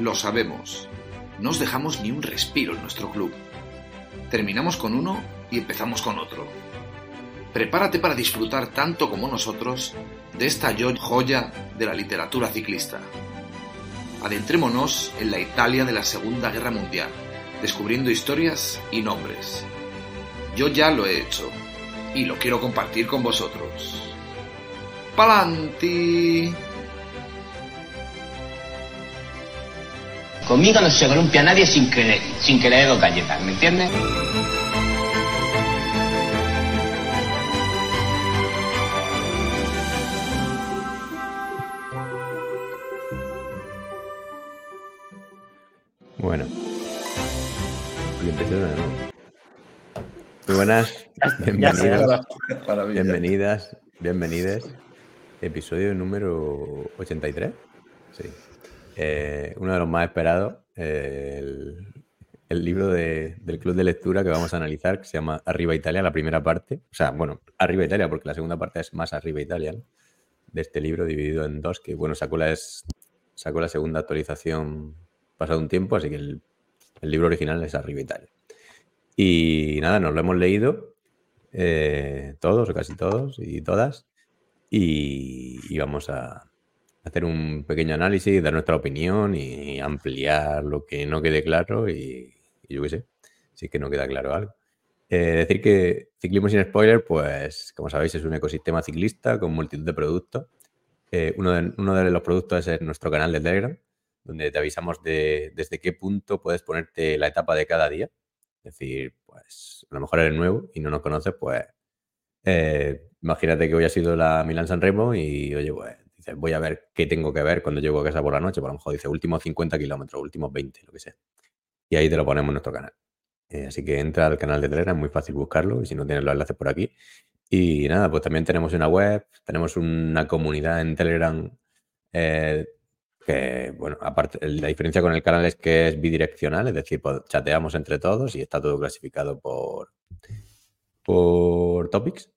Lo sabemos. No os dejamos ni un respiro en nuestro club. Terminamos con uno y empezamos con otro. Prepárate para disfrutar tanto como nosotros de esta joya de la literatura ciclista. Adentrémonos en la Italia de la Segunda Guerra Mundial, descubriendo historias y nombres. Yo ya lo he hecho y lo quiero compartir con vosotros. ¡Palanti! Conmigo no se columpia nadie sin que, sin que le dé dos galletas, ¿me entiendes? Bueno. De nuevo. Muy buenas. Bienvenidas. Bienvenidas. Bienvenidas. Episodio número 83. Sí. Eh, uno de los más esperados. eh, el, libro de- del club de lectura que vamos a analizar, que se llama Arriba Italia, la primera parte. O sea, bueno, Arriba Italia, porque la segunda parte es más Arriba Italia. De este libro dividido en dos, que bueno, sacó la, es- sacó la segunda actualización pasado un tiempo, así que el, el libro original es Arriba Italia. Y nada, nos lo hemos leído eh, todos o casi todos y todas. Y, y vamos a hacer un pequeño análisis, dar nuestra opinión y ampliar lo que no quede claro y, yo qué sé, si es que no queda claro algo. Eh, decir que Ciclismo sin spoiler, pues como sabéis es un ecosistema ciclista con multitud de productos. Eh, uno, de, uno de los productos es nuestro canal de Telegram, donde te avisamos de desde qué punto puedes ponerte la etapa de cada día. Es decir, pues a lo mejor eres nuevo y no nos conoces, pues eh, imagínate que hoy ha sido la Milán San Remo y oye, pues dices, voy a ver qué tengo que ver cuando llego a casa por la noche. Por lo mejor dice últimos 50 kilómetros, últimos 20, lo que sea. Y ahí te lo ponemos en nuestro canal. Eh, así que entra al canal de Telegram, es muy fácil buscarlo y si no tienes los enlaces por aquí. Y nada, pues también tenemos una web, tenemos una comunidad en Telegram eh, que, bueno, aparte, la diferencia con el canal es que es bidireccional, es decir, pues, chateamos entre todos y está todo clasificado por, por topics.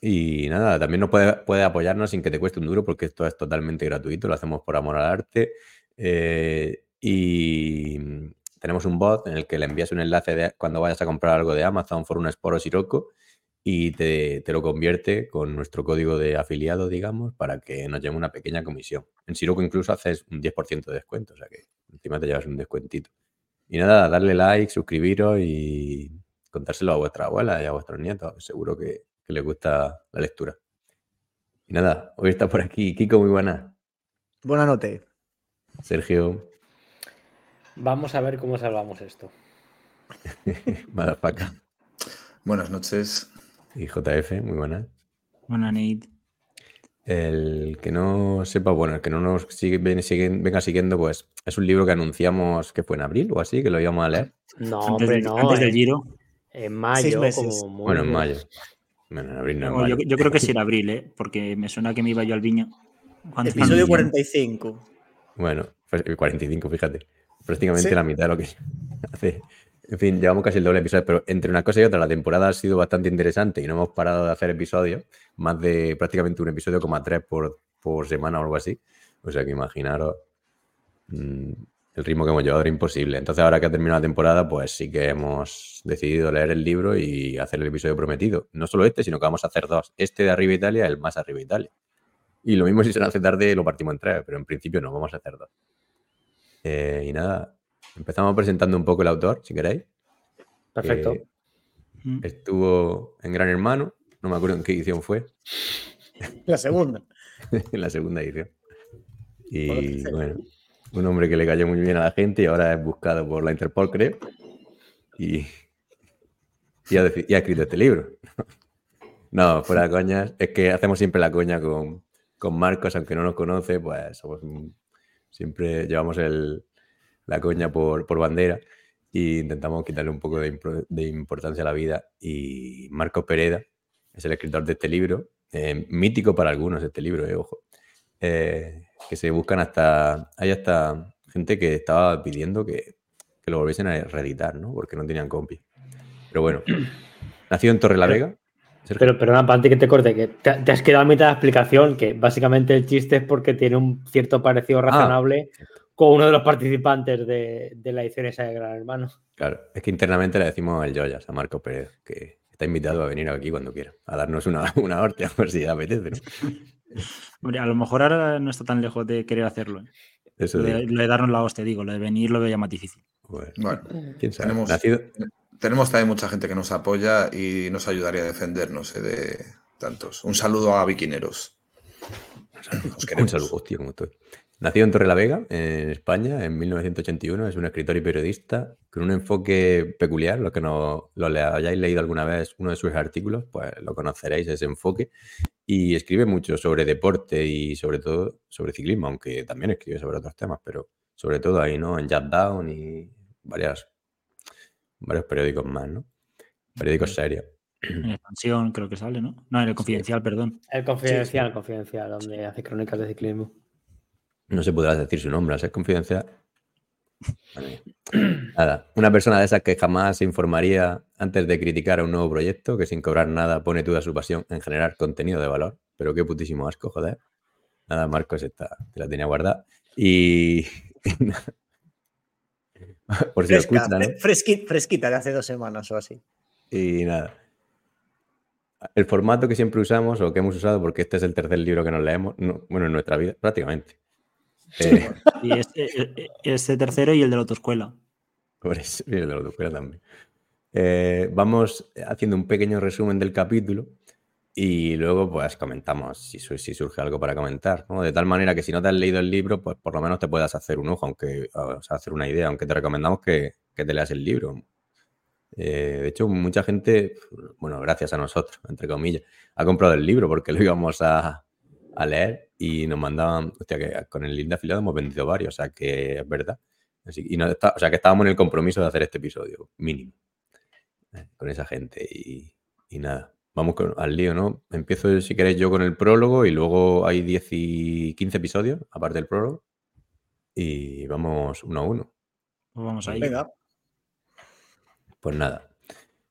Y nada, también nos puede, puede apoyarnos sin que te cueste un duro porque esto es totalmente gratuito, lo hacemos por amor al arte. Eh, y tenemos un bot en el que le envías un enlace de, cuando vayas a comprar algo de Amazon, for un Sporo Siroco y te, te lo convierte con nuestro código de afiliado, digamos, para que nos lleve una pequeña comisión. En Siroco incluso haces un 10% de descuento, o sea que encima te llevas un descuentito. Y nada, darle like, suscribiros y contárselo a vuestra abuela y a vuestros nietos. Seguro que, que les gusta la lectura. Y nada, hoy está por aquí Kiko, muy buena. Buenas noches. Sergio, Vamos a ver cómo salvamos esto. Madafaca Buenas noches. y JF, muy buena. Buena Nate. El que no sepa, bueno, el que no nos sigue, ven- siguen- venga siguiendo, pues es un libro que anunciamos que fue en abril o así, que lo íbamos a leer. No, antes hombre, del, no. antes del en- Giro. En mayo, como muy Bueno, en mayo. Bueno, en abril no, en No, yo, creo que sí era abril, ¿eh? porque me suena que me iba yo al viño. cuando- Episodio cuando- 45. Bueno, el 45, fíjate. Prácticamente Sí. la mitad de lo que hace. En fin, llevamos casi el doble episodio, pero entre una cosa y otra, la temporada ha sido bastante interesante y no hemos parado de hacer episodios, más de prácticamente un episodio como a tres por, por semana o algo así. O sea que imaginaros mm, el ritmo que hemos llevado era imposible. Entonces, ahora que ha terminado la temporada, pues sí que hemos decidido leer el libro y hacer el episodio prometido. No solo este, sino que vamos a hacer dos. Este de Arriba Italia, el más Arriba Italia. Y lo mismo si se nos hace tarde, lo partimos en tres, pero en principio no, vamos a hacer dos. Eh, y nada, empezamos presentando un poco el autor, si queréis. Perfecto. que estuvo en Gran Hermano, no me acuerdo en qué edición fue, La segunda. en la segunda edición. Y bueno, un hombre que le cayó muy bien a la gente y ahora es buscado por la Interpol, creo. Y, y, ha, y escrito este libro. No, fuera de coñas, es que hacemos siempre la coña con, con Marcos, aunque no nos conoce, pues siempre llevamos el, la coña por, por bandera e intentamos quitarle un poco de, de importancia a la vida. Y Marcos Pereda es el escritor de este libro, eh, mítico para algunos este libro, eh, ojo, eh, que se buscan hasta, hay hasta gente que estaba pidiendo que, que lo volviesen a reeditar, ¿no? Porque no tenían compi. Pero bueno, nacido en Torrelavega. Sergio. Pero perdona, para antes que te corte, que te, te has quedado a mitad de la explicación, que básicamente el chiste es porque tiene un cierto parecido razonable con uno de los participantes de, de la edición esa de Gran Hermano. Claro, es que internamente le decimos el Joyas a Marco Pérez, que está invitado a venir aquí cuando quiera, a darnos una, una hortia, por si le apetece. ¿no? Hombre, a lo mejor ahora no está tan lejos de querer hacerlo. ¿eh? Eso Lo de, lo de darnos la hostia, digo, lo de venir lo veía más difícil. Bueno, Bueno, quién sabe. tenemos, Nacido- tenemos también mucha gente que nos apoya y nos ayudaría a defendernos eh, de tantos. Un saludo a Viquineros. Os Un saludo, hostia, cómo estoy. Nacido en Torrelavega, en España, en 1981, es un escritor y periodista con un enfoque peculiar. Los que no lo hayáis leído alguna vez uno de sus artículos, pues lo conoceréis ese enfoque. Y escribe mucho sobre deporte y sobre todo sobre ciclismo, aunque también escribe sobre otros temas, pero sobre todo ahí, ¿no? En Jump Down y varias, varios periódicos más, ¿no? Periódicos serios. En expansión creo que sale, ¿no? No, en el confidencial, perdón. El confidencial, confidencial, donde hace crónicas de ciclismo. No se podrá decir su nombre, al ser confidencial. Nada, una persona de esas que jamás se informaría antes de criticar a un nuevo proyecto, que sin cobrar nada pone toda su pasión en generar contenido de valor. Pero qué putísimo asco, joder. Nada, Marcos, esta, te la tenía guardada. Y. Por si lo Fresca, escuchan, ¿no? fre- fresqui- fresquita de hace dos semanas o así. Y nada. El formato que siempre usamos o que hemos usado, porque este es el tercer libro que nos leemos, no, bueno, en nuestra vida, prácticamente. Eh, Y este, tercero y el de la autoescuela. Por eso, y el de la autoescuela también. Eh, vamos haciendo un pequeño resumen del capítulo y luego pues comentamos si, su- si surge algo para comentar, ¿no? De tal manera que si no te has leído el libro, pues por lo menos te puedas hacer un ojo, aunque, o sea, hacer una idea, aunque te recomendamos que, que te leas el libro. Eh, de hecho, mucha gente, bueno, gracias a nosotros, entre comillas, ha comprado el libro porque lo íbamos a, a leer y nos mandaban, hostia, que con el link de afiliado hemos vendido varios, o sea que es verdad. Así- y no está- o sea que estábamos en el compromiso de hacer este episodio, mínimo, eh, con esa gente. Y, y nada, vamos con- al lío, ¿no? Empiezo, si queréis, yo con el prólogo y luego hay 10 y 15 episodios, aparte del prólogo. Y vamos uno a uno. Pues vamos ahí. Venga, Pues nada.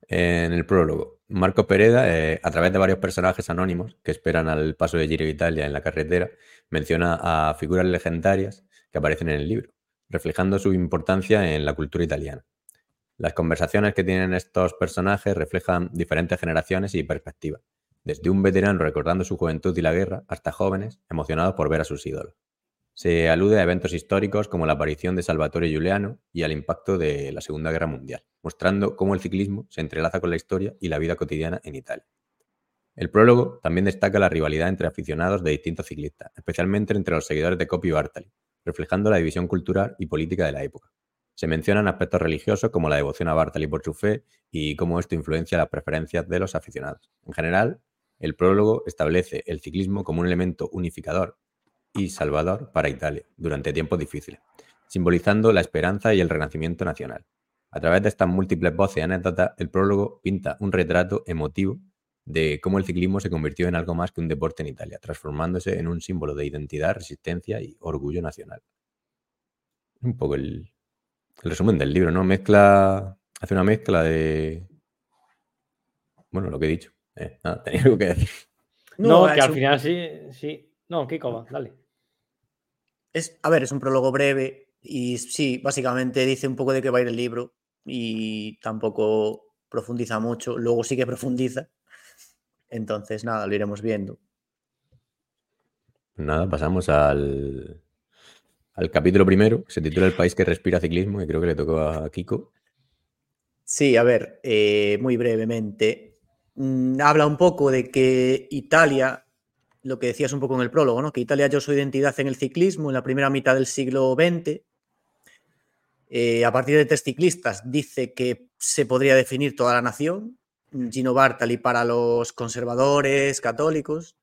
En el prólogo, Marco Pereda, eh, a través de varios personajes anónimos que esperan al paso de Giro Italia en la carretera, menciona a figuras legendarias que aparecen en el libro, reflejando su importancia en la cultura italiana. Las conversaciones que tienen estos personajes reflejan diferentes generaciones y perspectivas, desde un veterano recordando su juventud y la guerra hasta jóvenes emocionados por ver a sus ídolos. Se alude a eventos históricos como la aparición de Salvatore Giuliano y al impacto de la Segunda Guerra Mundial, mostrando cómo el ciclismo se entrelaza con la historia y la vida cotidiana en Italia. El prólogo también destaca la rivalidad entre aficionados de distintos ciclistas, especialmente entre los seguidores de Coppi y Bartali, reflejando la división cultural y política de la época. Se mencionan aspectos religiosos como la devoción a Bartali por su fe y cómo esto influencia las preferencias de los aficionados. En general, el prólogo establece el ciclismo como un elemento unificador y salvador para Italia durante tiempos difíciles, simbolizando la esperanza y el renacimiento nacional. A través de estas múltiples voces y anécdotas, el prólogo pinta un retrato emotivo de cómo el ciclismo se convirtió en algo más que un deporte en Italia, transformándose en un símbolo de identidad, resistencia y orgullo nacional. Un poco el, el resumen del libro, ¿no? Mezcla, hace una mezcla de... Bueno, lo que he dicho. Eh, nada, tenía algo que decir. No, que al final sí, sí. No, Kiko, va, dale. Es, a ver, es un prólogo breve y sí, básicamente dice un poco de qué va a ir el libro y tampoco profundiza mucho. Luego sí que profundiza. Entonces, nada, lo iremos viendo. Nada, pasamos al, al capítulo primero, que se titula El país que respira ciclismo, y creo que le tocó a Kiko. Sí, a ver, eh, muy brevemente. Mm, habla un poco de que Italia, lo que decías un poco en el prólogo, ¿no? Que Italia halló su identidad en el ciclismo en la primera mitad del siglo XX. Eh, a partir de tres ciclistas dice que se podría definir toda la nación. Gino Bartali para los conservadores católicos,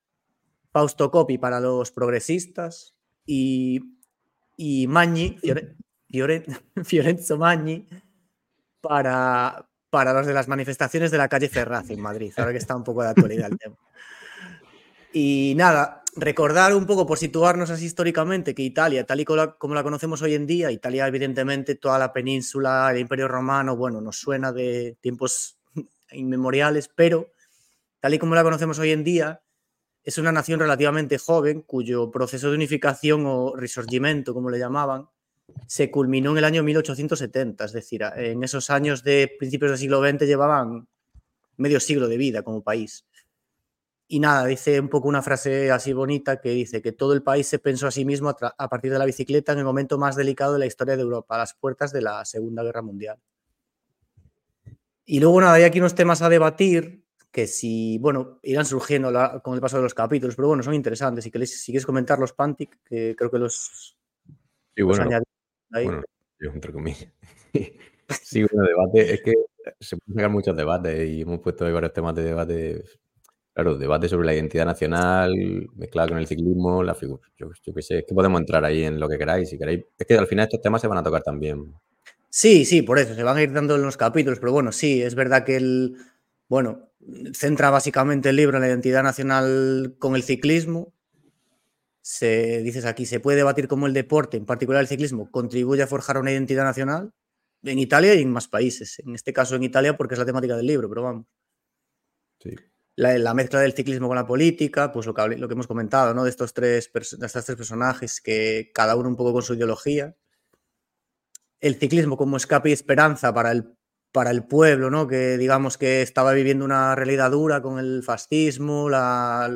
Fausto Coppi para los progresistas y, y Magni, Fiore- Fiore- Fiorenzo Magni para, para los de las manifestaciones de la calle Ferraz en Madrid, ahora que está un poco de actualidad el tema. Y nada, recordar un poco por situarnos así históricamente que Italia, tal y como la, conocemos hoy en día, Italia evidentemente toda la península, el Imperio Romano, bueno, nos suena de tiempos inmemoriales, pero tal y como la conocemos hoy en día, es una nación relativamente joven cuyo proceso de unificación o risorgimento, como le llamaban, se culminó en el año 1870, es decir, en esos años de principios del siglo XX llevaban medio siglo de vida como país. Y nada, dice un poco una frase así bonita que dice que todo el país se pensó a sí mismo a, partir de la bicicleta en el momento más delicado de la historia de Europa, a las puertas de la Segunda Guerra Mundial. Y luego nada, hay aquí unos temas a debatir que si, bueno, irán surgiendo con el paso de los capítulos, pero bueno, son interesantes. Y que les, si quieres comentarlos, Pantic, que creo que los, sí, bueno, ahí. Bueno, yo entre comillas. sí, bueno, debate, es que se pueden sacar muchos debates y hemos puesto ahí varios temas de debate Claro, debate sobre la identidad nacional, mezclado con el ciclismo, la figura. Yo, qué sé, es que podemos entrar ahí en lo que queráis, si queréis. Es que al final estos temas se van a tocar también. Sí, sí, por eso, se van a ir dando en los capítulos, pero bueno, sí, es verdad que el, bueno, centra básicamente el libro en la identidad nacional con el ciclismo. Se, dices aquí, se puede debatir cómo el deporte, en particular el ciclismo, contribuye a forjar una identidad nacional en Italia y en más países. En este caso en Italia porque es la temática del libro, pero vamos. Sí la, mezcla del ciclismo con la política, pues lo que, hemos comentado, ¿no? De estos, tres, de estos tres personajes, que cada uno un poco con su ideología. El ciclismo como escape y esperanza para el, para el pueblo, ¿no? Que digamos que estaba viviendo una realidad dura con el fascismo, la,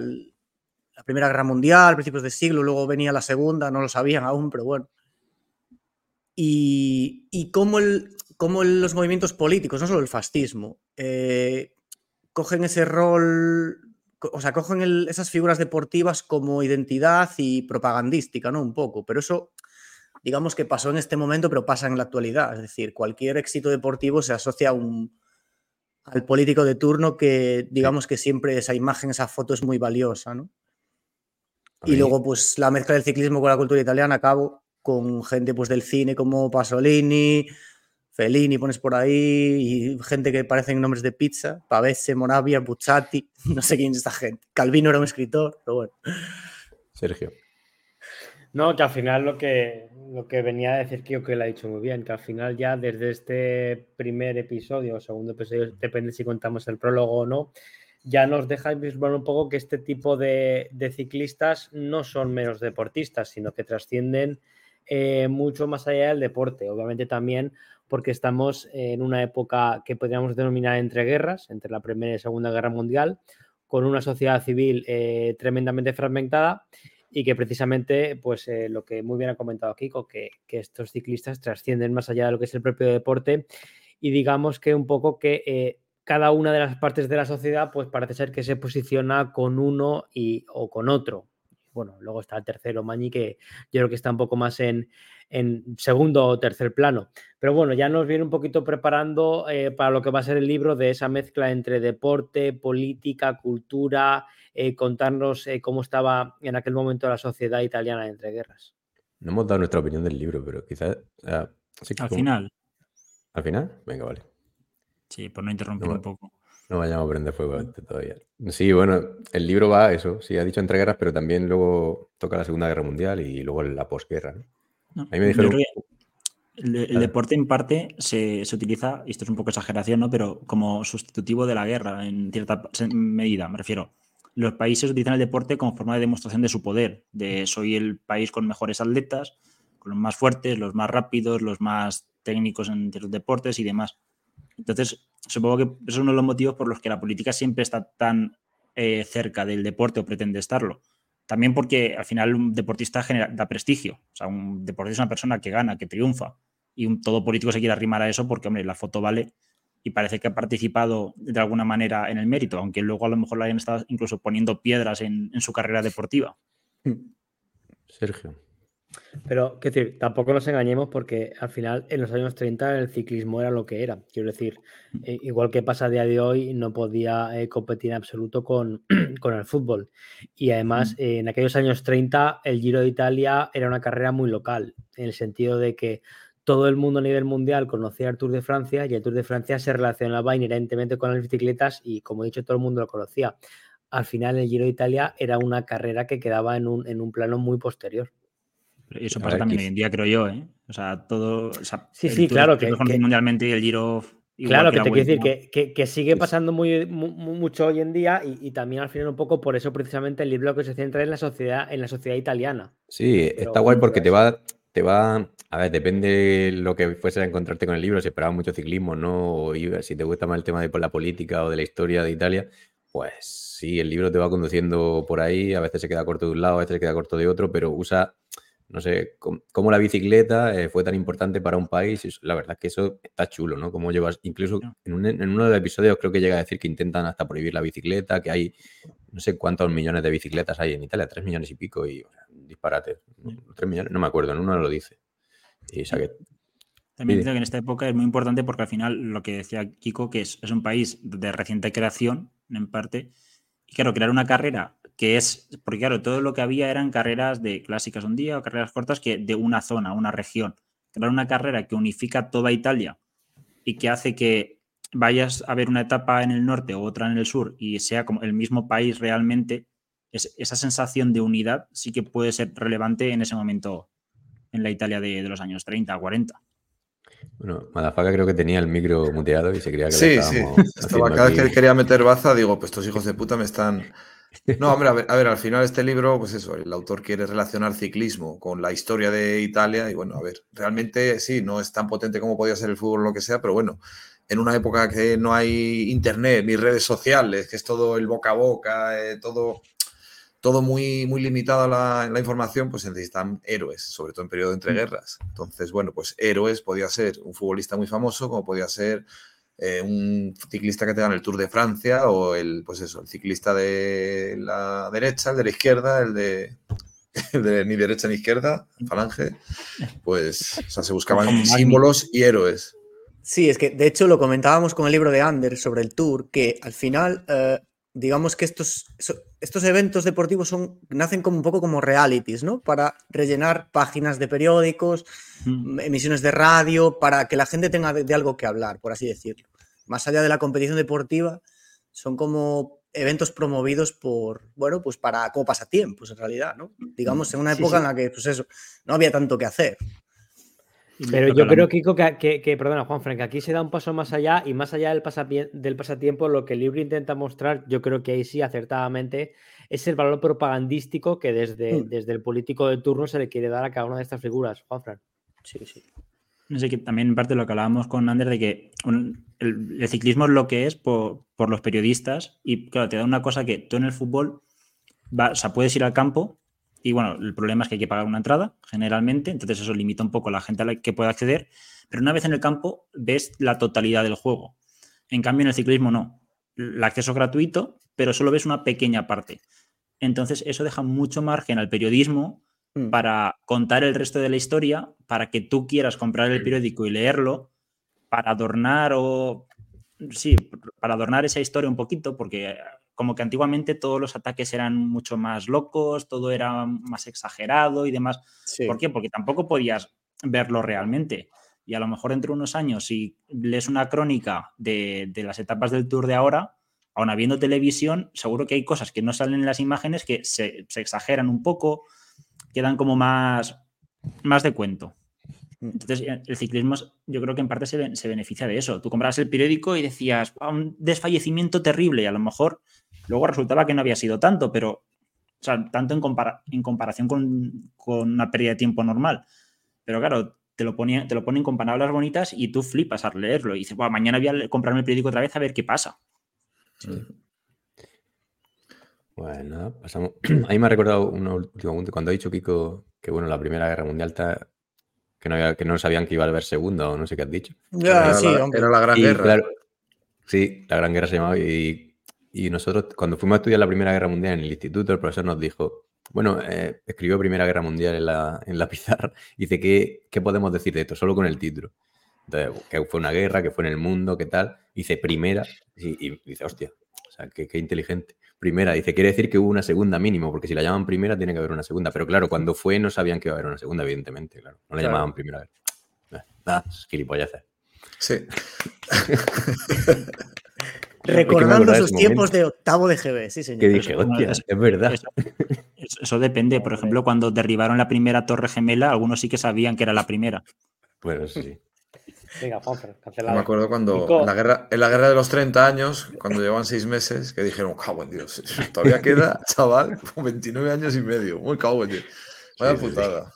la Primera Guerra Mundial, principios de siglo, luego venía la Segunda, no lo sabían aún, pero bueno. Y, y cómo, el, cómo los movimientos políticos, no solo el fascismo, eh, cogen ese rol, o sea, cogen esas figuras deportivas como identidad y propagandística, ¿no? Un poco, pero eso, digamos que pasó en este momento, pero pasa en la actualidad. Es decir, cualquier éxito deportivo se asocia a un, al político de turno que, digamos que siempre esa imagen, esa foto es muy valiosa, ¿no? Y luego, pues, la mezcla del ciclismo con la cultura italiana, acabo con gente pues del cine como Pasolini, Fellini pones por ahí y gente que parecen nombres de pizza, Pavese, Moravia, Bucciati, no sé quién es esta gente. Calvino era un escritor, pero bueno. Sergio. No, que al final lo que, lo que venía a decir creo que lo ha dicho muy bien, que al final ya desde este primer episodio o segundo episodio, depende si contamos el prólogo o no, ya nos deja vislumbrar un poco que este tipo de, de, ciclistas no son menos deportistas, sino que trascienden eh, mucho más allá del deporte. Obviamente también porque estamos en una época que podríamos denominar entre guerras, entre la Primera y Segunda Guerra Mundial, con una sociedad civil eh, tremendamente fragmentada y que precisamente, pues eh, lo que muy bien ha comentado Kiko, que, que, estos ciclistas trascienden más allá de lo que es el propio deporte y digamos que un poco que eh, cada una de las partes de la sociedad, pues parece ser que se posiciona con uno y, o con otro. Bueno, luego está el tercero, Mañi, que yo creo que está un poco más en, en segundo o tercer plano. Pero bueno, ya nos viene un poquito preparando eh, para lo que va a ser el libro de esa mezcla entre deporte, política, cultura, eh, contarnos eh, cómo estaba en aquel momento la sociedad italiana entre guerras. No hemos dado nuestra opinión del libro, pero quizás... Al final. ¿Al final? Venga, vale. Sí, por no interrumpir un poco. No vayamos a prender fuego todavía. Sí, bueno, el libro va a eso, sí, ha dicho entre guerras, pero también luego toca la Segunda Guerra Mundial y luego la posguerra. ¿no? El, deporte en parte se, utiliza, y esto es un poco exageración, ¿no? pero como sustitutivo de la guerra en cierta medida, me refiero. Los países utilizan el deporte como forma de demostración de su poder, de soy el país con mejores atletas, con los más fuertes, los más rápidos, los más técnicos en ciertos deportes y demás. Entonces, supongo que eso es uno de los motivos por los que la política siempre está tan eh, cerca del deporte o pretende estarlo. También porque al final un deportista genera, da prestigio. O sea, un deportista es una persona que gana, que triunfa. Y un, todo político se quiere arrimar a eso porque, hombre, la foto vale y parece que ha participado de alguna manera en el mérito, aunque luego a lo mejor lo hayan estado incluso poniendo piedras en, en su carrera deportiva. Sergio. Pero, qué decir, tampoco nos engañemos porque al final en los años 30 el ciclismo era lo que era. Quiero decir, eh, igual que pasa a día de hoy, no podía eh, competir en absoluto con, con, el fútbol. Y además, eh, en aquellos años 30, el Giro de Italia era una carrera muy local, en el sentido de que todo el mundo a nivel mundial conocía el Tour de Francia y el Tour de Francia se relacionaba inherentemente con las bicicletas y, como he dicho, todo el mundo lo conocía. Al final, el Giro de Italia era una carrera que quedaba en un, en un plano muy posterior. Y eso pasa también hoy en día, creo yo, ¿eh? O sea, todo. sí, sí, claro. Que, mundialmente y el Giro. Claro, que te quiero decir que, que, sigue pasando muy, mucho hoy en día y, también al final un poco por eso precisamente el libro que se centra en la sociedad, en la sociedad italiana. Sí, está guay porque te va, te va. A ver, depende lo que fuese a encontrarte con el libro, si esperabas mucho ciclismo, ¿no? O si te gusta más el tema de la política o de la historia de Italia, pues sí, el libro te va conduciendo por ahí, a veces se queda corto de un lado, a veces se queda corto de otro, pero usa no sé, cómo, la bicicleta eh, fue tan importante para un país. La verdad es que eso está chulo, ¿no? Como llevas, incluso en, uno de los episodios creo que llega a decir que intentan hasta prohibir la bicicleta, que hay no sé cuántos millones de bicicletas hay en Italia, tres millones y pico, y disparate. Tres millones, no me acuerdo, en uno lo dice. Y, También creo que en esta época es muy importante porque al final lo que decía Kiko, que es, es un país de reciente creación, en parte, y claro, crear una carrera que es, porque claro, todo lo que había eran carreras de clásicas un día o carreras cortas que de una zona, una región. Crear una carrera que unifica toda Italia y que hace que vayas a ver una etapa en el norte o otra en el sur y sea como el mismo país realmente, esa sensación de unidad sí que puede ser relevante en ese momento en la Italia de, los años 30, 40. Bueno, Madafaka creo que tenía el micro muteado y se creía que Sí, sí. cada vez que quería meter baza, digo, pues estos hijos de puta me están no, hombre, a ver, a ver, al final este libro, pues eso, el autor quiere relacionar ciclismo con la historia de Italia y bueno, a ver, realmente sí, no es tan potente como podía ser el fútbol o lo que sea, pero bueno, en una época que no hay internet ni redes sociales, que es todo el boca a boca, eh, todo, todo muy, muy limitado la, la, información, pues se necesitan héroes, sobre todo en periodo de entreguerras. Entonces, bueno, pues héroes podía ser un futbolista muy famoso, como podía ser eh, un ciclista que te gana el Tour de Francia o el, pues eso, el ciclista de la derecha, el de la izquierda, el de, ni derecha ni izquierda, falange, pues o sea, se buscaban símbolos y héroes. Sí, es que de hecho lo comentábamos con el libro de Anders sobre el Tour, que al final, eh, digamos que estos, estos eventos deportivos son, nacen como un poco como realities, ¿no? Para rellenar páginas de periódicos, emisiones de radio, para que la gente tenga de, algo que hablar, por así decirlo. Más allá de la competición deportiva, son como eventos promovidos por, bueno, pues para como pasatiempos en realidad, ¿no? Digamos, en una época en la que, pues eso, no había tanto que hacer. Pero yo creo, Kiko, que, que, perdona, Juan Frank, aquí se da un paso más allá y más allá del, del pasatiempo, lo que el libro intenta mostrar, yo creo que ahí sí, acertadamente, es el valor propagandístico que desde, mm. desde el político de turno se le quiere dar a cada una de estas figuras, Juan Frank. Sí, sí. No sé, que también en parte lo que hablábamos con Ander de que el, ciclismo es lo que es por, por, los periodistas y claro, te da una cosa que tú en el fútbol, va, o sea, puedes ir al campo y bueno, el problema es que hay que pagar una entrada, generalmente, entonces eso limita un poco a la gente a la que puede acceder, pero una vez en el campo ves la totalidad del juego. En cambio, en el ciclismo no. El acceso es gratuito, pero solo ves una pequeña parte. Entonces, eso deja mucho margen al periodismo mm. para contar el resto de la historia, para que tú quieras comprar el periódico y leerlo, para adornar o... Sí, para adornar esa historia un poquito, porque como que antiguamente todos los ataques eran mucho más locos, todo era más exagerado y demás. ¿Por qué? Porque tampoco podías verlo realmente. Y a lo mejor entre unos años, si lees una crónica de, las etapas del tour de ahora, aún habiendo televisión, seguro que hay cosas que no salen en las imágenes que se, exageran un poco, quedan como más, más de cuento. Mm. Entonces, eh, el ciclismo, yo creo que en parte se, se beneficia de eso. Tú comprabas el periódico y decías, un desfallecimiento terrible, y a lo mejor Luego resultaba que no había sido tanto, pero, o sea, tanto en, en comparación con, una pérdida de tiempo normal. Pero claro, te lo, ponía, te lo ponen con palabras bonitas y tú flipas al leerlo. Y dices, mañana voy a comprarme el periódico otra vez a ver qué pasa. Bueno, pasamos. Ahí me ha recordado un último punto. Cuando ha dicho Kiko que, bueno, la Primera Guerra Mundial que no, había, que no sabían que iba a haber segunda o no sé qué has dicho. Ya, sí, era la Gran Guerra. sí, la Gran Guerra se llamaba y y nosotros, cuando fuimos a estudiar la Primera Guerra Mundial en el instituto, el profesor nos dijo, bueno, eh, escribió Primera Guerra Mundial en la, en la pizarra, y dice, ¿qué, ¿qué podemos decir de esto? Solo con el título. Entonces, que fue una guerra, que fue en el mundo, qué tal. Dice primera, y, dice, hostia, o sea, qué, qué, inteligente. Primera, dice, quiere decir que hubo una segunda mínimo, porque si la llaman primera tiene que haber una segunda. Pero claro, cuando fue no sabían que iba a haber una segunda, evidentemente, claro. No la llamaban primera vez. Ah, gilipolleces. Sí. Recordando esos tiempos de octavo de GB, sí, señor. Que dije, hostia, es verdad. Eso, depende. Por ejemplo, cuando derribaron la primera torre gemela, algunos sí que sabían que era la primera. Bueno, sí. Venga, cancelado. Me acuerdo cuando en la, guerra, en la guerra de los 30 años, cuando llevaban seis meses, que dijeron, cago en Dios, todavía queda, chaval, con 29 años y medio. Muy cago en Dios. Vaya putada.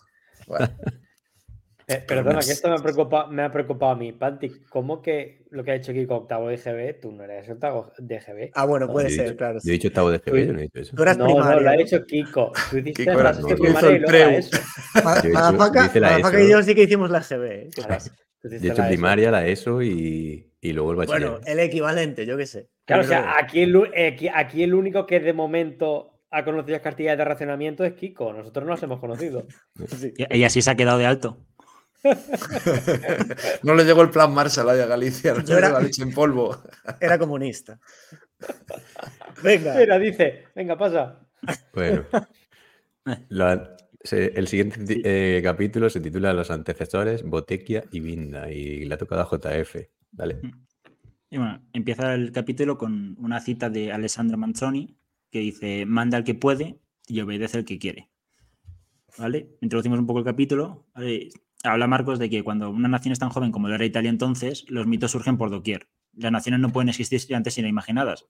Eh, perdona, que esto me ha, preocupado, me ha preocupado a mí. Panti, ¿cómo que lo que ha hecho Kiko octavo de GB, tú no eres octavo de GB? Ah, bueno, puede ser, claro. Yo he dicho octavo de GB, yo no he dicho eso. Tú eras no, primaria, no, lo ha hecho Kiko. Tú hiciste Kiko era, no, primaria y luego eso. Para y yo sí que hicimos la GB. ¿eh? Yo he hecho primaria, la ESO y, y luego el bachiller. Bueno, el equivalente, yo qué sé. Claro, o sea, aquí el, aquí, aquí el único que de momento ha conocido las cartillas de racionamiento es Kiko. Nosotros no las hemos conocido. Sí. Ella sí se ha quedado de alto. no le llegó el plan Marshall a Galicia, no era, la leche en polvo. Era comunista. Venga. Mira, dice, venga, pasa. Bueno. el siguiente eh, capítulo se titula Los antecesores, Botequia y Vinda. Y le ha tocado a JF. Dale. Y bueno, empieza el capítulo con una cita de Alessandro Manzoni que dice: Manda al que puede y obedece al que quiere. ¿Vale? Introducimos un poco el capítulo habla Marcos de que cuando una nación es tan joven como lo era Italia entonces, los mitos surgen por doquier. Las naciones no pueden existir antes sino imaginadas.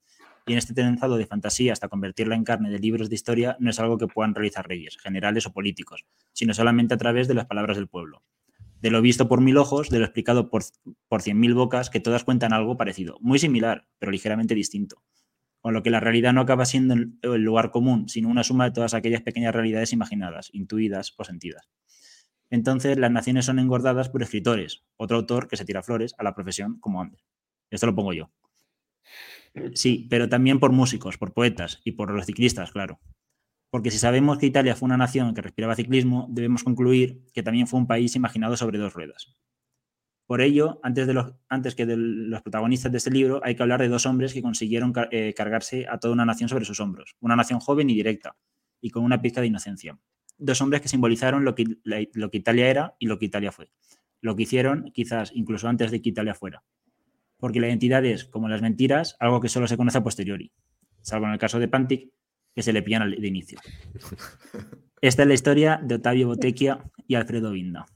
Y en este trenzado de fantasía hasta convertirla en carne de libros de historia no es algo que puedan realizar reyes, generales o políticos, sino solamente a través de las palabras del pueblo. De lo visto por mil ojos, de lo explicado por, por cien mil bocas, que todas cuentan algo parecido, muy similar, pero ligeramente distinto. Con lo que la realidad no acaba siendo el lugar común, sino una suma de todas aquellas pequeñas realidades imaginadas, intuidas o sentidas. Entonces, las naciones son engordadas por escritores, otro autor que se tira flores a la profesión como Ander. Esto lo pongo yo. Sí, pero también por músicos, por poetas y por los ciclistas, claro. Porque si sabemos que Italia fue una nación que respiraba ciclismo, debemos concluir que también fue un país imaginado sobre dos ruedas. Por ello, antes, de los, antes que de los protagonistas de este libro, hay que hablar de dos hombres que consiguieron eh, cargarse a toda una nación sobre sus hombros. Una nación joven y directa, y con una pizca de inocencia dos hombres que simbolizaron lo que, lo que Italia era y lo que Italia fue. Lo que hicieron quizás incluso antes de que Italia fuera. Porque la identidad es, como las mentiras, algo que solo se conoce a posteriori, salvo en el caso de Pantic, que se le pillan al de inicio. Esta es la historia de Ottavio Botecchia y Alfredo Vinda.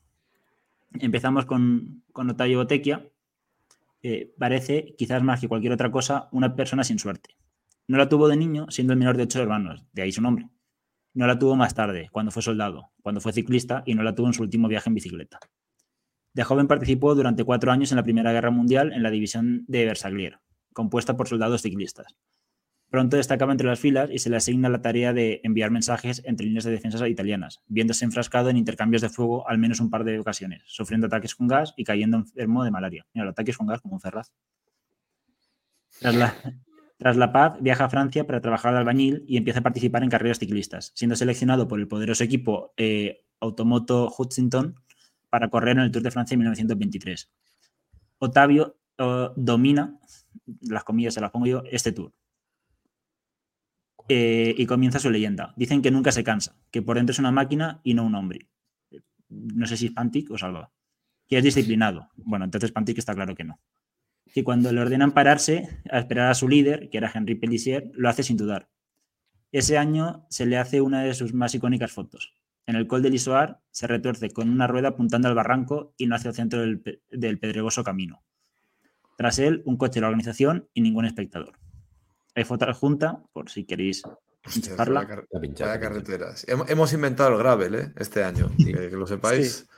Empezamos con, con Ottavio Botecchia. parece, quizás más que cualquier otra cosa, una persona sin suerte. No la tuvo de niño, siendo el menor de ocho hermanos, de ahí su nombre. No la tuvo más tarde, cuando fue soldado, cuando fue ciclista y no la tuvo en su último viaje en bicicleta. De joven participó durante cuatro años en la Primera Guerra Mundial en la división de Versaglier, compuesta por soldados ciclistas. Pronto destacaba entre las filas y se le asigna la tarea de enviar mensajes entre líneas de defensa italianas, viéndose enfrascado en intercambios de fuego al menos un par de ocasiones, sufriendo ataques con gas y cayendo enfermo de malaria. Mira, ataques con gas como un ferraz. Tras la paz, viaja a Francia para trabajar albañil y empieza a participar en carreras ciclistas, siendo seleccionado por el poderoso equipo eh, Automoto Hutchinson para correr en el Tour de Francia en 1923. Otavio domina, las comillas se las pongo yo, este tour. Eh, y comienza su leyenda. Dicen que nunca se cansa, que por dentro es una máquina y no un hombre. No sé si es Pantic o Salva. Que es disciplinado. Bueno, entonces Pantic está claro que no que cuando le ordenan pararse a esperar a su líder, que era Henri Pellissier, lo hace sin dudar. Ese año se le hace una de sus más icónicas fotos. En el Col de Lisoar se retuerce con una rueda apuntando al barranco y no hacia el centro del, pedregoso camino. Tras él, un coche de la organización y ningún espectador. Hay foto junta, por si queréis pincharla. carreteras. Hemos inventado el gravel ¿eh? este año, que, lo sepáis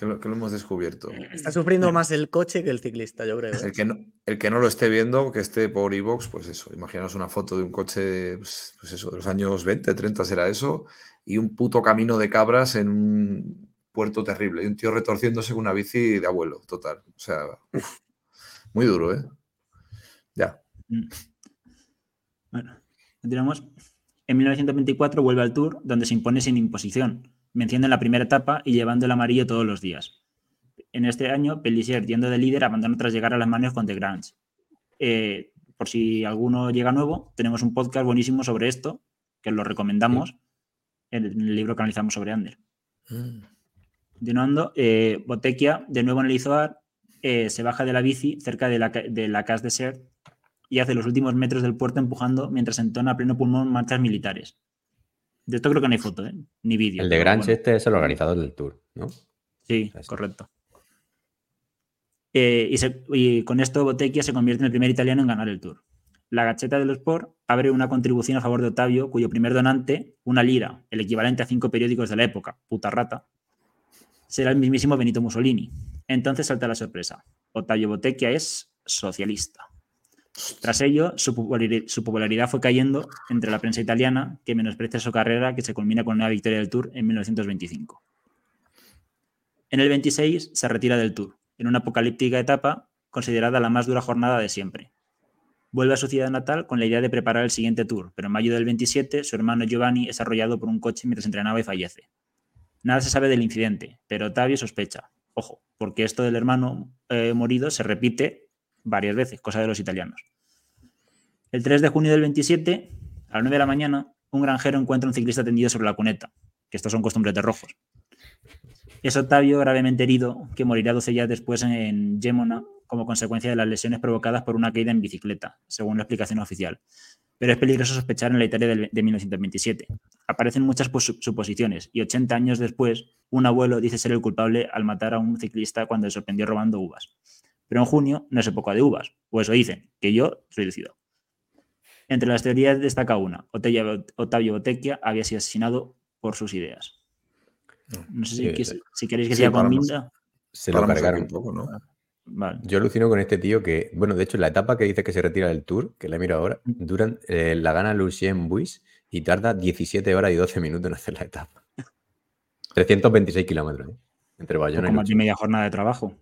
que lo, hemos descubierto. Está sufriendo más el coche que el ciclista, yo creo. El ¿eh? que no, el que no lo esté viendo, que esté por iVox, pues eso, imaginaos una foto de un coche, pues, pues, eso, de los años 20, 30 será eso, y un puto camino de cabras en un puerto terrible, y un tío retorciéndose con una bici de abuelo, total. O sea, muy duro, ¿eh? Ya. Mm. Bueno, continuamos. En 1924 vuelve al Tour, donde se impone sin imposición venciendo en la primera etapa y llevando el amarillo todos los días. En este año, Pellissier, yendo de líder, abandonó tras llegar a las manos con The Grange. Eh, por si alguno llega nuevo, tenemos un podcast buenísimo sobre esto, que lo recomendamos en el libro que analizamos sobre Ander. Mm. Continuando, eh, Botequia, de nuevo en el Izoar, eh, se baja de la bici cerca de la, de la Cas de Ser y hace los últimos metros del puerto empujando mientras entona a pleno pulmón marchas militares. De esto creo que no hay foto, ¿eh? ni vídeo. El de Grange este es el organizador del tour, ¿no? Sí, correcto. Eh, y, con esto Bottecchia se convierte en el primer italiano en ganar el tour. La Gacheta los Sport abre una contribución a favor de Ottavio, cuyo primer donante, una lira, el equivalente a cinco periódicos de la época, puta rata, será el mismísimo Benito Mussolini. Entonces salta la sorpresa. Ottavio Botecchia es socialista. Tras ello, su popularidad fue cayendo entre la prensa italiana, que menosprecia su carrera, que se culmina con una victoria del Tour en 1925. En el 26 se retira del Tour, en una apocalíptica etapa considerada la más dura jornada de siempre. Vuelve a su ciudad natal con la idea de preparar el siguiente Tour, pero en mayo del 27 su hermano Giovanni es arrollado por un coche mientras entrenaba y fallece. Nada se sabe del incidente, pero Ottavio sospecha. Ojo, porque esto del hermano eh, morido se repite varias veces, cosa de los italianos. El 3 de junio del 27, a las 9 de la mañana, un granjero encuentra un ciclista tendido sobre la cuneta, que estos son costumbres de rojos. Es Octavio gravemente herido, que morirá 12 días después en Gemona como consecuencia de las lesiones provocadas por una caída en bicicleta, según la explicación oficial. Pero es peligroso sospechar en la Italia de 1927. Aparecen muchas suposiciones y 80 años después, un abuelo dice ser el culpable al matar a un ciclista cuando le sorprendió robando uvas. Pero en junio no es época de uvas, o eso dicen, que yo soy lucido. Entre las teorías destaca una, Otavio Botecchia había sido asesinado por sus ideas. No sé si, queréis que siga con Minda. Se lo cargaron un poco, ¿no? Yo alucino con este tío que, bueno, de hecho, la etapa que dice que se retira del tour, que la miro ahora, duran, eh, la gana Lucien Buis y tarda 17 horas y 12 minutos en hacer la etapa. 326 kilómetros, ¿eh? Entre Bayona y. Como media jornada de trabajo.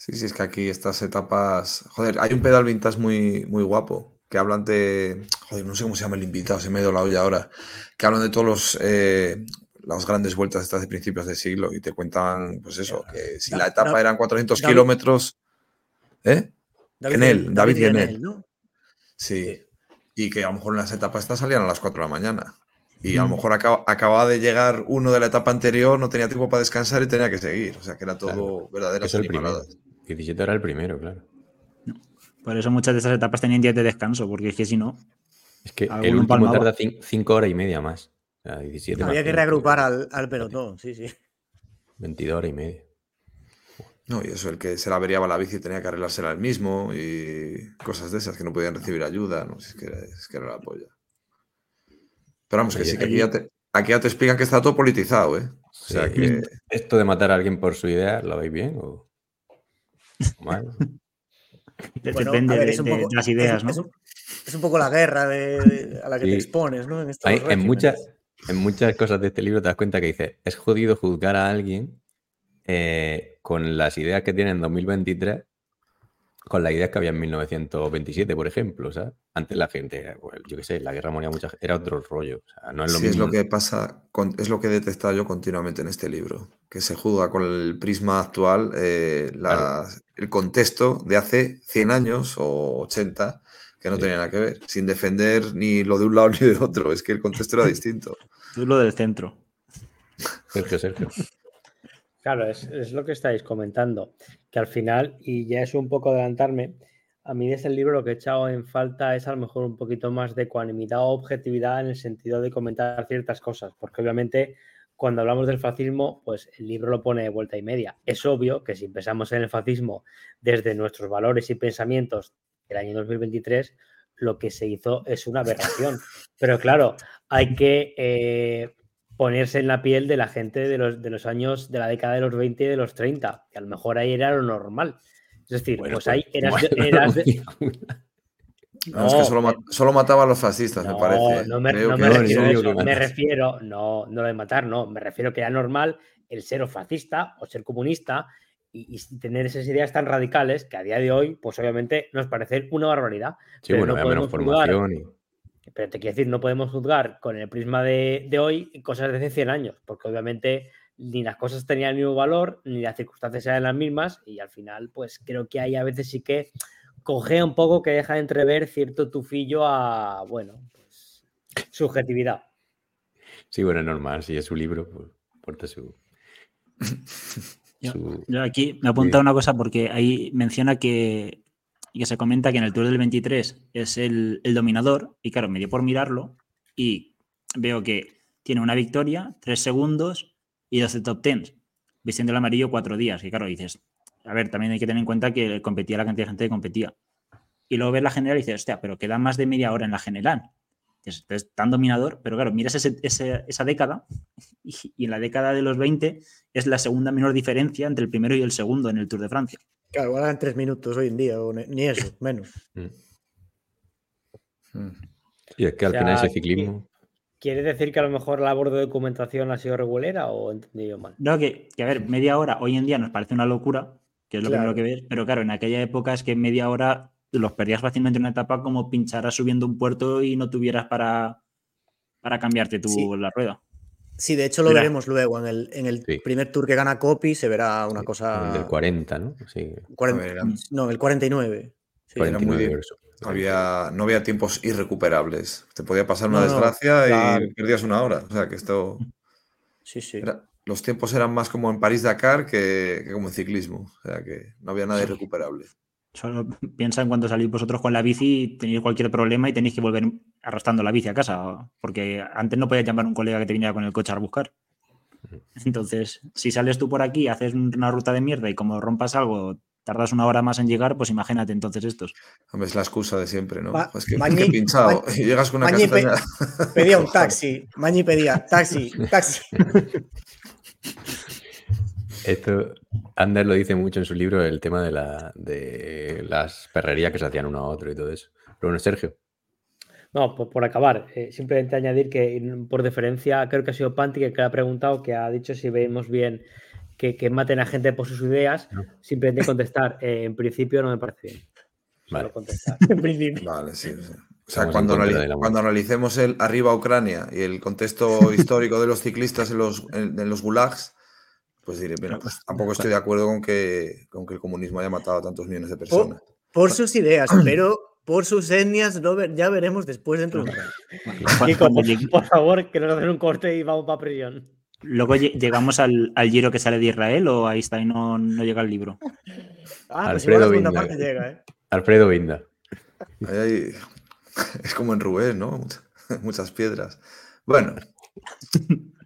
Sí, sí, es que aquí estas etapas. Joder, hay un pedal vintage muy, muy guapo que hablan de. Joder, no sé cómo se llama el invitado, se me ha ido la olla ahora. Que hablan de todos los. Eh, las grandes vueltas estas de principios de siglo y te cuentan, pues eso, que si la etapa eran 400 kilómetros. ¿Eh? en él, David, y en él. ¿no? Sí. Y que a lo mejor en las etapas estas salían a las 4 de la mañana. Y a lo mm. mejor acababa de llegar uno de la etapa anterior, no tenía tiempo para descansar y tenía que seguir. O sea que era todo verdadero Es el primero. 17 era el primero, claro. Por eso muchas de esas etapas tenían días de descanso, porque es que si no. Es que el último tarda 5 horas y media más. O 17 Había que reagrupar al, al, pelotón, sí, sí. 22 horas y media. No, y eso, el que se la averiaba la bici tenía que arreglársela él mismo y cosas de esas, que no podían recibir ayuda, no es que, es que era la polla. Pero vamos, que sí, que aquí ya, te, aquí ya te explican que está todo politizado, ¿eh? O sea que... ¿Esto de matar a alguien por su idea, lo veis bien o mal? Depende de, las ideas, ¿no? Es un, poco la guerra a la que te expones, ¿no? En, Hay, en, muchas, en muchas cosas de este libro te das cuenta que dice, es jodido juzgar a alguien eh, con las ideas que tiene en 2023 con las ideas que había en 1927, por ejemplo, sea, Antes la gente, yo qué sé, la guerra moría mucha era otro rollo, no es lo es lo que pasa, es lo que he detectado yo continuamente en este libro, que se juzga con el prisma actual eh, el contexto de hace 100 años o 80 que no tenía nada que ver, sin defender ni lo de un lado ni de otro, es que el contexto era distinto. Tú lo del centro. Sergio, Sergio. Claro, es, lo que estáis comentando, que al final, y ya es un poco adelantarme, a mí desde el libro lo que he echado en falta es a lo mejor un poquito más de ecuanimidad o objetividad en el sentido de comentar ciertas cosas, porque obviamente cuando hablamos del fascismo, pues el libro lo pone de vuelta y media. Es obvio que si pensamos en el fascismo desde nuestros valores y pensamientos del año 2023, lo que se hizo es una aberración. Pero claro, hay que eh, ponerse en la piel de la gente de los, de los años de la década de los 20 y de los 30, que a lo mejor ahí era lo normal. Es decir, pues ahí pues, eras, de, No, es que solo, mataba a los fascistas, me parece. No me, refiero Me refiero, no, no lo de matar, no. Me refiero que era normal el ser fascista o ser comunista y, tener esas ideas tan radicales que a día de hoy, pues obviamente nos parecen una barbaridad. Sí, bueno, no menos formación y... Pero te quiero decir, no podemos juzgar con el prisma de, hoy cosas de hace 100 años, porque obviamente ni las cosas tenían el mismo valor, ni las circunstancias eran las mismas, y al final, pues creo que hay a veces sí que cogea un poco que deja de entrever cierto tufillo a, bueno, pues subjetividad. Sí, bueno, es normal, si es su libro, pues porta su... Yo, aquí me apunta una cosa porque ahí menciona que y que se comenta que en el Tour del 23 es el, dominador, y claro, me dio por mirarlo y veo que tiene una victoria, tres segundos y 12 top tens, vistiendo el amarillo cuatro días. Y claro, dices, a ver, también hay que tener en cuenta que competía la cantidad de gente que competía. Y luego ves la general y dices, hostia, pero queda más de media hora en la general. Es, tan dominador, pero claro, miras esa década y, en la década de los 20 es la segunda menor diferencia entre el primero y el segundo en el Tour de Francia. Claro, en tres minutos hoy en día, o ni eso, menos. Mm. Mm. Y es que al final ese ciclismo. ¿Quiere decir que a lo mejor la labor de documentación ha sido regulera o he entendido mal? No, que, a ver, media hora hoy en día nos parece una locura, que es lo primero que ves, pero claro, en aquella época es que media hora los perdías fácilmente en una etapa como pincharas subiendo un puerto y no tuvieras para, para cambiarte tú la rueda. Sí, de hecho lo veremos luego. En el, en el primer tour que gana Copy se verá una cosa. El del 40, ¿no? Sí. no, el 49. Sí. había, no había tiempos irrecuperables. Te podía pasar una desgracia y perdías una hora. O sea que esto. Sí, sí. los tiempos eran más como en París-Dakar que, que, como en ciclismo. O sea que no había nada irrecuperable. Solo piensa en cuando salís vosotros con la bici y tenéis cualquier problema y tenéis que volver arrastrando la bici a casa, porque antes no podías llamar a un colega que te viniera con el coche a buscar. Entonces, si sales tú por aquí, haces una ruta de mierda y como rompas algo, tardas una hora más en llegar, pues imagínate entonces estos. Es la excusa de siempre, ¿no? es que, pinchado y llegas con una Mañi pedía un taxi, Mañi pedía taxi, taxi. Esto, Ander lo dice mucho en su libro, el tema de, la, de las perrerías que se hacían uno a otro y todo eso. Pero bueno, Sergio. No, por, acabar, eh, simplemente añadir que por deferencia creo que ha sido Panti que, ha preguntado, que ha dicho si vemos bien que, maten a gente por sus ideas, simplemente contestar, eh, en principio no me parece bien. Vale. Vale, sí, O sea, cuando, cuando, analicemos el arriba Ucrania y el contexto histórico de los ciclistas en los, en los gulags, pues diré, mira, pues tampoco estoy de acuerdo con que, con que el comunismo haya matado a tantos millones de personas. Por, sus ideas, pero por sus etnias ya veremos después dentro de un por favor, que nos hacen un corte y vamos para prisión. Luego llegamos al, al, giro que sale de Israel o ahí está y no, no llega el libro. Ah, pues Alfredo Vinda. Parte llega, ¿eh? Alfredo Vinda. es como en Rubén, ¿no? Muchas piedras. Bueno.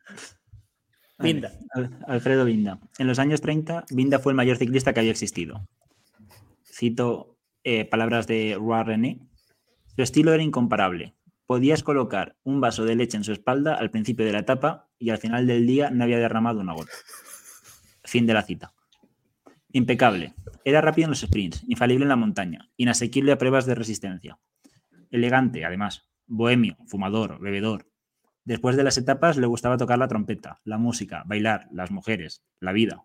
Alfredo Vinda. En los años 30, Vinda fue el mayor ciclista que había existido. Cito eh, palabras de Roi René. Su estilo era incomparable. Podías colocar un vaso de leche en su espalda al principio de la etapa y al final del día no había derramado una gota. Fin de la cita. Impecable. Era rápido en los sprints, infalible en la montaña, inasequible a pruebas de resistencia. Elegante, además. Bohemio, fumador, bebedor, Después de las etapas le gustaba tocar la trompeta, la música, bailar, las mujeres, la vida.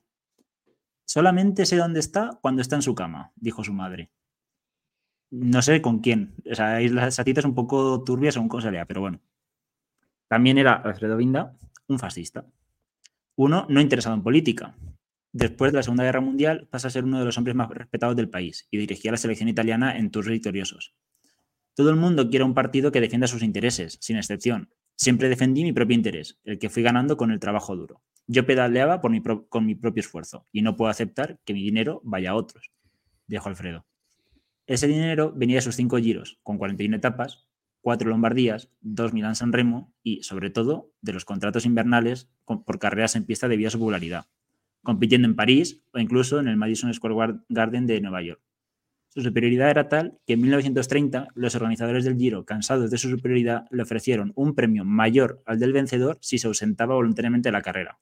Solamente sé dónde está cuando está en su cama, dijo su madre. No sé con quién. O sea, esa cita es un poco turbia según cómo se pero bueno. También era Alfredo Vinda un fascista. Uno no interesado en política. Después de la Segunda Guerra Mundial pasa a ser uno de los hombres más respetados del país y dirigía la selección italiana en tours victoriosos. Todo el mundo quiere un partido que defienda sus intereses, sin excepción, Siempre defendí mi propio interés, el que fui ganando con el trabajo duro. Yo pedaleaba por mi con mi propio esfuerzo y no puedo aceptar que mi dinero vaya a otros, dijo Alfredo. Ese dinero venía de sus cinco giros, con 41 etapas, cuatro Lombardías, dos Milán San Remo y, sobre todo, de los contratos invernales por carreras en pista debido a su popularidad, compitiendo en París o incluso en el Madison Square Garden de Nueva York. Su superioridad era tal que en 1930 los organizadores del Giro, cansados de su superioridad, le ofrecieron un premio mayor al del vencedor si se ausentaba voluntariamente de la carrera.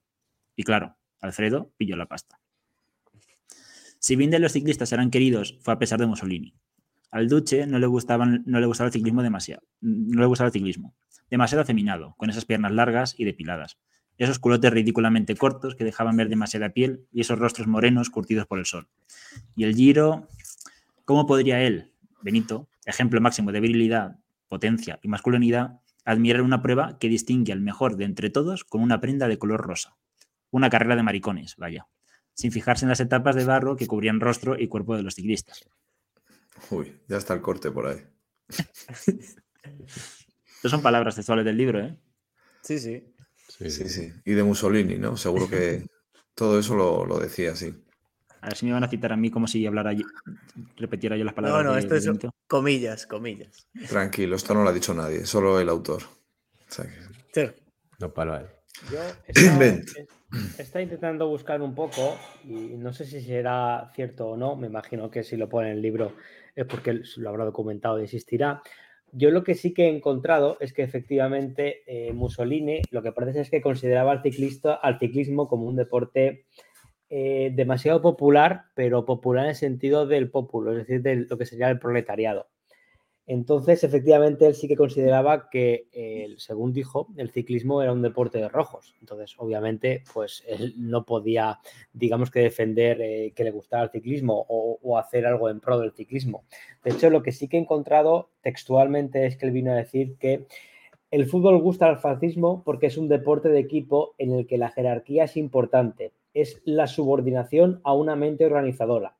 Y claro, Alfredo pilló la pasta. Si bien de los ciclistas eran queridos, fue a pesar de Mussolini. Al Duce no le, no le gustaba el ciclismo demasiado. No le gustaba el ciclismo. Demasiado afeminado, con esas piernas largas y depiladas. Esos culotes ridículamente cortos que dejaban ver demasiada piel y esos rostros morenos curtidos por el sol. Y el Giro, ¿Cómo podría él, Benito, ejemplo máximo de virilidad, potencia y masculinidad, admirar una prueba que distingue al mejor de entre todos con una prenda de color rosa? Una carrera de maricones, vaya, sin fijarse en las etapas de barro que cubrían rostro y cuerpo de los ciclistas. Uy, ya está el corte por ahí. Estas son palabras textuales del libro, ¿eh? Sí, sí. Sí, sí. Y de Mussolini, ¿no? Seguro que todo eso lo, lo decía así. A ver si me van a citar a mí como si hablara yo, repetiera yo las palabras. No, no, esto es comillas, comillas. Tranquilo, esto no lo ha dicho nadie, solo el autor. No para él. Yo estaba, intentando buscar un poco y no sé si será cierto o no. Me imagino que si lo pone en el libro es porque lo habrá documentado e insistirá. Yo lo que sí que he encontrado es que efectivamente eh, Mussolini lo que parece es que consideraba al, ciclista, al ciclismo como un deporte eh, demasiado popular, pero popular en el sentido del populo, es decir, de lo que sería el proletariado. Entonces, efectivamente, él sí que consideraba que, eh, según dijo, el ciclismo era un deporte de rojos. Entonces, obviamente, pues él no podía, digamos que defender eh, que le gustara el ciclismo o, o, hacer algo en pro del ciclismo. De hecho, lo que sí que he encontrado textualmente es que él vino a decir que el fútbol gusta al fascismo porque es un deporte de equipo en el que la jerarquía es importante, es la subordinación a una mente organizadora.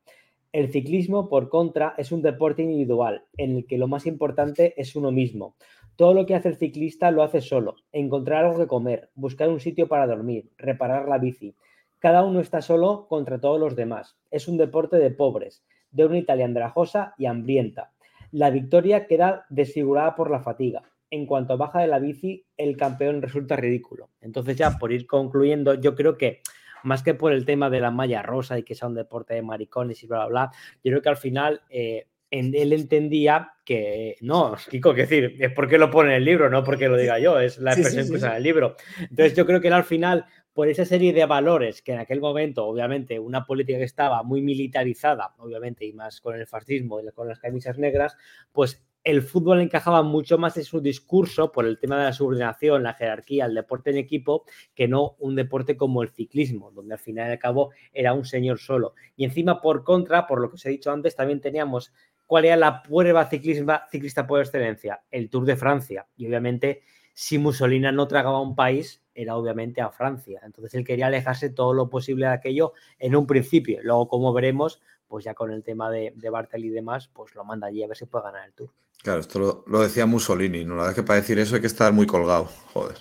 El ciclismo, por contra, es un deporte individual, en el que lo más importante es uno mismo. Todo lo que hace el ciclista lo hace solo. Encontrar algo que comer, buscar un sitio para dormir, reparar la bici. Cada uno está solo contra todos los demás. Es un deporte de pobres, de una Italia andrajosa y hambrienta. La victoria queda desfigurada por la fatiga. En cuanto baja de la bici, el campeón resulta ridículo. Entonces ya, por ir concluyendo, yo creo que más que por el tema de la malla rosa y que sea un deporte de maricones y bla, bla, bla, yo creo que al final eh, él entendía que no, Kiko, que decir, es porque lo pone en el libro, no porque lo diga yo, es la expresión que usa en el libro. Entonces yo creo que él al final, por esa serie de valores que en aquel momento, obviamente, una política que estaba muy militarizada, obviamente, y más con el fascismo y con las camisas negras, pues el fútbol encajaba mucho más en su discurso por el tema de la subordinación, la jerarquía, el deporte en equipo, que no un deporte como el ciclismo, donde al final y al cabo era un señor solo. Y encima, por contra, por lo que os he dicho antes, también teníamos cuál era la prueba ciclista, ciclista por excelencia, el Tour de Francia. Y obviamente, si Mussolini no tragaba un país, era obviamente a Francia. Entonces él quería alejarse todo lo posible de aquello en un principio. Luego, como veremos, pues ya con el tema de, de Bartel y demás, pues lo manda allí a ver si puede ganar el Tour. Claro, esto lo, decía Mussolini, ¿no? La verdad es que para decir eso hay que estar muy colgado, joder.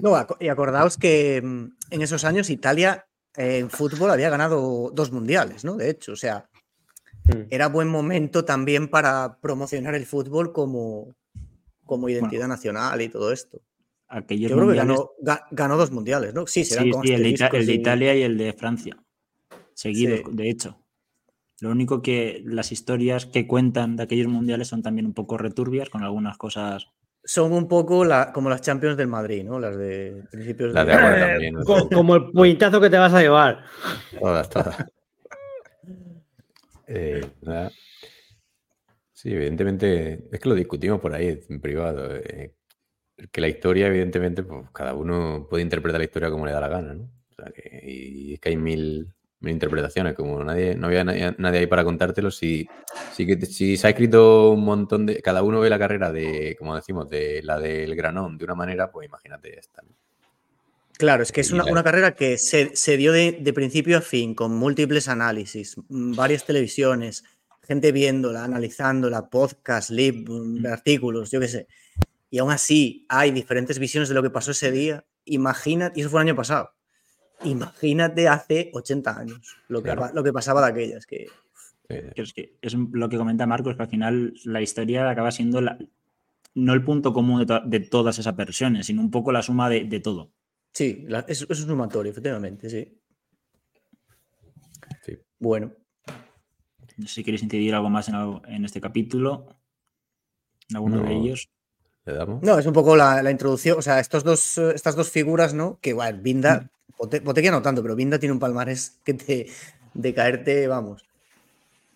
No, y acordaos que mm, en esos años Italia eh, en fútbol había ganado dos mundiales, ¿no? De hecho, o sea, mm. era buen momento también para promocionar el fútbol como, como identidad nacional y todo esto. Yo creo que ganó, ganó, dos mundiales, ¿no? Sí, sí, el, de, Italia y el de Francia. Seguidos, de hecho. Lo único que las historias que cuentan de aquellos mundiales son también un poco returbias, con algunas cosas. Son un poco como las Champions del Madrid, ¿no? Las de principios de. también, Como el puñetazo que te vas a llevar. Todas, todas. Eh, sí, evidentemente, es que lo discutimos por ahí en privado. Eh, que la historia, evidentemente, pues cada uno puede interpretar la historia como le da la gana, ¿no? O sea, que, y es que hay mil, interpretaciones, como nadie, no había nadie, ahí para contártelo, si, si, que, si se ha escrito un montón de, cada uno ve la carrera de, como decimos, de la del granón de una manera, pues imagínate esta. Claro, es que es una, una carrera que se, se dio de, de, principio a fin, con múltiples análisis, mm, varias televisiones, gente viéndola, analizándola, podcast, lib, mm, mm. artículos, yo qué sé. Y aún así hay diferentes visiones de lo que pasó ese día. Imagina, y eso fue el año pasado. Imagínate hace 80 años lo que, lo que pasaba de aquellas. Que... Es que es lo que comenta Marcos, que al final la historia acaba siendo la, no el punto común de, todas esas versiones, sino un poco la suma de, todo. Sí, es, es, un sumatorio, efectivamente, sí. sí. Bueno. Si queréis incidir algo más en, este capítulo, en alguno de ellos. No, es un poco la, introducción, o sea, estos dos, estas dos figuras, ¿no? Que, bueno, Binda mm. Botequia no tanto, pero Vinda tiene un palmarés que te de caerte, vamos.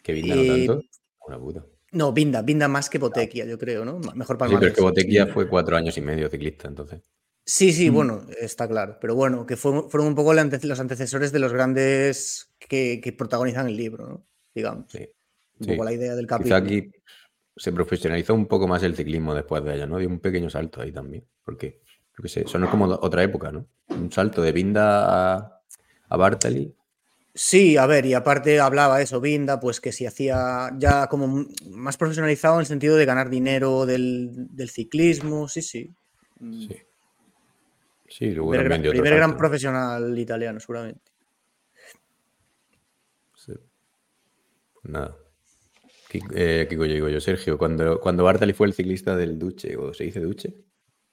¿Que Vinda no tanto? Una puta. No, Vinda, Vinda más que Botequia, yo creo, ¿no? Mejor palmarés. Sí, pero es que Botequia fue cuatro años y medio ciclista, entonces. Sí, sí, mm. bueno, está claro. Pero bueno, que fueron un poco los antecesores de los grandes que, protagonizan el libro, ¿no? Digamos. Sí. Un poco la idea del capítulo. Quizá aquí se profesionalizó un poco más el ciclismo después de ella, ¿no? Dio un pequeño salto ahí también. Porque yo qué sé, es como otra época, ¿no? Un salto de Binda a, a Bartali. Sí, a ver, y aparte hablaba eso, Binda, pues que si hacía ya como más profesionalizado en el sentido de ganar dinero del, ciclismo, sí, sí. Sí. Sí, luego primer, gran, primer gran profesional italiano, seguramente. Sí. Pues nada. Eh, Kiko, yo digo yo, Sergio, cuando, cuando Bartali fue el ciclista del Duche, o se dice Duche,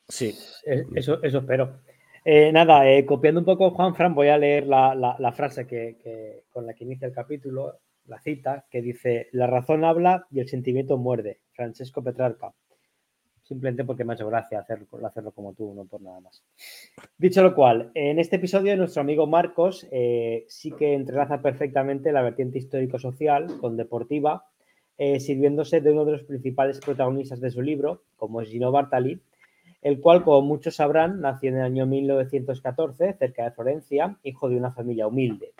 Sí, eh, eso, eso espero. Eh, nada, eh, copiando un poco Juan Fran, voy a leer la, frase que, con la que inicia el capítulo. la cita, que dice, la razón habla y el sentimiento muerde. Francesco Petrarca. Simplemente porque me ha hecho gracia hacerlo, hacerlo como tú, no por nada más. Dicho lo cual, en este episodio nuestro amigo Marcos eh, sí que entrelaza perfectamente la vertiente histórico-social con deportiva, sirviéndose de uno de los principales protagonistas de su libro, como es Gino Bartali, el cual, como muchos sabrán, nació en el año 1914 cerca de Florencia, hijo de una familia humilde.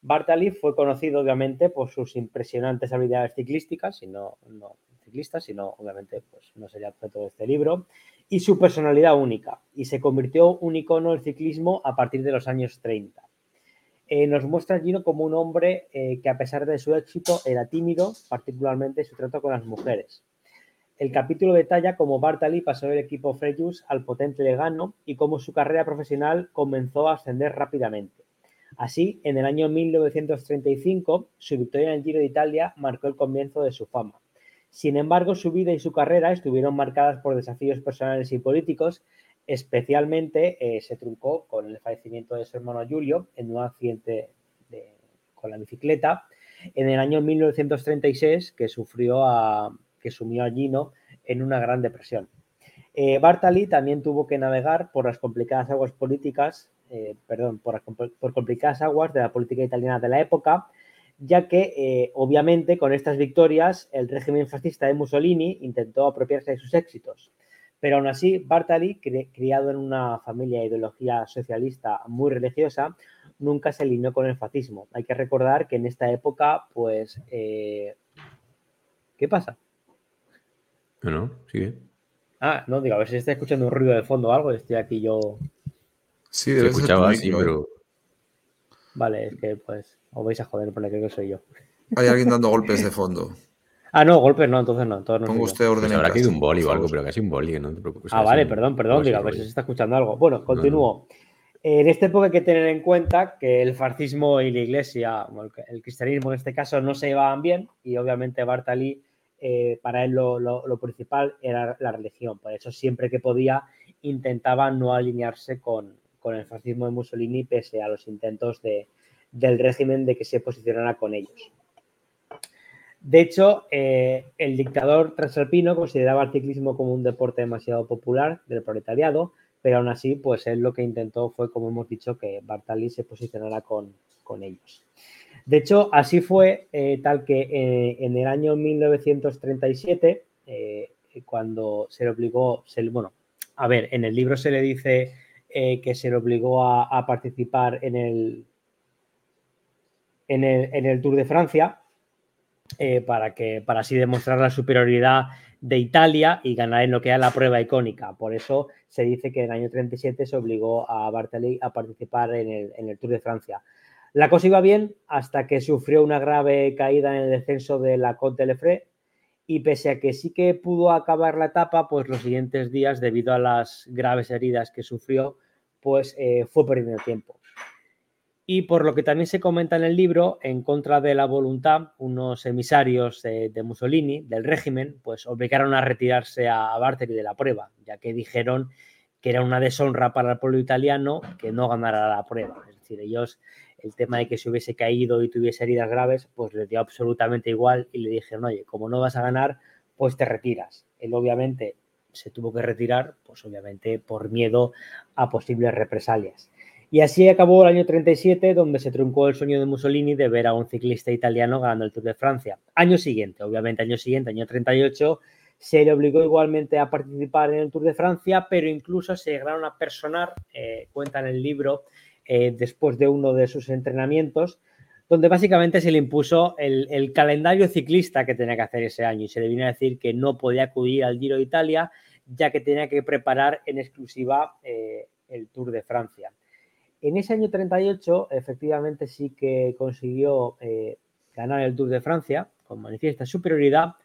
Bartali fue conocido obviamente por sus impresionantes habilidades ciclísticas, si no, no ciclistas, sino obviamente pues, no sería objeto de este libro, y su personalidad única, y se convirtió un icono del ciclismo a partir de los años 30. Eh, nos muestra Gino como un hombre eh, que a pesar de su éxito era tímido, particularmente su trato con las mujeres. El capítulo detalla cómo Bartali pasó del equipo Frejus al potente Legano y cómo su carrera profesional comenzó a ascender rápidamente. Así, en el año 1935, su victoria en el Giro de Italia marcó el comienzo de su fama. Sin embargo, su vida y su carrera estuvieron marcadas por desafíos personales y políticos, especialmente eh, se truncó con el fallecimiento de su hermano Julio en un accidente con la bicicleta en el año 1936 que sufrió a, que sumió a Gino en una gran depresión. Eh, Bartali también tuvo que navegar por las complicadas aguas políticas, eh, perdón, por, por, complicadas aguas de la política italiana de la época, ya que eh, obviamente con estas victorias el régimen fascista de Mussolini intentó apropiarse de sus éxitos. Pero aún así, Bartali, criado en una familia de ideología socialista muy religiosa, nunca se alineó con el fascismo. Hay que recordar que en esta época, pues, ¿qué pasa? No, no, sigue. Ah, no, digo, a ver si está escuchando un ruido de fondo o algo, estoy aquí yo. Sí, debe escuchaba así, pero. Vale, es que pues os vais a joder porque creo que soy yo. Hay alguien dando golpes de fondo. Ah, no, golpes no, entonces no. Entonces no Pongo usted orden pues habrá que un boli o algo, pero casi un boli, no te preocupes. Ah, vale, perdón, perdón, digo, a ver si se está escuchando algo. Bueno, continúo. En este época hay que tener en cuenta que el fascismo y la iglesia, el cristianismo en este caso, no se llevaban bien y obviamente Bartali, eh, para él lo, principal era la religión. Por eso siempre que podía intentaba no alinearse con, el fascismo de Mussolini pese a los intentos de, del régimen de que se posicionara con ellos. De hecho, eh, el dictador transalpino consideraba el ciclismo como un deporte demasiado popular del proletariado, pero aún así, pues él lo que intentó fue, como hemos dicho, que Bartali se posicionara con, ellos. De hecho, así fue eh, tal que eh, en el año 1937, cuando se le obligó, bueno, a ver, en el libro se le dice que se le obligó a participar en el, en el, Tour de Francia eh, para, que, para así demostrar la superioridad de Italia y ganar en lo que era la prueba icónica. Por eso se dice que en el año 37 se obligó a Bartali a participar en el, Tour de Francia. La cosa iba bien hasta que sufrió una grave caída en el descenso de la Côte de y pese a que sí que pudo acabar la etapa, pues los siguientes días, debido a las graves heridas que sufrió, pues eh, fue perdiendo tiempo. Y por lo que también se comenta en el libro, en contra de la voluntad, unos emisarios de, Mussolini, del régimen, pues obligaron a retirarse a, a de la prueba, ya que dijeron que era una deshonra para el pueblo italiano que no ganara la prueba. Es decir, ellos, el tema de que se hubiese caído y tuviese heridas graves, pues les dio absolutamente igual y le dijeron, oye, como no vas a ganar, pues te retiras. Él obviamente se tuvo que retirar, pues obviamente por miedo a posibles represalias. Y así acabó el año 37, donde se truncó el sueño de Mussolini de ver a un ciclista italiano ganando el Tour de Francia. Año siguiente, obviamente año siguiente, año 38, se le obligó igualmente a participar en el Tour de Francia, pero incluso se llegaron a personar, eh, cuenta en el libro, eh, después de uno de sus entrenamientos, donde básicamente se le impuso el, calendario ciclista que tenía que hacer ese año y se le vino a decir que no podía acudir al Giro de Italia, ya que tenía que preparar en exclusiva eh, el Tour de Francia. En ese año 38, efectivamente, sí que consiguió eh, ganar el Tour de Francia con manifiesta superioridad,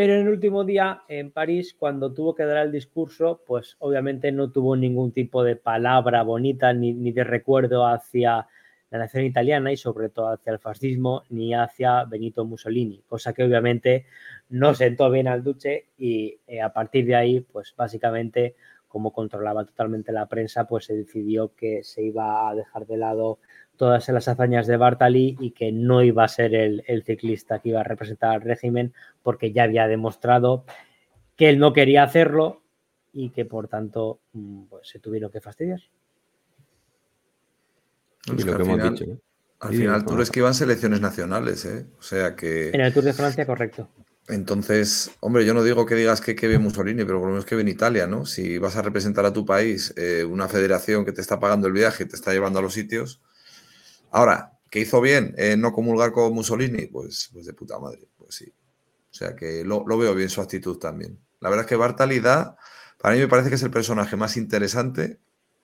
pero en el último día en París, cuando tuvo que dar el discurso, pues obviamente no tuvo ningún tipo de palabra bonita ni, de recuerdo hacia la nación italiana y sobre todo hacia el fascismo ni hacia Benito Mussolini, cosa que obviamente no sentó bien al Duce y eh, a partir de ahí, pues básicamente como controlaba totalmente la prensa, pues se decidió que se iba a dejar de lado todas las hazañas de Bartali y que no iba a ser el, ciclista que iba a representar al régimen porque ya había demostrado que él no quería hacerlo y que por tanto mm, pues, se tuvieron que fastidiar. Y lo que hemos dicho. Al final, tú es que iban selecciones nacionales, ¿eh? O sea que. En el Tour de Francia, correcto. Entonces, hombre, yo no digo que digas que, que ve Mussolini, pero por lo menos que ve en Italia, ¿no? Si vas a representar a tu país, eh, una federación que te está pagando el viaje, te está llevando a los sitios. Ahora, ¿qué hizo bien eh, no comulgar con Mussolini? Pues, pues de puta madre, pues sí. O sea que lo, veo bien su actitud también. La verdad es que Bartali da, para mí me parece que es el personaje más interesante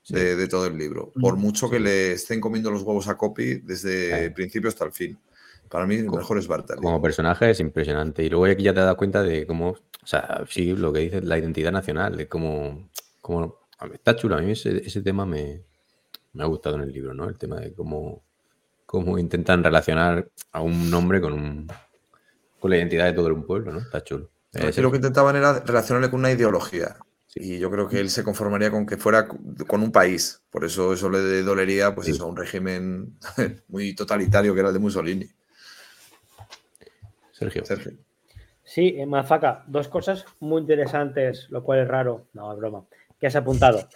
de, todo el libro, por mm, mucho que le estén comiendo los huevos a Copy desde el principio hasta el fin. Para mí, el mejor es Bartali. Como personaje es impresionante. Y luego aquí ya te das cuenta de cómo, o sea, sí, lo que dices, la identidad nacional, de cómo, cómo está chulo. A mí ese, tema me, ha gustado en el libro, ¿no? El tema de cómo, cómo intentan relacionar a un nombre con, un, con la identidad de todo un pueblo, ¿no? Está chulo. lo que intentaban era relacionarle con una ideología. Y yo creo que él se conformaría con que fuera con un país. Por eso eso le dolería, pues eso, a un régimen muy totalitario que era el de Mussolini. Sergio. Sí, en Mazaca, dos cosas muy interesantes, lo cual es raro, no, es broma, que has apuntado.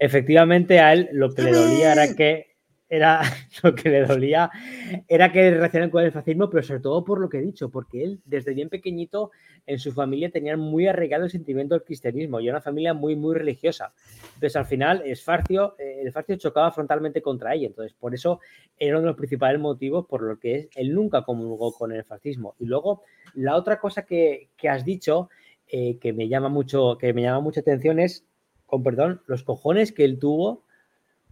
Efectivamente, a él lo que le dolía era que era lo que le dolía era que reaccionaran con el fascismo, pero sobre todo por lo que he dicho, porque él desde bien pequeñito en su familia tenía muy arraigado el sentimiento del cristianismo y una familia muy, muy religiosa. Entonces al final Esfarcio, eh, el Esfarcio chocaba frontalmente contra ella, entonces por eso era uno de los principales motivos por lo que él nunca comulgó con el fascismo. Y luego la otra cosa que, has dicho eh, que me llama mucho, que me llama mucha atención es, con perdón, los cojones que él tuvo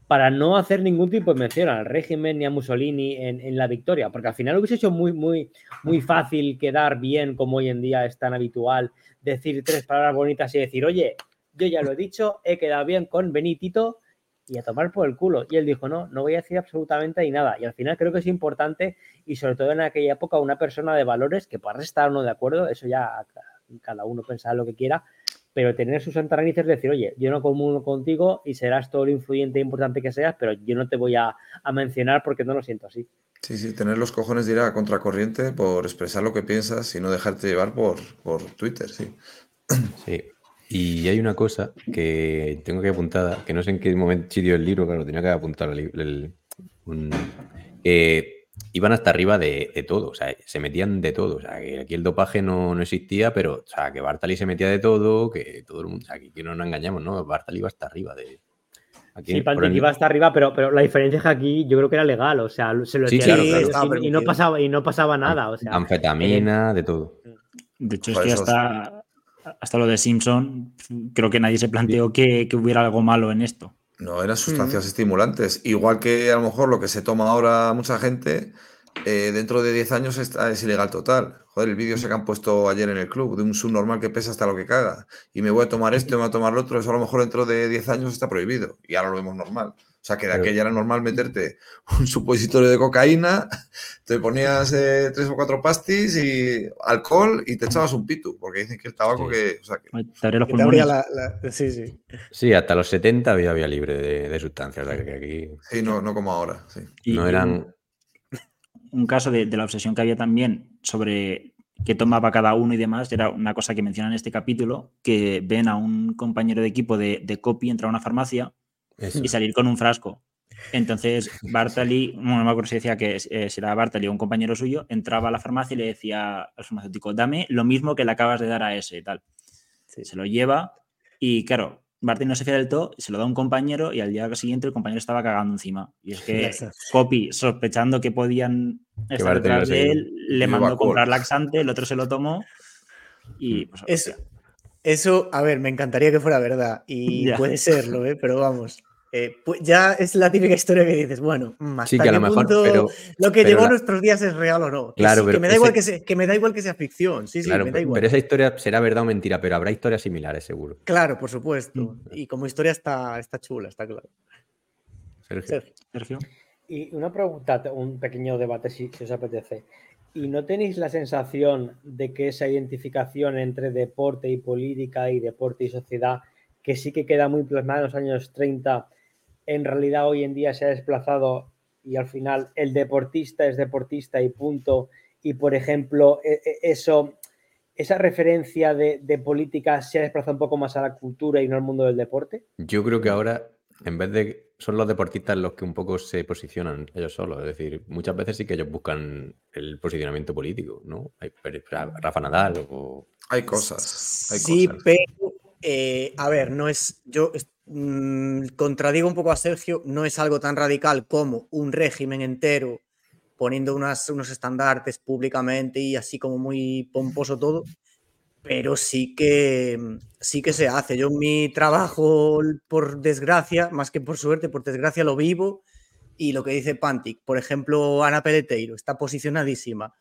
para no hacer ningún tipo de mención al régimen ni a Mussolini en, la victoria, porque al final hubiese sido muy, muy, muy fácil quedar bien, como hoy en día es tan habitual, decir tres palabras bonitas y decir, oye, yo ya lo he dicho, he quedado bien con Benitito y a tomar por el culo. Y él dijo, no, no voy a decir absolutamente nada. Y al final creo que es importante, y sobre todo en aquella época, una persona de valores que para estar uno de acuerdo, eso ya cada uno pensará lo que quiera, pero tener sus santaranices es decir, oye, yo no comulgo contigo y serás todo lo influyente e importante que seas, pero yo no te voy a, mencionar porque no lo siento así. Sí, sí, tener los cojones de ir a contracorriente por expresar lo que piensas y no dejarte llevar por, por Twitter, sí. Sí. Y hay una cosa que tengo que apuntar, que no sé en qué momento sitio el libro, pero tenía que apuntar el, iban hasta arriba de, todo, o sea, se metían de todo, o sea, que aquí el dopaje no, existía, pero, o sea, que Bartali se metía de todo, que todo el mundo, o sea, que no nos engañamos, ¿no? Bartali iba hasta arriba de... Aquí, sí, iba hasta arriba, pero, pero la diferencia es que aquí yo creo que era legal, o sea, se lo sí, y, no pasaba, y no pasaba nada, o sea... Anfetamina, de todo. De hecho, es que hasta, hasta lo de Simpson, creo que nadie se planteó que, que hubiera algo malo en esto. No, eran sustancias mm. estimulantes. Igual que a lo mejor lo que se toma ahora mucha gente, eh, dentro de 10 años es ilegal total. Joder, el vídeo se que han puesto ayer en el club de un subnormal que pesa hasta lo que caga. Y me voy a tomar esto, me voy a tomar lo otro. Eso a lo mejor dentro de 10 años está prohibido. Y ahora lo vemos normal. O sea, que de aquella era normal meterte un supositorio de cocaína, te ponías eh, tres o cuatro pastis y alcohol y te echabas un pito, porque dicen que el tabaco que... O sea, que... Sí, sí. sí, hasta los 70 había vía libre de, sustancias. que aquí... Sí, no, no como ahora. Sí. no eran... Un caso de, la obsesión que había también sobre qué tomaba cada uno y demás, era una cosa que mencionan en este capítulo, que ven a un compañero de equipo de, de copy entrar a una farmacia y salir con un frasco. Entonces, Bartali, no me acuerdo si decía que eh, será Bartali o un compañero suyo, entraba a la farmacia y le decía al farmacéutico, dame lo mismo que le acabas de dar a ese y tal. Se lo lleva y, claro, Bartali no se fía del todo, se lo da a un compañero y al día siguiente el compañero estaba cagando encima. Y es que Copy, sospechando que podían estar detrás de él, le mandó comprar laxante, el otro se lo tomó y pues, eso, a ver, me encantaría que fuera verdad y puede serlo, ¿eh? pero vamos. Eh, pues ya es la típica historia que dices, bueno, más sí, que a lo mejor lo que llegó a nuestros días es real o no. Claro, que, me da igual que, sea, que, me da igual que sea ficción. Sí, sí, me da igual. Pero esa historia será verdad o mentira, pero habrá historias similares, seguro. Claro, por supuesto. Mm. Y como historia está, está chula, está claro. Sergio. Sergio. Y una pregunta, un pequeño debate si, si os apetece. ¿Y no tenéis la sensación de que esa identificación entre deporte y política y deporte y sociedad, que sí que queda muy plasmada en los años 30, en realidad hoy en día se ha desplazado y al final el deportista es deportista y punto. Y por ejemplo, e, e, eso, esa referencia de, de política se ha desplazado un poco más a la cultura y no al mundo del deporte. Yo creo que ahora, en vez de son los deportistas los que un poco se posicionan ellos solos. Es decir, muchas veces sí que ellos buscan el posicionamiento político, ¿no? Hay Rafa Nadal o... Hay cosas. sí, pero eh, a ver, no es. Yo mm, contradigo un poco a Sergio, no es algo tan radical como un régimen entero poniendo unas, unos estandartes públicamente y así como muy pomposo todo, pero sí que, sí que se hace. Yo mi trabajo, por desgracia, más que por suerte, por desgracia lo vivo y lo que dice Pantic, por ejemplo, Ana Peleteiro está posicionadísima,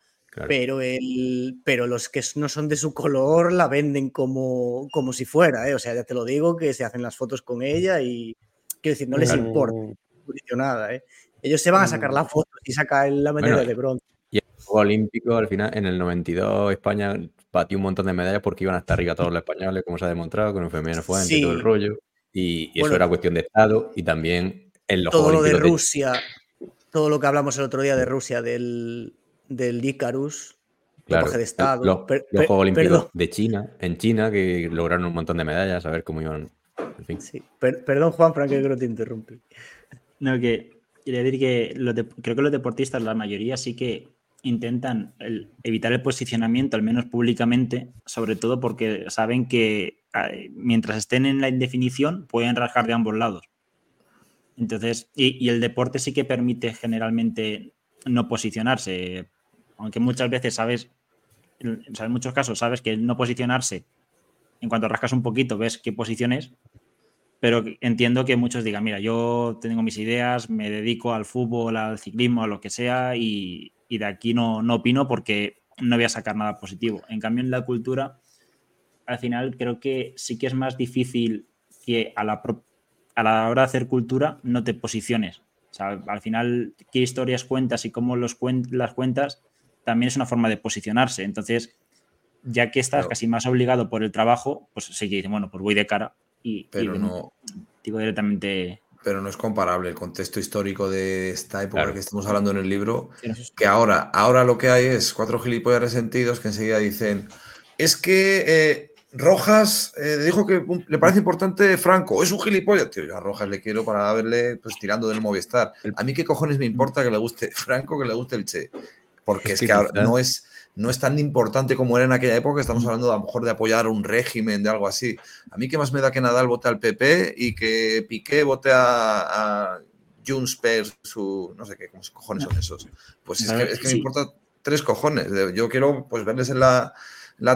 pero, el, pero los que no son de su color la venden como, como si fuera, ¿eh? o sea, ya te lo digo, que se hacen las fotos con ella y quiero decir, no les importa posicionada. ¿eh? Ellos se van a sacar la foto y saca la medalla de bronce. Y el Juego Olímpico, al final, en el 92, España batió un montón de medallas porque iban a estar arriba todos los españoles, como se ha demostrado, con el femenino fuente y todo el rollo. Y, eso era cuestión de Estado y también en los Todo lo de Rusia, todo lo que hablamos el otro día de Rusia, del, del Icarus, claro, de Estado. Los, Juegos Olímpicos de China, en China, que lograron un montón de medallas, a ver cómo iban. perdón, Juan, para que no te interrumpe. No, que quería decir que creo que los deportistas, la mayoría, sí que intentan evitar el posicionamiento, al menos públicamente, sobre todo porque saben que mientras estén en la indefinición pueden rasgar de ambos lados. Entonces, y, el deporte sí que permite generalmente no posicionarse, aunque muchas veces sabes, en muchos casos sabes que no posicionarse, en cuanto rascas un poquito ves qué posición es, pero entiendo que muchos digan, mira, yo tengo mis ideas, me dedico al fútbol, al ciclismo, a lo que sea, y, y de aquí no, no opino porque no voy a sacar nada positivo. En cambio, en la cultura, al final creo que sí que es más difícil que a la, a la hora de hacer cultura no te posiciones. O sea, al final, qué historias cuentas y cómo los las cuentas también es una forma de posicionarse. Entonces, ya que estás casi más obligado por el trabajo, pues sí que bueno, pues voy de cara y, Pero no, digo directamente pero no es comparable el contexto histórico de esta época que estamos hablando en el libro, que ahora, ahora lo que hay es cuatro gilipollas resentidos que enseguida dicen, es que eh, Rojas eh, dijo que le parece importante Franco, es un gilipollas, tío, yo a Rojas le quiero para verle pues tirando del Movistar. A mí qué cojones me importa que le guste Franco, que le guste el Che, porque es, que, ahora no es no es tan importante como era en aquella época, estamos hablando a lo mejor de apoyar un régimen, de algo así. A mí qué más me da que Nadal vote al PP y que Piqué vote a, a su, no sé qué, ¿cómo cojones son esos? Pues es que, me importa tres cojones. Yo quiero pues verles en la,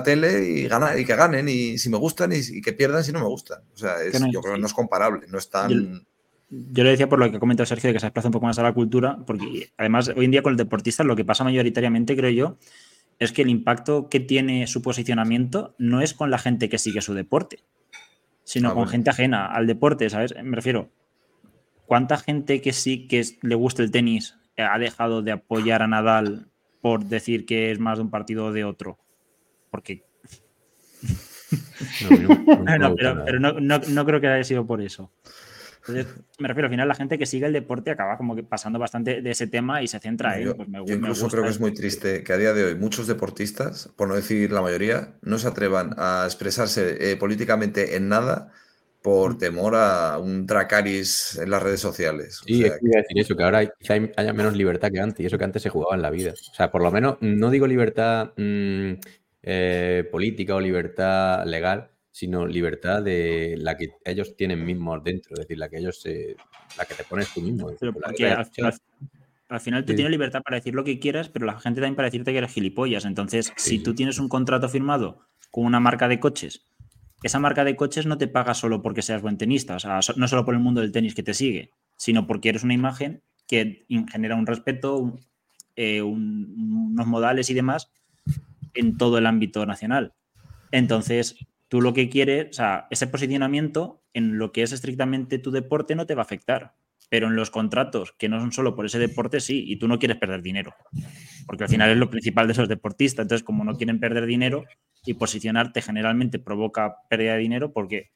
tele y ganar y que ganen y si me gustan y, que pierdan si no me gustan. O sea, yo creo que no es comparable, no es tan... Yo, le decía por lo que ha comentado Sergio de que se desplaza un poco más a la cultura, porque además hoy en día con el deportista lo que pasa mayoritariamente, creo yo, es que el impacto que tiene su posicionamiento no es con la gente que sigue su deporte, sino ah, con gente ajena al deporte, ¿sabes? Me refiero, ¿cuánta gente que sí que le gusta el tenis ha dejado de apoyar a Nadal por decir que es más de un partido o de otro? Porque... No, pero, no creo que haya sido por eso me refiero, al final la gente que sigue el deporte acaba como que pasando bastante de ese tema y se centra en pues yo incluso creo que es muy triste que a día de hoy muchos deportistas, por no decir la mayoría, no se atrevan a expresarse eh, políticamente en nada por mm. temor a un Dracaris en las redes sociales. Sí, es decir eso, que ahora haya menos libertad que antes, y eso que antes se jugaba en la vida. O sea, por lo menos, no digo libertad mm, eh, política o libertad legal, sino libertad de la que ellos tienen mismos dentro, es decir, la que ellos se, la que te pones tú mismo. al, final tú tienes libertad para decir lo que quieras, pero la gente también para decirte que eres gilipollas. Entonces, si tú tienes un contrato firmado con una marca de coches, esa marca de coches no te paga solo porque seas buen tenista, o sea, no solo por el mundo del tenis que te sigue, sino porque eres una imagen que genera un respeto, eh, unos modales y demás en todo el ámbito nacional. Entonces, tú lo que quieres, o sea, ese posicionamiento en lo que es estrictamente tu deporte no te va a afectar, pero en los contratos que no son solo por ese deporte, sí, y tú no quieres perder dinero, porque al final es lo principal de esos deportistas, entonces como no quieren perder dinero y posicionarte generalmente provoca pérdida de dinero porque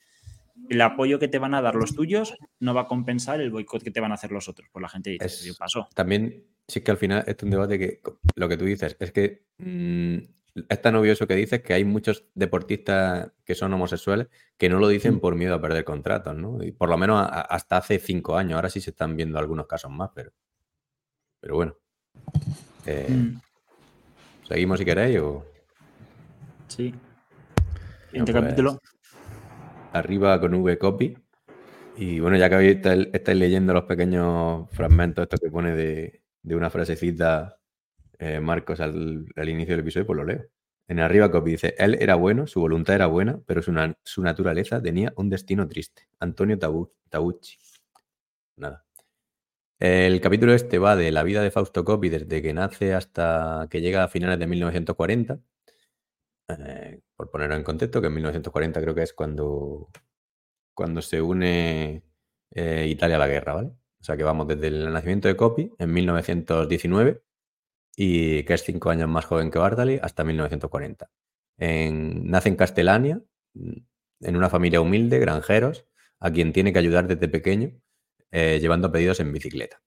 el apoyo que te van a dar los tuyos no va a compensar el boicot que te van a hacer los otros. Pues la gente dice, es, pasó. También, sí que al final es un debate que lo que tú dices es que mm, es tan obvio eso que dices que hay muchos deportistas que son homosexuales que no lo dicen mm. por miedo a perder contratos, ¿no? Y por lo menos hasta hace cinco años. Ahora sí se están viendo algunos casos más, pero, pero bueno. Eh, mm. ¿Seguimos si queréis o...? Sí. Este capítulo. Arriba con V copy. Y bueno, ya que estáis, leyendo los pequeños fragmentos, esto que pone de, una frasecita eh, Marcos al, inicio del episodio, pues lo leo. En arriba copy dice, él era bueno, su voluntad era buena, pero su, su naturaleza tenía un destino triste. Antonio Tabucci. Nada. El capítulo este va de la vida de Fausto Coppi desde que nace hasta que llega a finales de 1940 eh, por ponerlo en contexto, que en 1940 creo que es cuando, cuando se une eh, Italia a la guerra, ¿vale? O sea que vamos desde el nacimiento de Coppi en 1919 y que es cinco años más joven que Bartali hasta 1940. nace en Castellania, mm, en una familia humilde, granjeros, a quien tiene que ayudar desde pequeño, eh, llevando pedidos en bicicleta.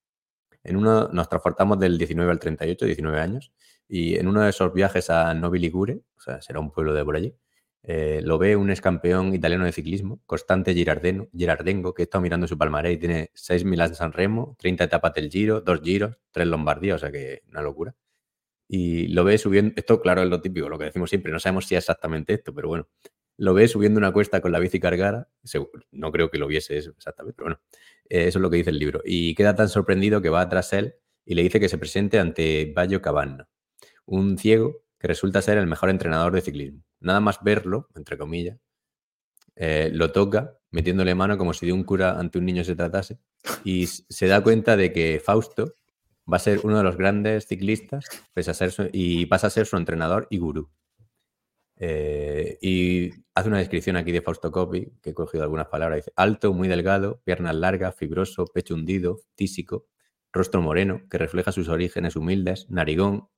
En uno nos transportamos del 19 al 38, 19 años, y en uno de esos viajes a Novi Ligure, o será un pueblo de por allí, eh, lo ve un ex campeón italiano de ciclismo, Constante Girardeno, Girardengo, que está mirando su palmarés y tiene 6 milas de San Remo, 30 etapas del Giro, 2 Giros, 3 Lombardía, o sea que una locura. Y lo ve subiendo, esto claro es lo típico, lo que decimos siempre, no sabemos si es exactamente esto, pero bueno, lo ve subiendo una cuesta con la bici cargada, no creo que lo viese eso exactamente, pero bueno, eh, eso es lo que dice el libro. Y queda tan sorprendido que va tras él y le dice que se presente ante Bayo Cabanna, un ciego que resulta ser el mejor entrenador de ciclismo. Nada más verlo, entre comillas, eh, lo toca metiéndole mano como si de un cura ante un niño se tratase y se da cuenta de que Fausto va a ser uno de los grandes ciclistas a ser y pasa a ser su entrenador y gurú. Eh, y hace una descripción aquí de Fausto Coppi, que he cogido algunas palabras. Dice, alto, muy delgado, piernas largas, fibroso, pecho hundido, tísico, rostro moreno, que refleja sus orígenes humildes, narigón,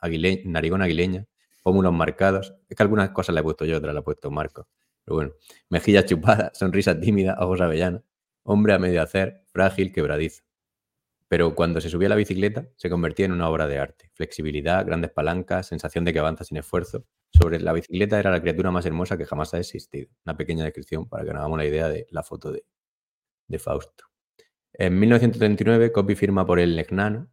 narigón aguileña, pómulos marcados. Es que algunas cosas le he puesto yo, otras le he puesto Marco. Pero bueno, mejilla chupada, sonrisa tímida, ojos avellanos, hombre a medio hacer, frágil, quebradizo. Pero cuando se subía a la bicicleta, se convertía en una obra de arte. Flexibilidad, grandes palancas, sensación de que avanza sin esfuerzo. Sobre la bicicleta era la criatura más hermosa que jamás ha existido. Una pequeña descripción para que nos hagamos la idea de la foto de, Fausto. En 1939, Coppi firma por el Legnano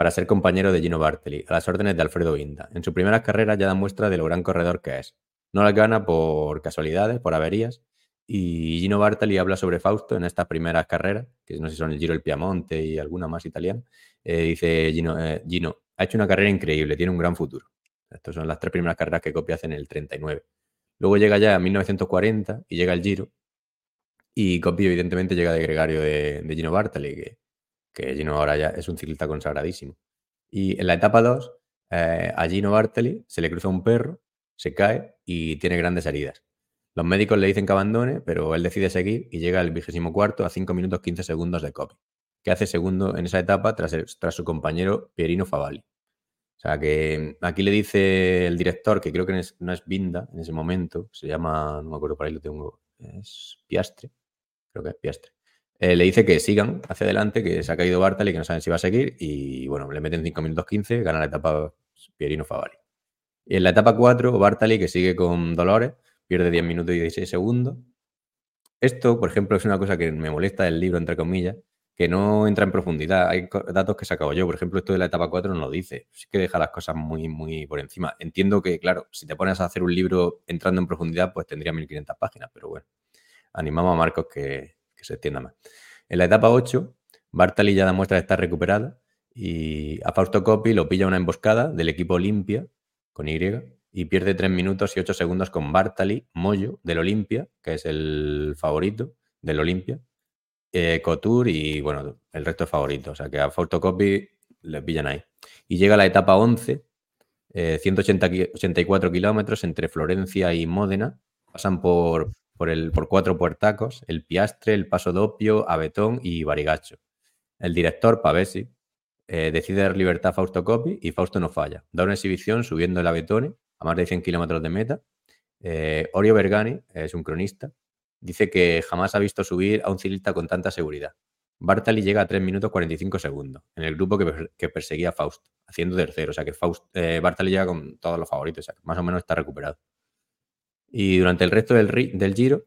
para ser compañero de Gino Bartoli, a las órdenes de Alfredo Inda. En sus primeras carreras ya da muestra de lo gran corredor que es. No las gana por casualidades, por averías, y Gino Bartali habla sobre Fausto en estas primeras carreras, que no sé si son el Giro del Piamonte y alguna más italiana. Eh, dice Gino, eh, Gino, ha hecho una carrera increíble, tiene un gran futuro. Estas son las tres primeras carreras que Coppi hace en el 39. Luego llega ya a 1940 y llega el Giro, y Coppi, evidentemente, llega de gregario de, Gino Bartali, que, Gino ahora ya es un ciclista consagradísimo. Y en la etapa 2, eh, a Gino Bartali se le cruza un perro, se cae y tiene grandes heridas. Los médicos le dicen que abandone, pero él decide seguir y llega al vigésimo cuarto a 5 minutos 15 segundos de Coppi, que hace segundo en esa etapa tras, su compañero Pierino Favalli. O sea que aquí le dice el director, que creo que no es, Binda en ese momento, se llama, no me acuerdo por ahí lo tengo, es Piastre, creo que es Piastre. Eh, le dice que sigan hacia adelante, que se ha caído Bartali, que no saben si va a seguir, y bueno, le meten 5 minutos 15, gana la etapa Pierino Favari. Y en la etapa 4, Bartali, que sigue con dolores, pierde 10 minutos y 16 segundos. Esto, por ejemplo, es una cosa que me molesta del libro, entre comillas, que no entra en profundidad. Hay datos que sacado yo. Por ejemplo, esto de la etapa 4 no lo dice. Sí que deja las cosas muy, muy por encima. Entiendo que, claro, si te pones a hacer un libro entrando en profundidad, pues tendría 1500 páginas, pero bueno animamos a Marcos que, se extienda más. En la etapa 8, Bartali ya da muestra de estar recuperada y a Fausto Coppi lo pilla una emboscada del equipo Olimpia, con Y, y pierde 3 minutos y 8 segundos con Bartali, Moyo, del Olimpia, que es el favorito del Olimpia, eh, Couture y, bueno, el resto es favorito. O sea que a Fausto Coppi le pillan ahí. Y llega la etapa 11, 184 eh, kilómetros entre Florencia y Módena. Pasan por por, el, por cuatro puertacos, el Piastre, el Paso Doppio, Abetón y Barigacho. El director, Pavesi, eh, decide dar libertad a Fausto Coppi y Fausto no falla. Da una exhibición subiendo el Abetone a más de 100 kilómetros de meta. Eh, Orio Bergani es un cronista dice que jamás ha visto subir a un ciclista con tanta seguridad. Bartali llega a 3 minutos 45 segundos en el grupo que, perseguía a Faust, haciendo tercero. O sea que Faust, eh, Bartali llega con todos los favoritos, o sea, más o menos está recuperado. Y durante el resto del, del giro,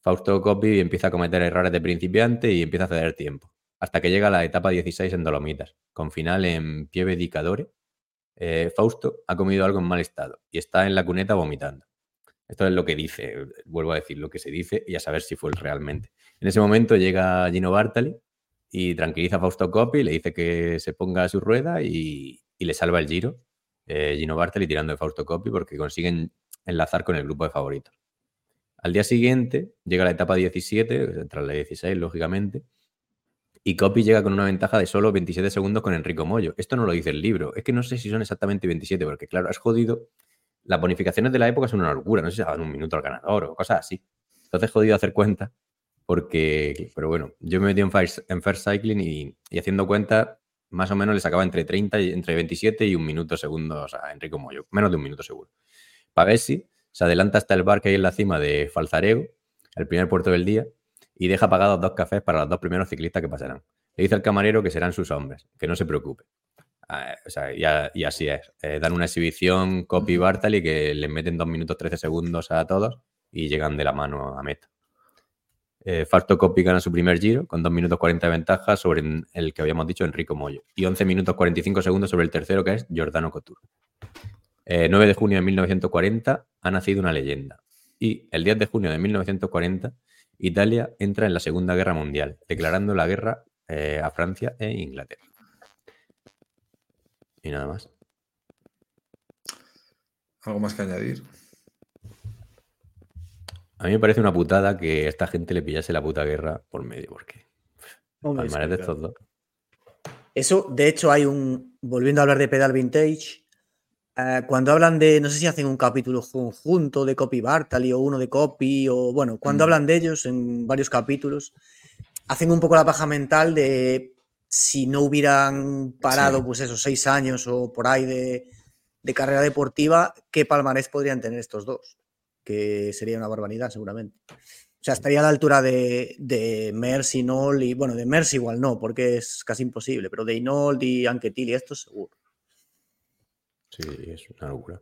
Fausto Coppi empieza a cometer errores de principiante y empieza a ceder tiempo, hasta que llega a la etapa 16 en Dolomitas, con final en Pieve di Cadore. Eh, Fausto ha comido algo en mal estado y está en la cuneta vomitando. Esto es lo que dice, vuelvo a decir lo que se dice y a saber si fue realmente. En ese momento llega Gino Bartali y tranquiliza a Fausto Coppi, le dice que se ponga a su rueda y, le salva el giro. Eh, Gino Bartali tirando de Fausto Coppi porque consiguen enlazar con el grupo de favoritos. Al día siguiente llega la etapa 17, tras la 16, lógicamente, y Coppi llega con una ventaja de solo 27 segundos con Enrico Mollo. Esto no lo dice el libro. Es que no sé si son exactamente 27, porque claro, has jodido. Las bonificaciones de la época son una locura. No sé si se dan un minuto al ganador o cosas así. Entonces, jodido hacer cuenta porque, pero bueno, yo me metí en First, en Cycling y, haciendo cuenta, más o menos le sacaba entre 30 y entre 27 y un minuto segundos a Enrico Moyo, menos de un minuto seguro. Pavesi se adelanta hasta el bar que hay en la cima de Falzarego, el primer puerto del día, y deja pagados dos cafés para los dos primeros ciclistas que pasarán. Le dice al camarero que serán sus hombres, que no se preocupe. Ah, o sea, y, así es. Eh, dan una exhibición copy Bartali que le meten dos minutos 13 segundos a todos y llegan de la mano a meta. Eh, Falto Coppi gana su primer giro con 2 minutos 40 de ventaja sobre el que habíamos dicho Enrico Moyo y 11 minutos 45 segundos sobre el tercero que es Giordano Couture. 9 eh, de junio de 1940 ha nacido una leyenda y el 10 de junio de 1940 Italia entra en la Segunda Guerra Mundial, declarando la guerra eh, a Francia e Inglaterra. Y nada más. ¿Algo más que añadir? A mí me parece una putada que esta gente le pillase la puta guerra por medio, porque de estos dos. Eso, de hecho, hay un. Volviendo a hablar de pedal vintage, eh, cuando hablan de. No sé si hacen un capítulo conjunto de Copy Bartali o uno de Copy, o bueno, cuando mm. hablan de ellos en varios capítulos, hacen un poco la paja mental de si no hubieran parado, pues esos seis años o por ahí de, de carrera deportiva, ¿qué palmarés podrían tener estos dos? que sería una barbaridad seguramente. O sea, estaría a la altura de, de Mercy, Noll y, bueno, de Mercy igual no, porque es casi imposible, pero de Inold y Anquetil y esto seguro. Sí, es una locura.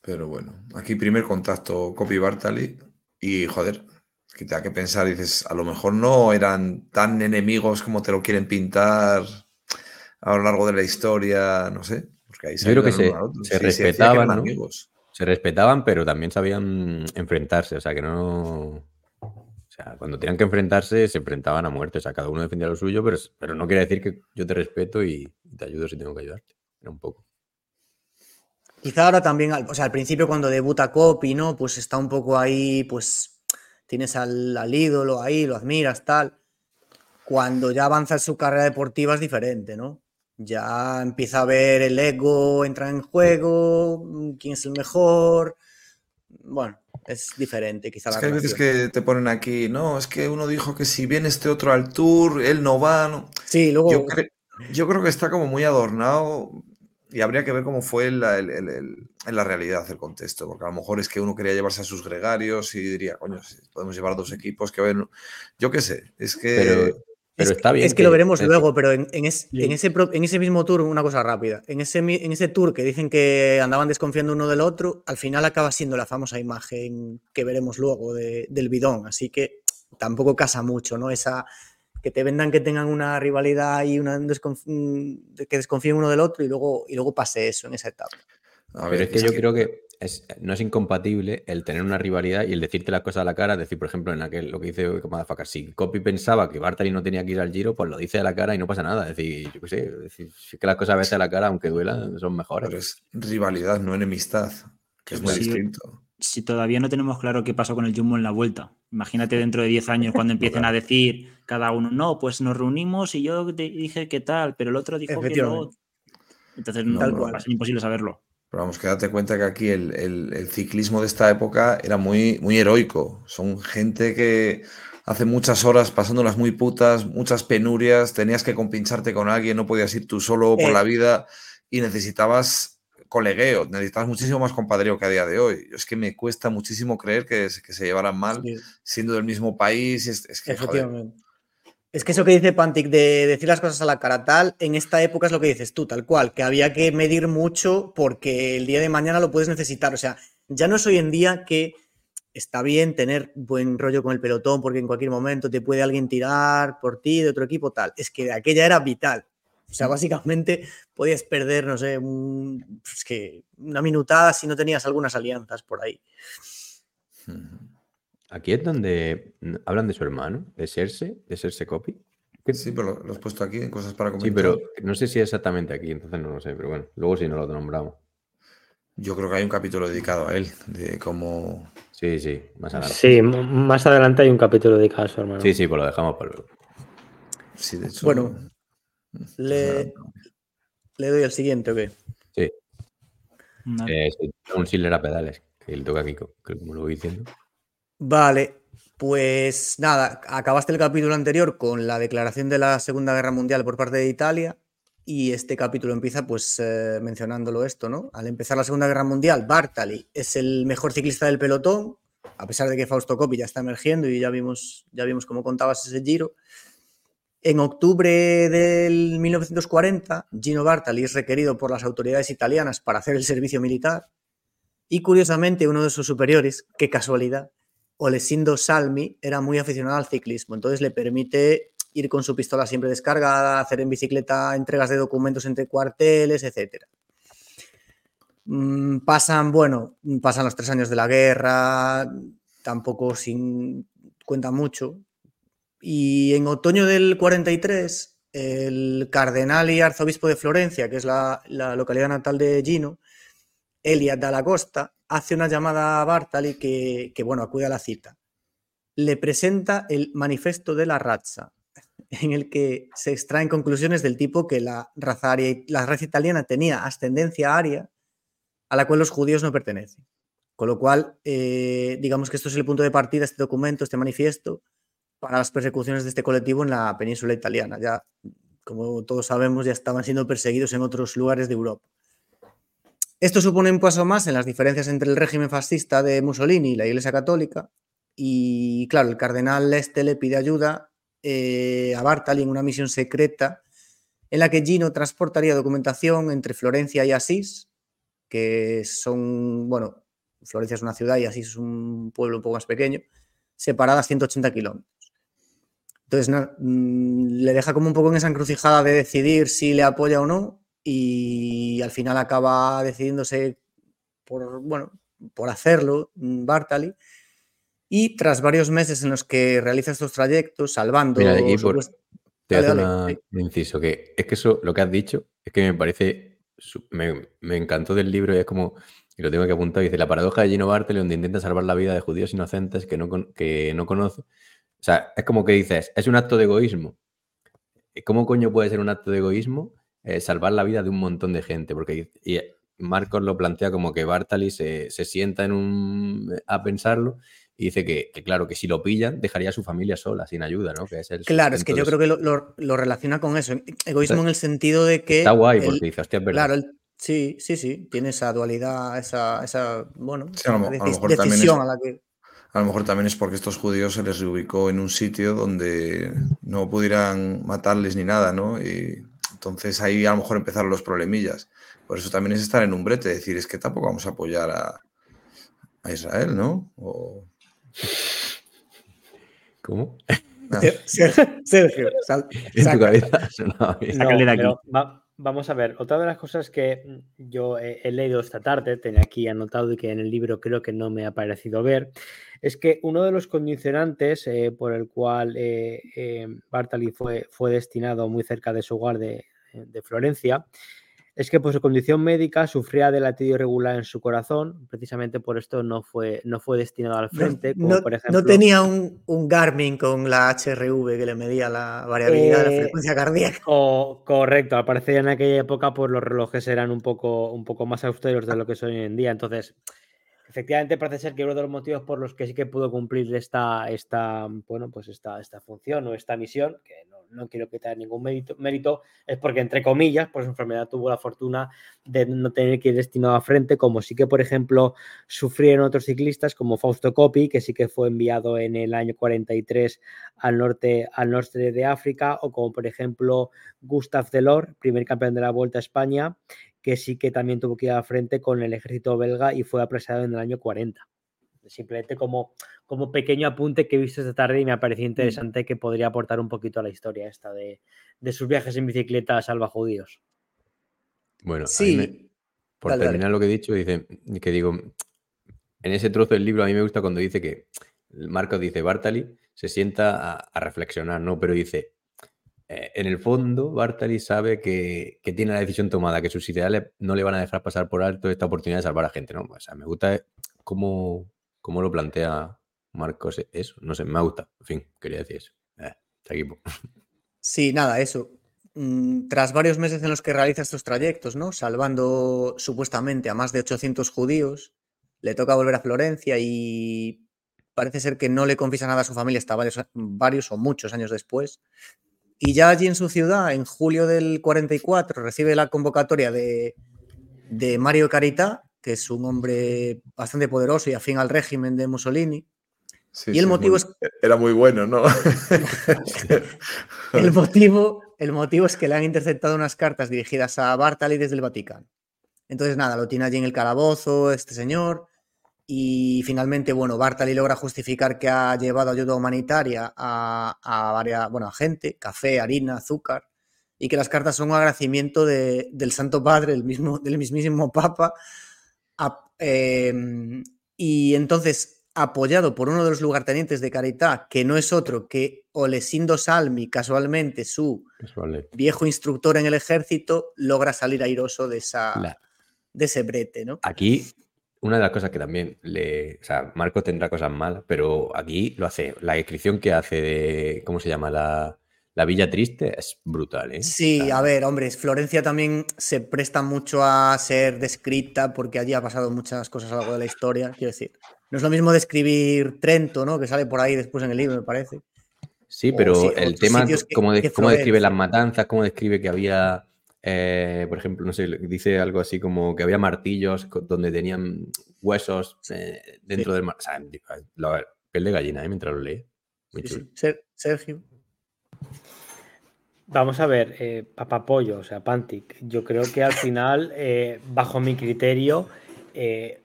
Pero bueno, aquí primer contacto Copy Bartali y joder, que te da que pensar, dices, a lo mejor no eran tan enemigos como te lo quieren pintar a lo largo de la historia, no sé. Porque ahí se Yo creo que se, se respetaban, Amigos se respetaban, pero también sabían enfrentarse, o sea, que no... O sea, cuando tenían que enfrentarse, se enfrentaban a muerte, o sea, cada uno defendía lo suyo, pero, pero no quiere decir que yo te respeto y te ayudo si tengo que ayudarte, era un poco. Quizá ahora también, o sea, al principio cuando debuta Copy, ¿no? Pues está un poco ahí, pues tienes al, al ídolo ahí, lo admiras, tal. Cuando ya avanza su carrera deportiva es diferente, ¿no? ya empieza a ver el ego entra en juego, mm, quién es el mejor. Bueno, es diferente quizá. Es que hay veces que te ponen aquí, no, es que uno dijo que si viene este otro al tour, él no va. No. Sí, luego... Yo, creo que está como muy adornado y habría que ver cómo fue en la, en la, realidad el contexto, porque a lo mejor es que uno quería llevarse a sus gregarios y diría, coño, podemos llevar dos equipos que ven, yo qué sé, es que es, está bien. Es que, lo veremos luego, pero en, ese, en, ese, mismo tour, una cosa rápida. En ese, en ese tour que dicen que andaban desconfiando uno del otro, al final acaba siendo la famosa imagen que veremos luego del bidón. Así que tampoco casa mucho, ¿no? Esa que te vendan que tengan una rivalidad y una que desconfíen uno del otro y luego, y luego pase eso en esa etapa. A ver, es que yo creo que no es incompatible el tener una rivalidad y el decirte las cosas a la cara, decir, por ejemplo, en aquel, lo que dice Madafaka, si Copy pensaba que Bartali no tenía que ir al giro, pues lo dice a la cara y no pasa nada. Es decir, yo qué sé, es que las cosas a veces a la cara, aunque duelan, son mejores. Pero es rivalidad, no enemistad, que es muy distinto. Si todavía no tenemos claro qué pasó con el Jumbo en la vuelta, imagínate dentro de 10 años cuando empiecen a decir cada uno, no, pues nos reunimos y yo te dije qué tal, pero el otro dijo que no. Entonces, no, es imposible saberlo. Pero vamos, que date cuenta que aquí el, ciclismo de esta época era muy, muy heroico. Son gente que hace muchas horas pasándolas muy putas, muchas penurias, tenías que compincharte con alguien, no podías ir tú solo por la eh. vida y necesitabas colegueo, necesitabas muchísimo más compadreo que a día de hoy. Es que me cuesta muchísimo creer que, que se llevaran mal siendo del mismo país. Es, que, Efectivamente. Es que eso que dice Pantic de decir las cosas a la cara tal, en esta época es lo que dices tú, tal cual, que había que medir mucho porque el día de mañana lo puedes necesitar. O sea, ya no es hoy en día que está bien tener buen rollo con el pelotón porque en cualquier momento te puede alguien tirar por ti de otro equipo, tal. Es que aquella era vital. O sea, básicamente podías perder, no sé, que una minutada si no tenías algunas alianzas por ahí. Aquí es donde hablan de su hermano, de Serse, de Serse Copy. Sí, pero lo, has puesto aquí en cosas para comentar. Sí, pero no sé si es exactamente aquí, entonces no lo sé, pero bueno, luego si no lo nombramos. Yo creo que hay un capítulo dedicado a él, de cómo... Sí, sí, más adelante. Sí, más adelante hay un capítulo dedicado a su hermano. Sí, sí, pues lo dejamos para luego. Sí, de hecho... Bueno, le, le doy al siguiente, ¿o qué? Sí. Eh, un Silver a pedales, que le toca aquí, como lo voy diciendo. Vale, pues nada, acabaste el capítulo anterior con la declaración de la Segunda Guerra Mundial por parte de Italia y este capítulo empieza pues eh, mencionándolo esto, ¿no? Al empezar la Segunda Guerra Mundial, Bartali es el mejor ciclista del pelotón, a pesar de que Fausto Coppi ya está emergiendo y ya vimos, ya vimos cómo contabas ese giro. En octubre del 1940, Gino Bartali es requerido por las autoridades italianas para hacer el servicio militar y curiosamente uno de sus superiores, qué casualidad, Olesindo Salmi, era muy aficionado al ciclismo, entonces le permite ir con su pistola siempre descargada, hacer en bicicleta entregas de documentos entre cuarteles, etc. Mm, pasan, bueno, pasan los tres años de la guerra, tampoco sin cuenta mucho. Y en otoño del 43, el cardenal y arzobispo de Florencia, que es la, localidad natal de Gino, Eliad la Costa, hace una llamada a Bartali que, bueno, acude a la cita. Le presenta el manifesto de la raza, en el que se extraen conclusiones del tipo que la raza, la raza italiana tenía ascendencia aria a la cual los judíos no pertenecen. Con lo cual, eh, digamos que esto es el punto de partida, este documento, este manifiesto, para las persecuciones de este colectivo en la península italiana. Ya, como todos sabemos, ya estaban siendo perseguidos en otros lugares de Europa. Esto supone un paso más en las diferencias entre el régimen fascista de Mussolini y la Iglesia Católica. Y claro, el cardenal Este le pide ayuda eh, a Bartali en una misión secreta en la que Gino transportaría documentación entre Florencia y Asís, que son, bueno, Florencia es una ciudad y Asís es un pueblo un poco más pequeño, separadas 180 kilómetros. Entonces, mm, le deja como un poco en esa encrucijada de decidir si le apoya o no y al final acaba decidiéndose por, bueno, por hacerlo mm, Bartali y tras varios meses en los que realiza estos trayectos, salvando. Mira, te voy un inciso, que es que eso, lo que has dicho, es que me parece, me, encantó del libro y es como, y lo tengo que apuntar, dice, la paradoja de Gino Bartoli, donde intenta salvar la vida de judíos inocentes que no, que no conoce. O sea, es como que dices, es un acto de egoísmo. ¿Cómo coño puede ser un acto de egoísmo eh, salvar la vida de un montón de gente? Porque y Marcos lo plantea como que Bartali se, se sienta en un, a pensarlo y dice que, claro, que si lo pillan, dejaría a su familia sola, sin ayuda, ¿no? Que es claro, es que yo creo que lo, relaciona con eso. Egoísmo en el sentido de que. Está guay, porque dice, hostia, es verdad. Claro, sí, sí, sí. Tiene esa dualidad, esa, esa bueno, a lo, mejor decisión a la que. A lo mejor también es porque estos judíos se les reubicó en un sitio donde no pudieran matarles ni nada, ¿no? Y entonces ahí a lo mejor empezaron los problemillas. Por eso también es estar en un brete, decir, es que tampoco vamos a apoyar a, a Israel, ¿no? O, ¿Cómo? Sergio, en tu cabeza. vamos a ver, otra de las cosas que yo he, leído esta tarde, tenía aquí anotado y que en el libro creo que no me ha parecido ver, es que uno de los condicionantes eh, por el cual eh, eh, Bartali fue, fue destinado muy cerca de su hogar de Florencia es que por su condición médica sufría de latido irregular en su corazón, precisamente por esto no fue, no fue destinado al frente. no, por ejemplo, no, tenía un, Garmin con la HRV que le medía la variabilidad de la frecuencia cardíaca. O, correcto, al parecer en aquella época pues, los relojes eran un poco, un poco más austeros de lo que son hoy en día. Entonces, efectivamente parece ser que uno de los motivos por los que sí que pudo cumplir esta, esta, bueno, pues esta, esta función o esta misión, que no, no quiero quitar ningún mérito, es porque, entre comillas, por su enfermedad tuvo la fortuna de no tener que ir destinado a frente, como sí que, por ejemplo, sufrieron otros ciclistas, como Fausto Coppi, que sí que fue enviado en el año 43 al norte, al norte de África, o como, por ejemplo, Gustav Delors, primer campeón de la Vuelta a España, que sí que también tuvo que ir a frente con el ejército belga y fue apresado en el año 40 simplemente como, como pequeño apunte que he visto esta tarde y me ha parecido mm. interesante que podría aportar un poquito a la historia esta de, sus viajes en bicicleta salva judíos. Bueno, sí. por terminar lo que he dicho, dice que digo, en ese trozo del libro a mí me gusta cuando dice que Marcos dice, Bartali se sienta a, reflexionar, ¿no? Pero dice, en el fondo, Bartali sabe que, tiene la decisión tomada, que sus ideales no le van a dejar pasar por alto esta oportunidad de salvar a gente, ¿no? O sea, me gusta cómo, cómo lo plantea Marcos eso. No sé, me gusta. En fin, quería decir eso. Eh, equipo. Sí, nada, eso. Mm, tras varios meses en los que realiza estos trayectos, ¿no? Salvando supuestamente a más de 800 judíos, le toca volver a Florencia y parece ser que no le confiesa nada a su familia hasta varios, varios o muchos años después. Y ya allí en su ciudad, en julio del 44, recibe la convocatoria de, de Mario Caritá que es un hombre bastante poderoso y afín al régimen de Mussolini. y el motivo es... Era muy bueno, ¿no? el, motivo, el motivo es que le han interceptado unas cartas dirigidas a Bartali desde el Vaticano. Entonces, nada, lo tiene allí en el calabozo este señor y finalmente, bueno, Bartali logra justificar que ha llevado ayuda humanitaria a, a varias, bueno, a gente, café, harina, azúcar, y que las cartas son un agradecimiento del Santo Padre, el mismo, del mismísimo Papa, Em, y entonces, apoyado por uno de los lugartenientes de Carità, que no es otro que Olesindo Salmi, casualmente su viejo instructor en el ejército, logra salir airoso de, esa, de ese brete. ¿no? Aquí, una de las cosas que también le. O sea, Marco tendrá cosas malas, pero aquí lo hace. La descripción que hace de. ¿Cómo se llama? La la Villa Triste es brutal, ¿eh? Sí, a ver, hombre, Florencia también se presta mucho a ser descrita porque allí ha pasado muchas cosas a lo largo de la historia, quiero decir. No es lo mismo describir Trento, ¿no? Que sale por ahí después en el libro, me parece. Sí, pero el tema, cómo, describe las matanzas, cómo describe que había, eh, por ejemplo, no sé, dice algo así como que había martillos donde tenían huesos eh, dentro del mar. O sea, la piel de gallina, ¿eh? Mientras lo lee. Muy Sergio. Vamos a ver, eh, Papapollo, o sea, Pantic. Yo creo que al final, eh, bajo mi criterio, eh,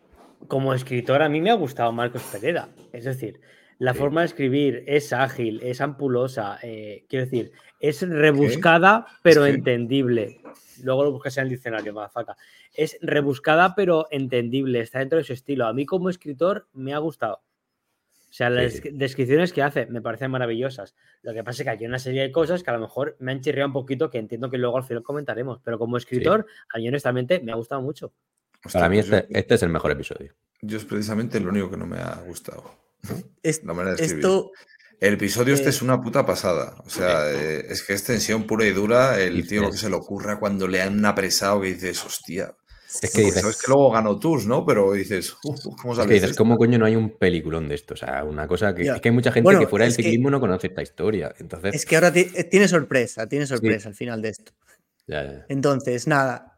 como escritor, a mí me ha gustado Marcos Pereira. Es decir, la forma de escribir es ágil, es ampulosa, quiero decir, es rebuscada pero entendible. Luego lo buscas en el diccionario, faca. Es rebuscada pero entendible, está dentro de su estilo. A mí como escritor me ha gustado. O sea, las descripciones que hace me parecen maravillosas. Lo que pasa es que hay una serie de cosas que a lo mejor me han chirriado un poquito, que entiendo que luego al final comentaremos. Pero como escritor, a mí honestamente me ha gustado mucho. Para mí este, este, es el mejor episodio. Yo es precisamente lo único que no me ha gustado. La manera de Esto... El episodio este es una puta pasada. O sea, eh, es que es tensión pura y dura. El tío lo que se le ocurra cuando le han apresado que dices, hostia. Es que dices, sabes que luego ganó Tours, ¿no? Pero dices, ¿cómo sabes? Es que dices, ¿cómo coño no hay un peliculón de esto? O sea, una cosa que. Es que hay mucha gente que fuera del ciclismo no conoce esta historia. Entonces... Es que ahora eh, tiene sorpresa, tiene sorpresa al final de esto. Entonces, nada,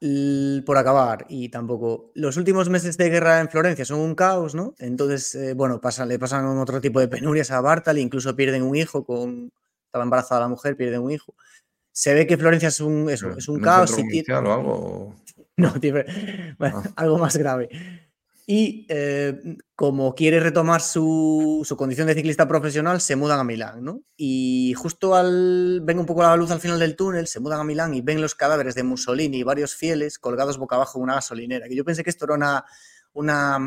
por acabar, y tampoco. Los últimos meses de guerra en Florencia son un caos, ¿no? Entonces, eh, bueno, le pasan otro tipo de penurias a Bartal, incluso pierden un hijo con. Estaba embarazada la mujer, pierden un hijo. Se ve que Florencia es un, es un caos. Y o algo? No, ah. algo más grave. Y eh, como quiere retomar su, condición de ciclista profesional, se mudan a Milán, ¿no? Y justo al ven un poco la luz al final del túnel, se mudan a Milán y ven los cadáveres de Mussolini y varios fieles colgados boca abajo en una gasolinera. Que yo pensé que esto era una, una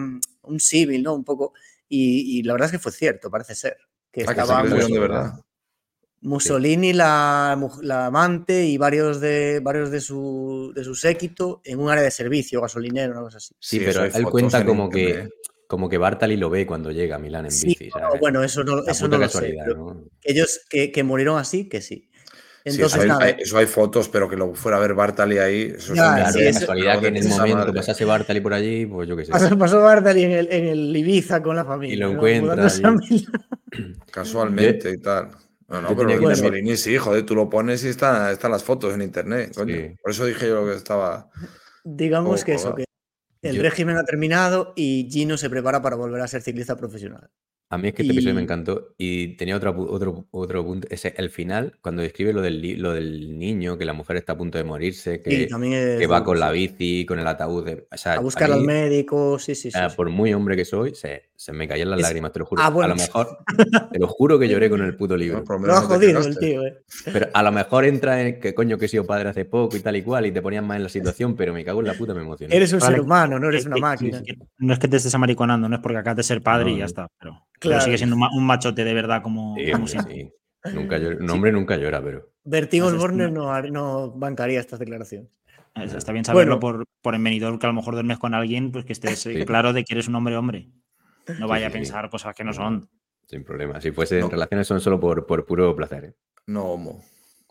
un civil, ¿no? Un poco. Y, la verdad es que fue cierto, parece ser. Que ah, de verdad. Mussolini, la, amante y varios de varios de su, de su séquito en un área de servicio, gasolinero, una cosa así. Sí, pero él cuenta como que, como que Bartali lo ve cuando llega a Milán en bici. bueno, eso no, eso no lo sé. Que ellos que, que, murieron así, que sí. Entonces, eso, hay, fotos, pero que lo fuera a ver Bartali ahí. Eso es sí, casualidad que en el momento pasase Bartali por allí, pues yo qué sé. Pasó, Bartali en el, en el, Ibiza con la familia. Y lo encuentra. Casualmente y tal. No, no, pero Mussolini sí, joder, tú lo pones y están, están las fotos en internet. Por eso dije yo que estaba. Digamos que eso, que el régimen ha terminado y Gino se prepara para volver a ser ciclista profesional. A mí es que este episodio me encantó y tenía otro, otro, otro punto. Ese, el final, cuando describe lo del, lo del niño, que la mujer está a punto de morirse, que, que va con la bici, con el ataúd. a buscar al médico, sí, sí, sí, Por muy hombre que soy, se, se me caían las lágrimas, te lo juro. Ah, a lo mejor, te lo juro que lloré con el puto libro. lo ha jodido el tío, eh. Pero a lo mejor entra en que coño que he sido padre hace poco y tal y cual y te ponían más en la situación, pero me cago en la puta, me emocioné. Eres un ser humano, no eres una máquina. No es que te estés amariconando, no es porque acabas de ser padre y ya está. Pero... Claro. sigue siendo un machote de verdad como, siempre. Nunca un hombre nunca llora, pero. Vertigo Borner no, no bancaría estas declaraciones. Está bien saberlo por, por envenidor que a lo mejor duermes con alguien, pues que estés eh, claro de que eres un hombre hombre. No vaya a pensar cosas que no son. Sin problema. Si fuese en relaciones son solo por, por puro placer. ¿eh? No homo.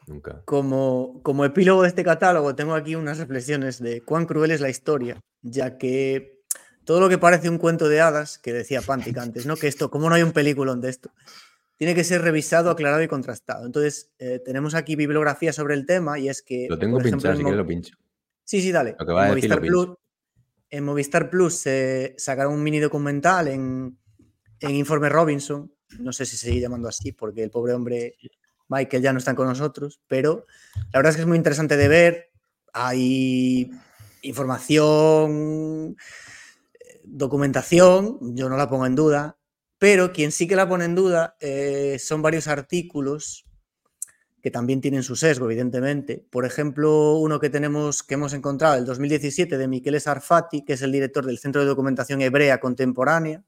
Nunca. Como, como epílogo de este catálogo, tengo aquí unas reflexiones de cuán cruel es la historia, ya que todo lo que parece un cuento de hadas, que decía Pantic antes, ¿no? Que esto, ¿cómo no hay un peliculón de esto? Tiene que ser revisado, aclarado y contrastado. Entonces, eh, tenemos aquí bibliografía sobre el tema y es que. Lo tengo pinchado, así que lo pincho. Sí, sí, dale. en, Movistar Plus, en Movistar Plus se sacaron un mini documental en, en Informe Robinson. No sé si se sigue llamando así, porque el pobre hombre Michael ya no está con nosotros, pero la verdad es que es muy interesante de ver. Hay información documentación, yo no la pongo en duda, pero quien sí que la pone en duda eh, son varios artículos que también tienen su sesgo, evidentemente. Por ejemplo, uno que tenemos que hemos encontrado el 2017 de Miquel Sarfati, que es el director del Centro de Documentación Hebrea Contemporánea,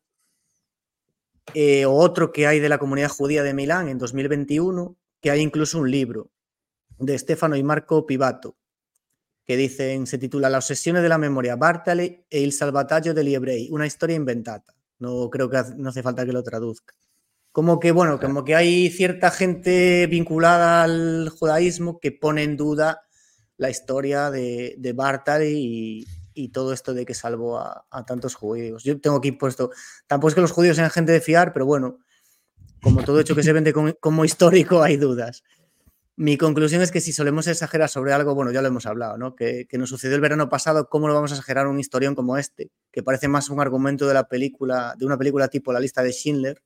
eh, o otro que hay de la comunidad judía de Milán en 2021, que hay incluso un libro de Stefano y Marco Pivato, que dicen, se titula La obsesión de la memoria, Bartali e il salvataggio degli ebrei, una historia inventata. No creo que no hace falta que lo traduzca. Como que, bueno, como que hay cierta gente vinculada al judaísmo que pone en duda la historia de, de Bartali y, todo esto de que salvó a, tantos judíos. Yo tengo aquí puesto, tampoco es que los judíos sean gente de fiar, pero bueno, como todo hecho que se vende como histórico, hay dudas. Mi conclusión es que si solemos exagerar sobre algo, bueno, ya lo hemos hablado, ¿no? Que, nos sucedió el verano pasado, ¿cómo lo vamos a exagerar un historión como este? Que parece más un argumento de la película, de una película tipo La lista de Schindler,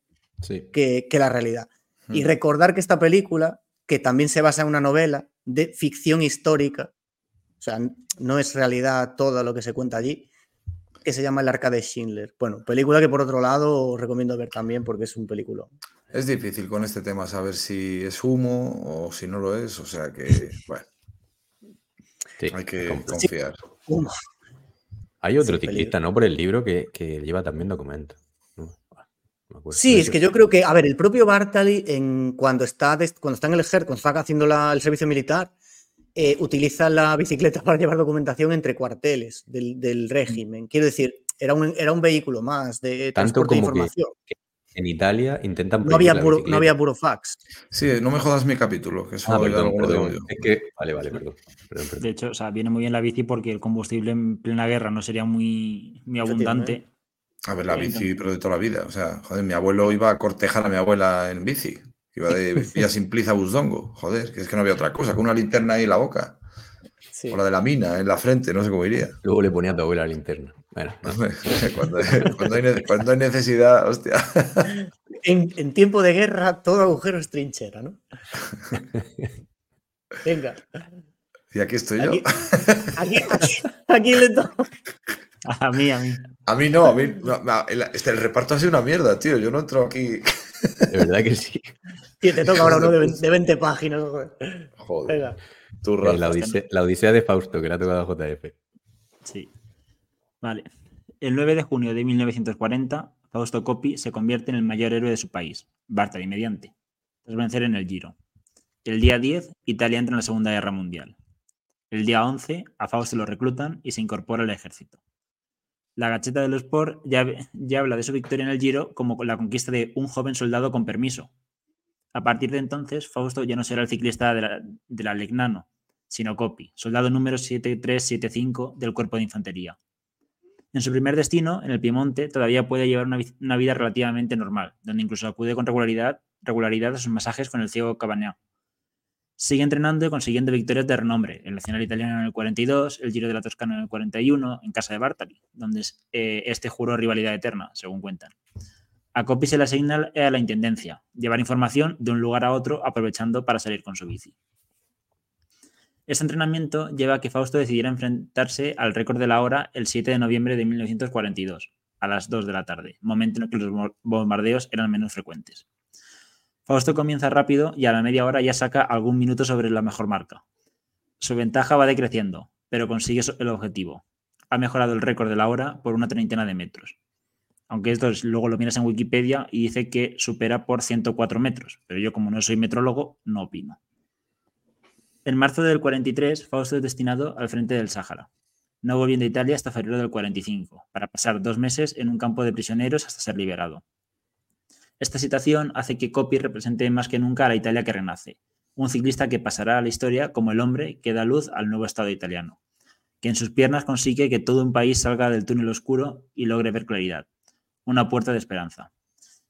que, la realidad. Y recordar que esta película, que también se basa en una novela de ficción histórica, o sea, no es realidad todo lo que se cuenta allí, que se llama El arca de Schindler. Bueno, película que por otro lado os recomiendo ver también porque es un película. Es difícil con este tema saber si es humo o si no lo es, o sea que, bueno, hay que confiar. Hay otro ciclista, ¿no? Por el libro que, lleva también sí, es que yo creo que, a ver, el propio Bartali, en, cuando, está cuando está en el ejército, cuando está haciendo el servicio militar, eh, utiliza la bicicleta para llevar documentación entre cuarteles del, régimen. Quiero decir, era un, era un vehículo más de transporte de información. En Italia intentan. No había, puro, no había puro fax. Sí, no me jodas mi capítulo, que eso ah, Es que, vale, vale, perdón, De hecho, o sea, viene muy bien la bici porque el combustible en plena guerra no sería muy, muy abundante. A ver, la bici, pero de toda la vida. O sea, joder, mi abuelo iba a cortejar a mi abuela en bici. Iba de Villa Simpliza a Busdongo. Joder, que es que no había otra cosa, con una linterna ahí en la boca. O la de la mina, en la frente, no sé cómo iría. Luego le ponía a tu abuela la linterna. cuando, hay, necesidad, hostia. En, tiempo de guerra, todo agujero es trinchera, ¿no? Venga. Y aquí estoy yo. Aquí, le toca. A mí, a mí. A mí no, a mí. el, este, el reparto ha sido una mierda, tío. Yo no entro aquí. De verdad que sí. Y te toca ahora uno de 20, páginas. Joder. Venga. Eh, la, odisea, la, odisea, de Fausto, que le ha tocado a JF. Sí. Vale. El 9 de junio de 1940, Fausto Coppi se convierte en el mayor héroe de su país, Bartali mediante, tras vencer en el Giro. El día 10, Italia entra en la Segunda Guerra Mundial. El día 11, a Fausto lo reclutan y se incorpora al ejército. La Gacheta de los Sport ya, ya habla de su victoria en el Giro como la conquista de un joven soldado con permiso. A partir de entonces, Fausto ya no será el ciclista de la, Legnano, sino Coppi, soldado número 7375 del Cuerpo de Infantería. En su primer destino, en el Piemonte, todavía puede llevar una, vida relativamente normal, donde incluso acude con regularidad, a sus masajes con el ciego Cabanea. Sigue entrenando y consiguiendo victorias de renombre, el Nacional Italiano en el 42, el Giro de la Toscana en el 41, en casa de Bartali, donde eh, este juró rivalidad eterna, según cuentan. A Coppi se le asigna a la intendencia, llevar información de un lugar a otro aprovechando para salir con su bici. Este entrenamiento lleva a que Fausto decidiera enfrentarse al récord de la hora el 7 de noviembre de 1942, a las 2 de la tarde, momento en el que los bombardeos eran menos frecuentes. Fausto comienza rápido y a la media hora ya saca algún minuto sobre la mejor marca. Su ventaja va decreciendo, pero consigue el objetivo. Ha mejorado el récord de la hora por una treintena de metros. Aunque esto luego lo miras en Wikipedia y dice que supera por 104 metros, pero yo como no soy metrólogo no opino. En marzo del 43, Fausto es destinado al frente del Sáhara, no volviendo a Italia hasta febrero del 45, para pasar dos meses en un campo de prisioneros hasta ser liberado. Esta situación hace que Coppi represente más que nunca a la Italia que renace, un ciclista que pasará a la historia como el hombre que da luz al nuevo Estado italiano, que en sus piernas consigue que todo un país salga del túnel oscuro y logre ver claridad, una puerta de esperanza.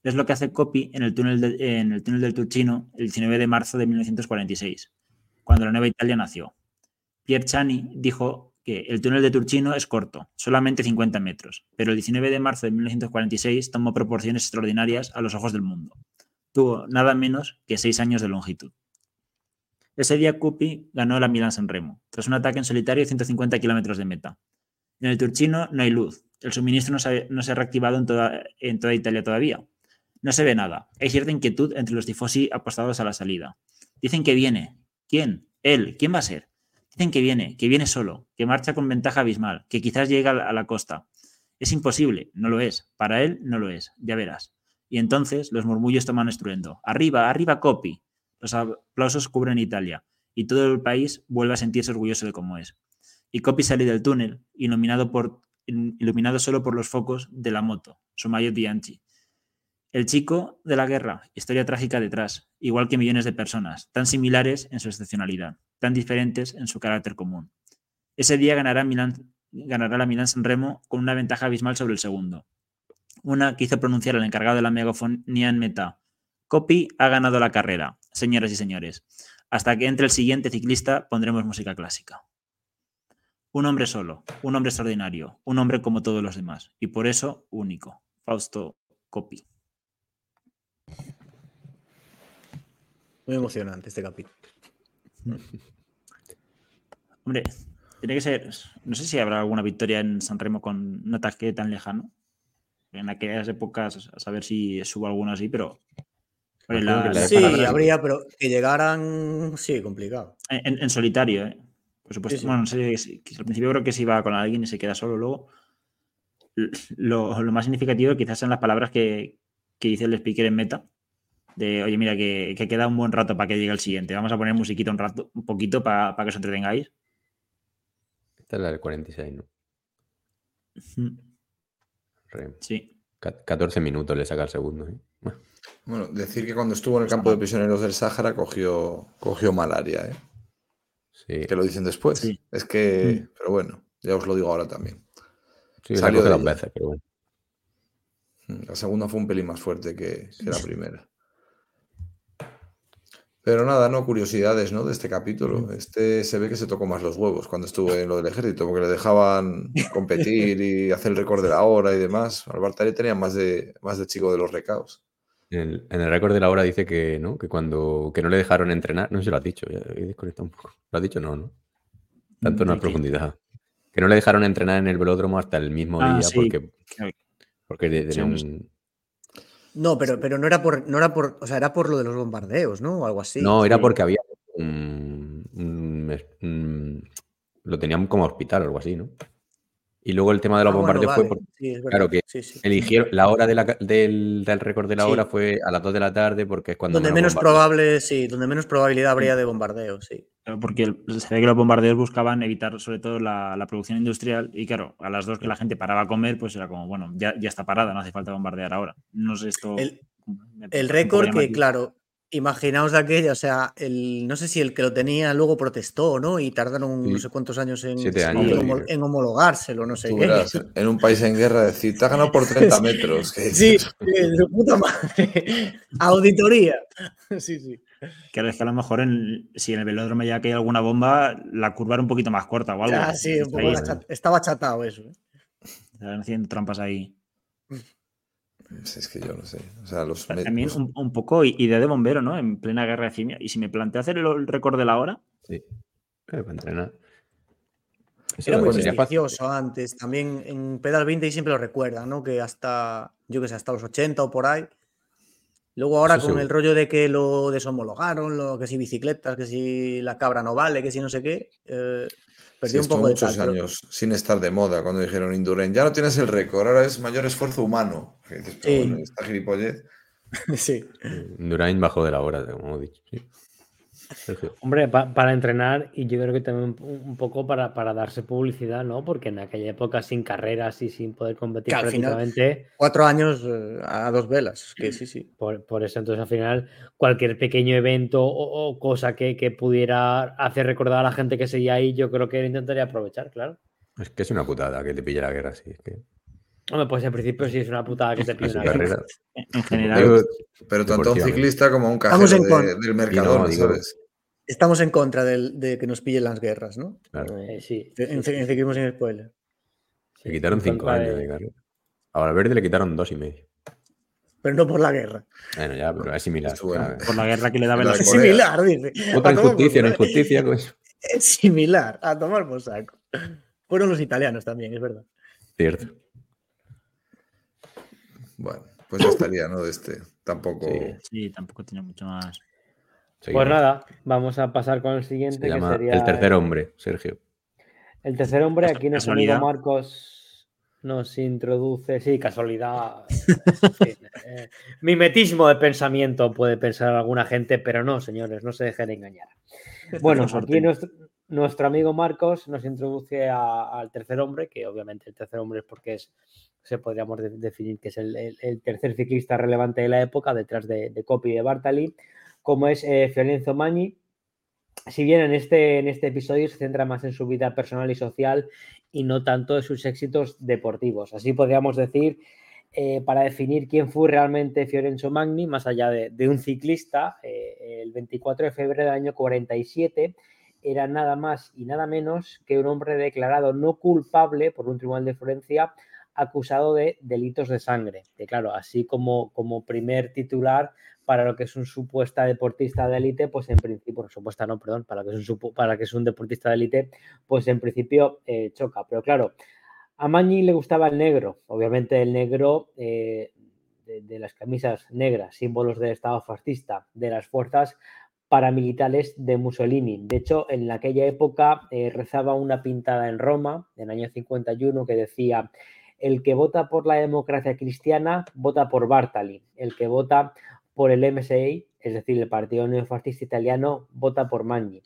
Es lo que hace Coppi en el túnel, en el túnel del Turchino el 19 de marzo de 1946 cuando la nueva Italia nació. Pierre Chani dijo que el túnel de Turchino es corto, solamente 50 metros, pero el 19 de marzo de 1946 tomó proporciones extraordinarias a los ojos del mundo. Tuvo nada menos que seis años de longitud. Ese día Cuppi ganó la Milán-San Remo, tras un ataque en solitario de 150 kilómetros de meta. En el Turchino no hay luz, el suministro no se, ha, reactivado en toda, en toda Italia todavía. No se ve nada. Hay cierta inquietud entre los tifosi apostados a la salida. Dicen que viene, ¿Quién? Él. ¿Quién va a ser? Dicen que viene, que viene solo, que marcha con ventaja abismal, que quizás llega a la costa. Es imposible, no lo es. Para él no lo es, ya verás. Y entonces los murmullos toman estruendo. Arriba, arriba, Copy. Los aplausos cubren Italia y todo el país vuelve a sentirse orgulloso de cómo es. Y Copy sale del túnel, iluminado, por, iluminado solo por los focos de la moto, su mayor Bianchi, el chico de la guerra, historia trágica detrás, igual que millones de personas, tan similares en su excepcionalidad, tan diferentes en su carácter común. Ese día ganará, la Milán San Remo con una ventaja abismal sobre el segundo. Una que hizo pronunciar al encargado de la megafonía en meta. Copy ha ganado la carrera, señoras y señores. Hasta que entre el siguiente ciclista pondremos música clásica. Un hombre solo, un hombre extraordinario, un hombre como todos los demás, y por eso único. Fausto Copy. Muy emocionante este capítulo. Hombre, tiene que ser. No sé si habrá alguna victoria en San Remo con un ataque tan lejano. En aquellas épocas, a saber si hubo alguna así, pero. sí, habría, pero que llegaran. Sí, complicado. En, solitario, ¿eh? Por supuesto. Bueno, no sé, al principio creo que si va con alguien y se queda solo luego. Lo, más significativo quizás son las palabras que, que dice el speaker en meta de, oye, mira, que, queda un buen rato para que llegue el siguiente. Vamos a poner musiquita un rato, un poquito para, que os entretengáis. Esta es la del 46, ¿no? Sí. 14 minutos le saca el segundo. ¿eh? Bueno. decir que cuando estuvo en el campo de prisioneros del Sáhara cogió, cogió malaria, ¿eh? Sí. Que lo dicen después. Es que, mm. pero bueno, ya os lo digo ahora también. Sí, Salió de las veces, pero bueno. La segunda fue un pelín más fuerte que la primera. Pero nada, no, curiosidades, ¿no? De este capítulo. Este se ve que se tocó más los huevos cuando estuvo en lo del ejército, porque le dejaban competir y hacer el récord de la hora y demás. Albartari tenía más de, más de chico de los recaos. En el, récord de la hora dice que no, que cuando que no le dejaron entrenar, no sé si lo has dicho, ya he desconectado un poco. Lo has dicho, no, ¿no? Tanto no profundidad. Que no le dejaron entrenar en el velódromo hasta el mismo ah, día porque, porque tenían, no, pero, pero no era por, no era por, o sea, era por lo de los bombardeos, ¿no? O algo así. No, era porque había lo tenían como hospital o algo así, ¿no? Y luego el tema de los ah, bombardeos fue porque, claro que eligieron la hora del, récord de la hora fue a las 2 de la tarde porque es cuando donde menos probable, sí, donde menos probabilidad habría de bombardeo, sí. Porque se ve que los bombardeos buscaban evitar sobre todo la, producción industrial y claro, a las 2 que la gente paraba a comer, pues era como, bueno, ya, ya está parada, no hace falta bombardear ahora. No sé esto. El, récord que, claro, Imaginaos aquella, o sea, el, no sé si el que lo tenía luego protestó, ¿no? Y tardaron no sé cuántos años en, en, homologárselo, no sé qué. en un país en guerra decir, te ha ganado por 30 metros. sí, de puta madre. Auditoría. Sí, sí. Que es que a lo mejor en, si en el velódromo ya que hay alguna bomba, la curva era un poquito más corta o algo. Ah, sí, un poco estaba chatado eso. ¿eh? Estaban haciendo trampas ahí. Es que yo no sé. O sea, los También un, poco idea de bombero, ¿no? En plena guerra de cimia. Y si me planteo hacer el, récord de la hora. Sí. para entrenar. Era muy prestigioso antes. También en Pedal 20 y siempre lo recuerdan, ¿no? Que hasta, yo que sé, hasta los 80 o por ahí. Luego ahora con el rollo de que lo deshomologaron, lo, que si bicicletas, que si la cabra no vale, que si no sé qué. Eh, Perdí un poco muchos años sin estar de moda cuando dijeron Indurain, ya no tienes el récord, ahora es mayor esfuerzo humano. Sí. esta gilipollez. sí. Indurain bajó de la hora, como he dicho. Hombre, para entrenar y yo creo que también un poco para, darse publicidad, ¿no? Porque en aquella época sin carreras y sin poder competir prácticamente. cuatro años eh, a dos velas, que sí, sí. Por, eso, entonces al final, cualquier pequeño evento o, cosa que, pudiera hacer recordar a la gente que seguía ahí, yo creo que intentaría aprovechar, claro. Es que es una putada que te pille la guerra, sí. Es que... Hombre, pues en principio sí es una putada que te pille la guerra. En general. Pero, pero tanto un ciclista como un cajero del mercado, ¿sabes? Estamos en contra de que nos pillen las guerras, ¿no? Claro. Eh, sí. Seguimos sin spoiler. Le quitaron cinco años de carrera. Ahora al verde le quitaron dos y medio. Pero no por la guerra. Bueno, ya, pero es similar. Por la guerra que le daba la Es similar, dice. Otra injusticia, una injusticia. Pues. Es similar, a tomar por saco. Fueron los italianos también, es verdad. Cierto. Bueno, pues ya estaría, ¿no? De este. Tampoco. sí tampoco tiene mucho más. Pues nada, vamos a pasar con el siguiente. que sería el tercer hombre, Sergio. El tercer hombre, aquí nuestro amigo Marcos nos introduce, sí, casualidad. Eh, mimetismo de pensamiento puede pensar alguna gente, pero no, señores, no se dejen engañar. Bueno, aquí nuestro, nuestro amigo Marcos nos introduce al tercer hombre, que obviamente el tercer hombre es porque es, se podríamos definir que es el, tercer ciclista relevante de la época, detrás de, de Copy y de Bartali como es eh, Fiorenzo Magni. Si bien en este, en este episodio se centra más en su vida personal y social y no tanto en sus éxitos deportivos. Así podríamos decir, eh, para definir quién fue realmente Fiorenzo Magni, más allá de, un ciclista, eh, el 24 de febrero del año 47 era nada más y nada menos que un hombre declarado no culpable por un tribunal de Florencia acusado de delitos de sangre. Que claro, así como, como primer titular para lo que es un supuesta deportista de élite, pues en principio, supuesta no, perdón, para que es un, para que es un deportista de élite, pues en principio eh, choca. Pero claro, a Magni le gustaba el negro, obviamente el negro eh, de, las camisas negras, símbolos del Estado fascista, de las fuerzas paramilitares de Mussolini. De hecho, en aquella época eh, rezaba una pintada en Roma, en el año 51, que decía, el que vota por la democracia cristiana, vota por Bartali. El que vota por el MSI, es decir, el Partido Neofascista Italiano, vota por Magni.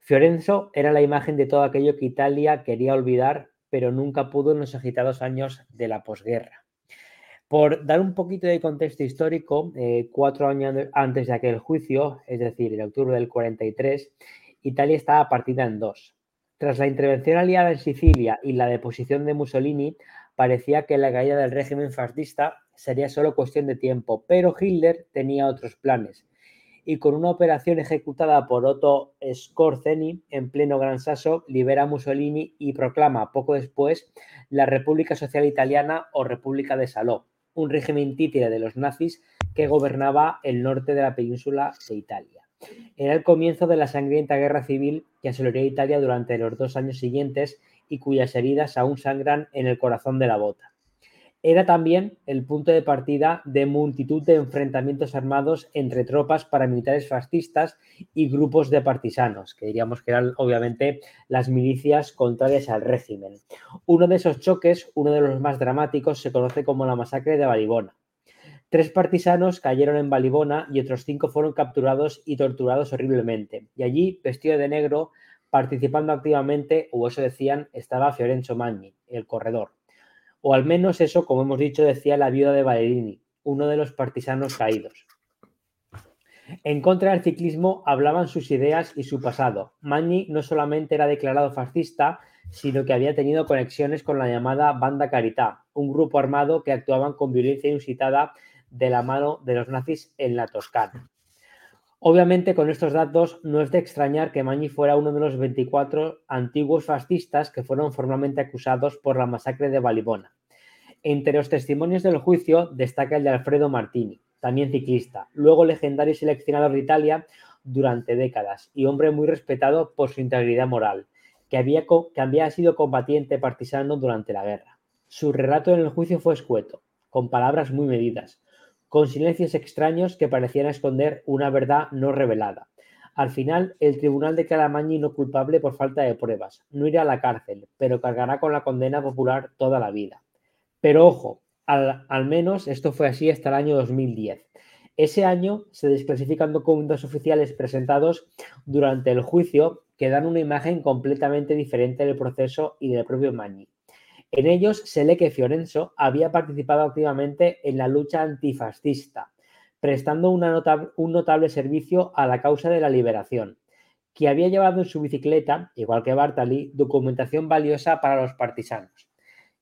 Fiorenzo era la imagen de todo aquello que Italia quería olvidar, pero nunca pudo en los agitados años de la posguerra. Por dar un poquito de contexto histórico, eh, cuatro años antes de aquel juicio, es decir, en octubre del 43, Italia estaba partida en dos. Tras la intervención aliada en Sicilia y la deposición de Mussolini, parecía que la caída del régimen fascista sería solo cuestión de tiempo, pero Hitler tenía otros planes. Y con una operación ejecutada por Otto Skorzeny en pleno Gran Sasso, libera a Mussolini y proclama poco después la República Social Italiana o República de Saló, un régimen títere de los nazis que gobernaba el norte de la península de Italia. Era el comienzo de la sangrienta guerra civil que asolaría Italia durante los dos años siguientes y cuyas heridas aún sangran en el corazón de la bota. Era también el punto de partida de multitud de enfrentamientos armados entre tropas paramilitares fascistas y grupos de partisanos, que diríamos que eran obviamente las milicias contrarias al régimen. Uno de esos choques, uno de los más dramáticos, se conoce como la masacre de Balibona. Tres partisanos cayeron en Balibona y otros cinco fueron capturados y torturados horriblemente. Y allí, vestido de negro, participando activamente, o eso decían, estaba Fiorenzo Magni, el corredor. O al menos eso, como hemos dicho, decía la viuda de Valerini, uno de los partisanos caídos. En contra del ciclismo hablaban sus ideas y su pasado. Magni no solamente era declarado fascista, sino que había tenido conexiones con la llamada Banda Carità, un grupo armado que actuaban con violencia inusitada de la mano de los nazis en la Toscana. Obviamente, con estos datos no es de extrañar que Magni fuera uno de los 24 antiguos fascistas que fueron formalmente acusados por la masacre de Balibona. Entre los testimonios del juicio destaca el de Alfredo Martini, también ciclista, luego legendario seleccionador de Italia durante décadas y hombre muy respetado por su integridad moral, que había, que había sido combatiente partisano durante la guerra. Su relato en el juicio fue escueto, con palabras muy medidas, con silencios extraños que parecían esconder una verdad no revelada. Al final, el tribunal declara a no culpable por falta de pruebas. No irá a la cárcel, pero cargará con la condena popular toda la vida. Pero ojo, al, al menos esto fue así hasta el año 2010. Ese año se desclasifican documentos oficiales presentados durante el juicio que dan una imagen completamente diferente del proceso y del propio Magni. En ellos se lee que Fiorenzo había participado activamente en la lucha antifascista, prestando un notable servicio a la causa de la liberación, que había llevado en su bicicleta, igual que Bartali, documentación valiosa para los partisanos,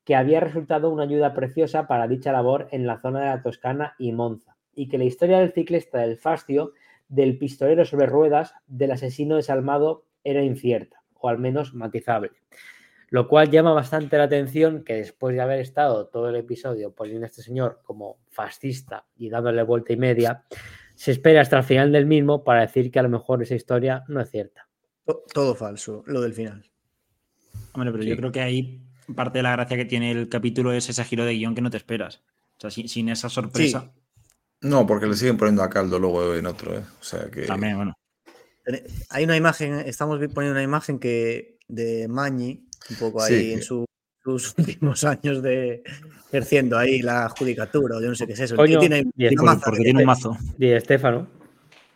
que había resultado una ayuda preciosa para dicha labor en la zona de la Toscana y Monza, y que la historia del ciclista del Fastio, del pistolero sobre ruedas, del asesino desalmado era incierta, o al menos matizable. Lo cual llama bastante la atención que después de haber estado todo el episodio poniendo a este señor como fascista y dándole vuelta y media, se espera hasta el final del mismo para decir que a lo mejor esa historia no es cierta. Todo falso, lo del final. Hombre, pero yo creo que ahí parte de la gracia que tiene el capítulo es ese giro de guion que no te esperas. O sea, sin, esa sorpresa. No, porque le siguen poniendo a caldo luego en otro, ¿eh? O sea que. También, bueno. Hay una imagen, estamos poniendo una imagen que de Mañi, un poco ahí en sus últimos años de ejerciendo ahí la judicatura, o yo no sé qué es eso. Coño, tiene, porque, tiene un mazo. Y Estefano.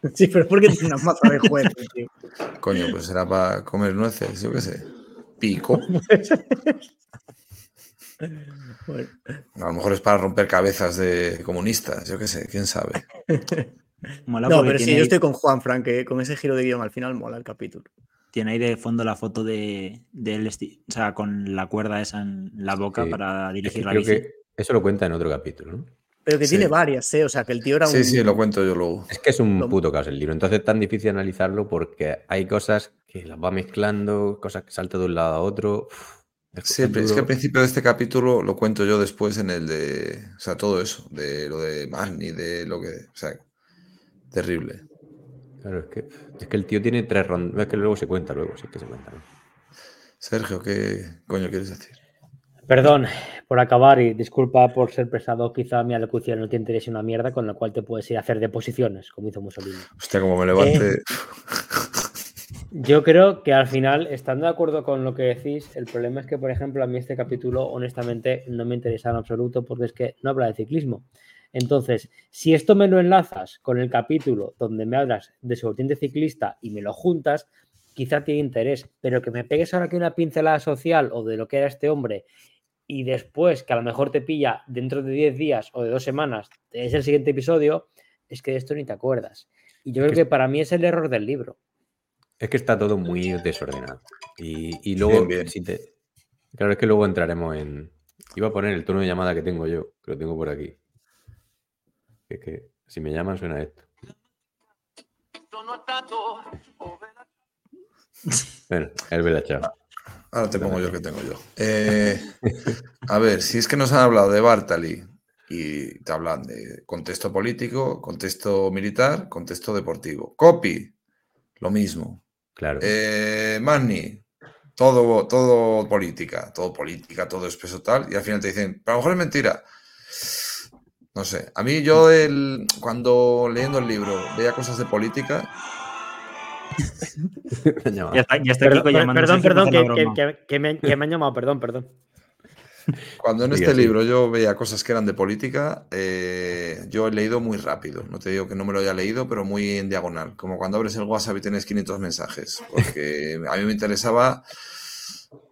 Sí, pero ¿por qué tiene una mazo de juez? Tío? Coño, pues será para comer nueces, yo qué sé. Pico. A lo mejor es para romper cabezas de comunistas, yo qué sé, quién sabe. no, pero sí, yo estoy con Juan Frank, que con ese giro de guion al final mola el capítulo. Tiene ahí de fondo la foto de, él, o sea, con la cuerda esa en la boca para dirigir la bici. eso lo cuenta en otro capítulo, ¿no? Pero que tiene varias, ¿eh? O sea, que el tío era un. Sí, sí, lo cuento yo luego. Es que es un puto caso el libro. Entonces es tan difícil analizarlo porque hay cosas que las va mezclando, cosas que saltan de un lado a otro. Siempre, es que al principio de este capítulo lo cuento yo después en el de. O sea, todo eso, de lo de Magni, de lo que. O sea, terrible. Claro, es que, es que el tío tiene tres rondas. Es que luego se cuenta, luego sí que se cuenta. Sergio, ¿qué coño quieres decir? Perdón por acabar y disculpa por ser pesado. Quizá mi alocución no te interese una mierda con la cual te puedes ir a hacer deposiciones, como hizo Mussolini. Hostia, como me levante. Eh, yo creo que al final, estando de acuerdo con lo que decís, el problema es que, por ejemplo, a mí este capítulo, honestamente, no me interesa en absoluto porque es que no habla de ciclismo. Entonces, si esto me lo enlazas con el capítulo donde me hablas de su vertiente ciclista y me lo juntas, quizá tiene interés, pero que me pegues ahora aquí una pincelada social o de lo que era este hombre y después que a lo mejor te pilla dentro de 10 días o de dos semanas, es el siguiente episodio, es que de esto ni te acuerdas. Y yo creo que para mí es el error del libro. Es que está todo muy desordenado. Y, luego, claro, es que luego entraremos en... Iba a poner el tono de llamada que tengo yo, que lo tengo por aquí. Que, que si me llaman suena esto. Bueno, el vela chao. Ahora te pongo yo que tengo yo. Eh, a ver, si es que nos han hablado de Bartali y te hablan de contexto político, contexto militar, contexto deportivo. Copy, lo mismo. Claro. Eh, Manny, todo, todo política, todo política, todo espeso tal, y al final te dicen, pero a lo mejor es mentira. No sé, a mí yo el, cuando leyendo el libro veía cosas de política. ya está, ya está perdón, perdón, perdón, que, me, han llamado, perdón, perdón. Cuando en este libro yo veía cosas que eran de política, eh, yo he leído muy rápido. No te digo que no me lo haya leído, pero muy en diagonal. Como cuando abres el WhatsApp y tienes 500 mensajes. Porque a mí me interesaba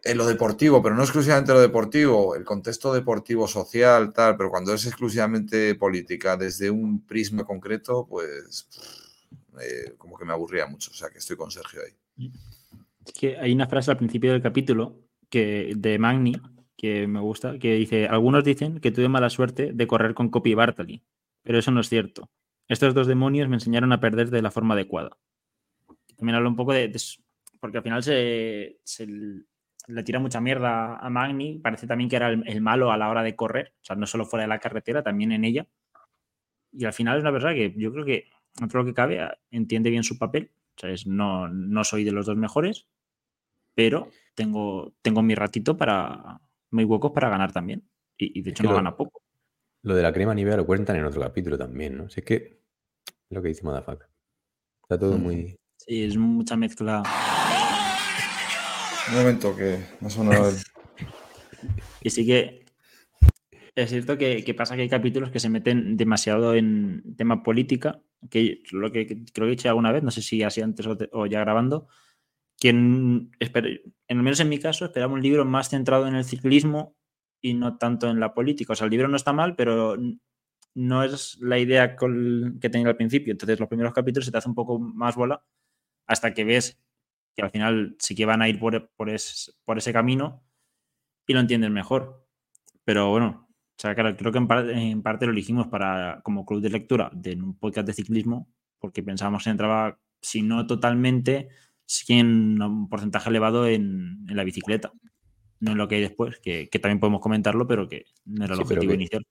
en lo deportivo, pero no exclusivamente lo deportivo, el contexto deportivo, social, tal, pero cuando es exclusivamente política desde un prisma concreto, pues eh, como que me aburría mucho, o sea que estoy con Sergio ahí. Es que hay una frase al principio del capítulo que, de Magni que me gusta, que dice, algunos dicen que tuve mala suerte de correr con Copy Bartali, pero eso no es cierto. Estos dos demonios me enseñaron a perder de la forma adecuada. También hablo un poco de, porque al final se, le tira mucha mierda a Magni, parece también que era el, malo a la hora de correr, o sea, no solo fuera de la carretera, también en ella. Y al final es una persona que yo creo que, dentro de lo que cabe, entiende bien su papel. O sea, no, no soy de los dos mejores, pero tengo, tengo mi ratito para, muy huecos para ganar también. Y, de hecho no gana poco. Lo de la crema nivel lo cuentan en otro capítulo también, ¿no? Si es que es lo que dice Madafaka. Está todo mm. muy. Sí, es mucha mezcla. Un momento que me ha y sí que es cierto que, pasa que hay capítulos que se meten demasiado en tema política, que lo que creo que he dicho alguna vez, no sé si así antes o, ya grabando, quien, en menos en mi caso, esperaba un libro más centrado en el ciclismo y no tanto en la política. O sea, el libro no está mal, pero no es la idea que tenía al principio. Entonces, los primeros capítulos se te hace un poco más bola hasta que ves que al final sí que van a ir por, por, ese camino y lo entiendes mejor. Pero bueno, o sea, claro, creo que en, parte lo elegimos para, como club de lectura de un podcast de ciclismo, porque pensábamos que entraba, si no totalmente, sí en un porcentaje elevado en, la bicicleta. No en lo que hay después, que, también podemos comentarlo, pero que no era el objetivo inicial.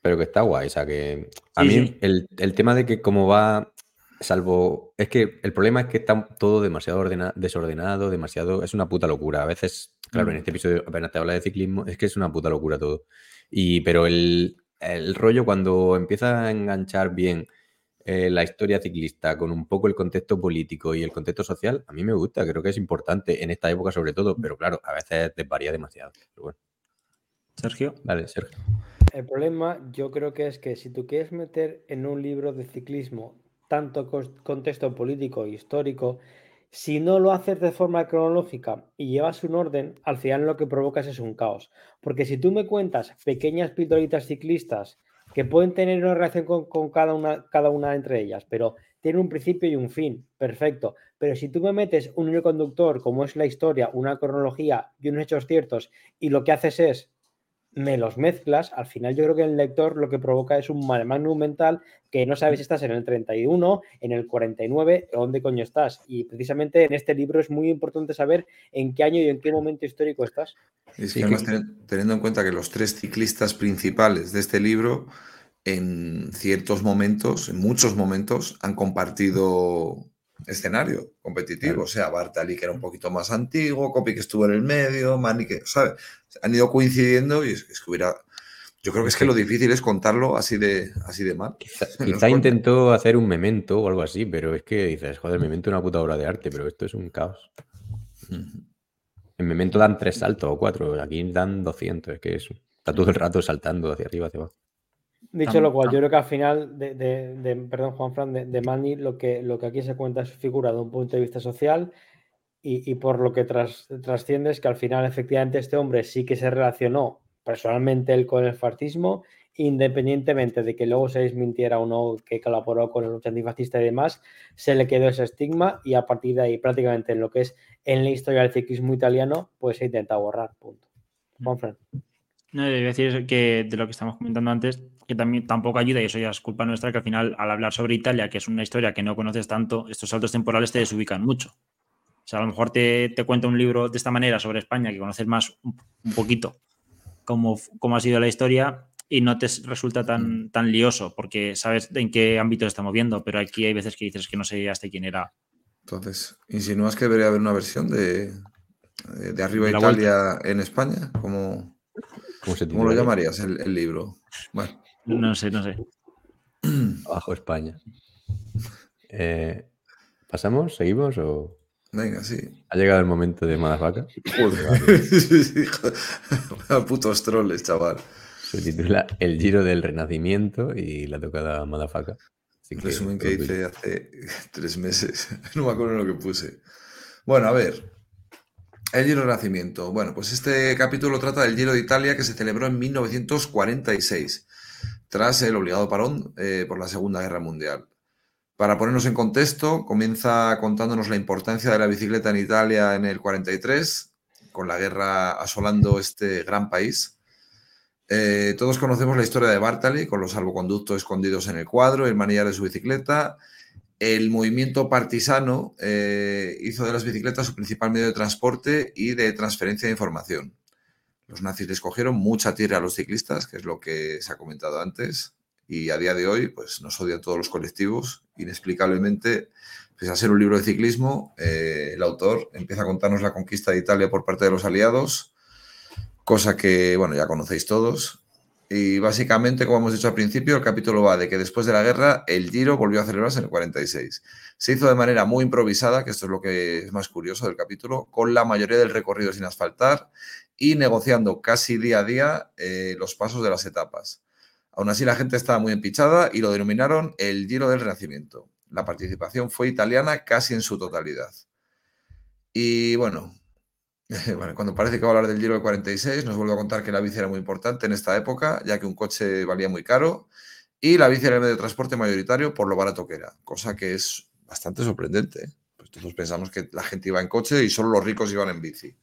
Pero que está guay, o sea, que a mí El, el, tema de que como va Salvo, es que el problema es que está todo demasiado desordenado, demasiado, es una puta locura. A veces, claro, en mm. este episodio apenas te habla de ciclismo, es que es una puta locura todo. Y, pero el, rollo cuando empieza a enganchar bien eh, la historia ciclista con un poco el contexto político y el contexto social, a mí me gusta, creo que es importante en esta época sobre todo, pero claro, a veces desvaría demasiado. Sergio. Vale, Sergio. El problema yo creo que es que si tú quieres meter en un libro de ciclismo tanto contexto político e histórico, si no lo haces de forma cronológica y llevas un orden, al final lo que provocas es un caos. Porque si tú me cuentas pequeñas pildoritas ciclistas que pueden tener una relación con, cada, una, cada una entre ellas, pero tienen un principio y un fin, perfecto. Pero si tú me metes un hilo conductor, como es la historia, una cronología y unos hechos ciertos, y lo que haces es me los mezclas, al final yo creo que el lector lo que provoca es un magnum mental que no sabes si estás en el 31, en el 49, dónde coño estás. Y precisamente en este libro es muy importante saber en qué año y en qué momento histórico estás. Y además teniendo en cuenta que los tres ciclistas principales de este libro en ciertos momentos, en muchos momentos, han compartido escenario competitivo. O sea, Bartali, que era un poquito más antiguo, Copy, que estuvo en el medio, Mani, que, ¿sabes? Han ido coincidiendo y es, que hubiera. Yo creo que es que lo difícil es contarlo así de, así de mal. Quizá, intentó hacer un memento o algo así, pero es que dices, joder, memento es una puta obra de arte, pero esto es un caos. En memento dan tres saltos o cuatro, aquí dan 200, es que está todo el rato saltando hacia arriba, hacia abajo. Dicho lo cual, yo creo que al final, de, perdón, Juan Fran, de, Manny, lo que, lo que aquí se cuenta es figura de un punto de vista social y, por lo que trasciende es que al final, efectivamente, este hombre sí que se relacionó personalmente él con el fascismo, independientemente de que luego se desmintiera o no que colaboró con el lucha antifascista y demás, se le quedó ese estigma y a partir de ahí, prácticamente en lo que es en la historia del ciclismo italiano, pues se intenta borrar. Punto. Juan Fran. No, debo decir que de lo que estamos comentando antes, que también tampoco ayuda, y eso ya es culpa nuestra, que al final, al hablar sobre Italia, que es una historia que no conoces tanto, estos saltos temporales te desubican mucho. O sea, a lo mejor te, te cuenta un libro de esta manera sobre España, que conoces más un, poquito cómo, cómo, ha sido la historia, y no te resulta tan, tan lioso, porque sabes en qué ámbito se está moviendo, pero aquí hay veces que dices que no sé hasta quién era. Entonces, ¿insinúas que debería haber una versión de, de Arriba de Italia en España? Como ¿Cómo, lo llamarías el, libro? Bueno. No sé, no sé. Bajo España. Eh, ¿Pasamos? ¿Seguimos? O... Venga, sí. Ha llegado el momento de Madafaka. Putos troles, chaval. Se titula El Giro del Renacimiento y la tocada Madafaka. Resumen que hice hace tres meses. No me acuerdo lo que puse. Bueno, a ver. El Giro Renacimiento. Bueno, pues este capítulo trata del Giro de Italia que se celebró en 1946, tras el obligado parón eh, por la Segunda Guerra Mundial. Para ponernos en contexto, comienza contándonos la importancia de la bicicleta en Italia en el 43, con la guerra asolando este gran país. Eh, todos conocemos la historia de Bartali, con los salvoconductos escondidos en el cuadro, el manillar de su bicicleta. El movimiento partisano eh, hizo de las bicicletas su principal medio de transporte y de transferencia de información. Los nazis les cogieron mucha tierra a los ciclistas, que es lo que se ha comentado antes, y a día de hoy pues, nos odian todos los colectivos. Inexplicablemente, pese a ser un libro de ciclismo, eh, el autor empieza a contarnos la conquista de Italia por parte de los aliados, cosa que, bueno, ya conocéis todos. Y básicamente, como hemos dicho al principio, el capítulo va de que después de la guerra el Giro volvió a celebrarse en el 46. Se hizo de manera muy improvisada, que esto es lo que es más curioso del capítulo, con la mayoría del recorrido sin asfaltar y negociando casi día a día eh, los pasos de las etapas. Aún así, la gente estaba muy empichada y lo denominaron el Giro del Renacimiento. La participación fue italiana casi en su totalidad. Y bueno, cuando parece que va a hablar del Giro del 46, nos vuelvo a contar que la bici era muy importante en esta época, ya que un coche valía muy caro y la bici era el medio de transporte mayoritario por lo barato que era, cosa que es bastante sorprendente. ¿eh? Pues todos pensamos que la gente iba en coche y solo los ricos iban en bici.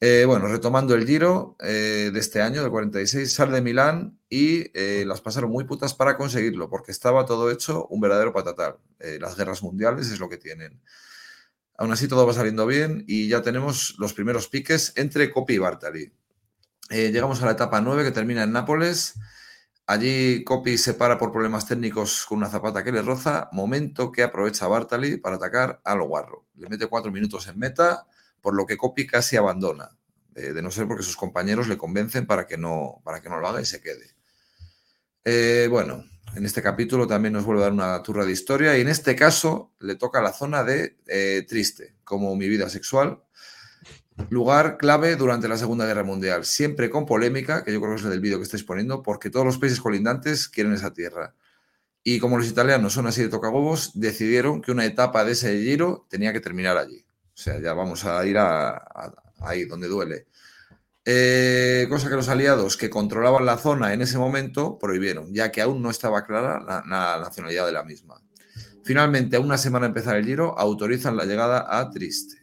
Eh, bueno, retomando el Giro eh, de este año, del 46, sale de Milán y las pasaron muy putas para conseguirlo, porque estaba todo hecho un verdadero patatal. las guerras mundiales es lo que tienen. Aún así, todo va saliendo bien y ya tenemos los primeros piques entre Coppi y Bartali. llegamos a la etapa 9 que termina en Nápoles. Allí Coppi se para por problemas técnicos con una zapata que le roza, momento que aprovecha Bartali para atacar a lo guarro. Le mete cuatro minutos en meta por lo que Copy casi abandona, de no ser porque sus compañeros le convencen para que no, para que no lo haga y se quede. Eh, bueno, en este capítulo también nos vuelve a dar una turra de historia y en este caso le toca la zona de eh, Triste, como mi vida sexual, lugar clave durante la Segunda Guerra Mundial, siempre con polémica, que yo creo que es el del vídeo que estáis poniendo, porque todos los países colindantes quieren esa tierra. Y como los italianos son así de tocagobos, decidieron que una etapa de ese giro tenía que terminar allí. O sea, ya vamos a ir a, ahí donde duele. Eh, cosa que los aliados que controlaban la zona en ese momento prohibieron, ya que aún no estaba clara la, nacionalidad de la misma. Finalmente, a una semana de empezar el giro, autorizan la llegada a Triste.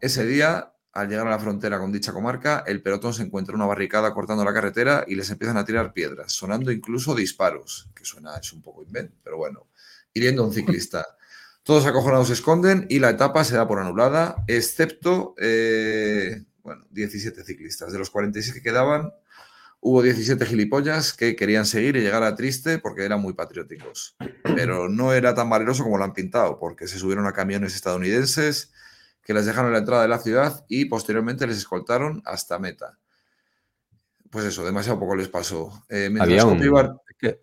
Ese día, al llegar a la frontera con dicha comarca, el pelotón se encuentra una barricada cortando la carretera y les empiezan a tirar piedras, sonando incluso disparos, que suena es un poco invent, pero bueno, hiriendo a un ciclista. Todos acojonados se esconden y la etapa se da por anulada, excepto eh, bueno, 17 ciclistas. De los 46 que quedaban, hubo 17 gilipollas que querían seguir y llegar a Triste porque eran muy patrióticos. Pero no era tan valeroso como lo han pintado, porque se subieron a camiones estadounidenses que les dejaron la entrada de la ciudad y posteriormente les escoltaron hasta meta. Pues eso, demasiado poco les pasó. Eh,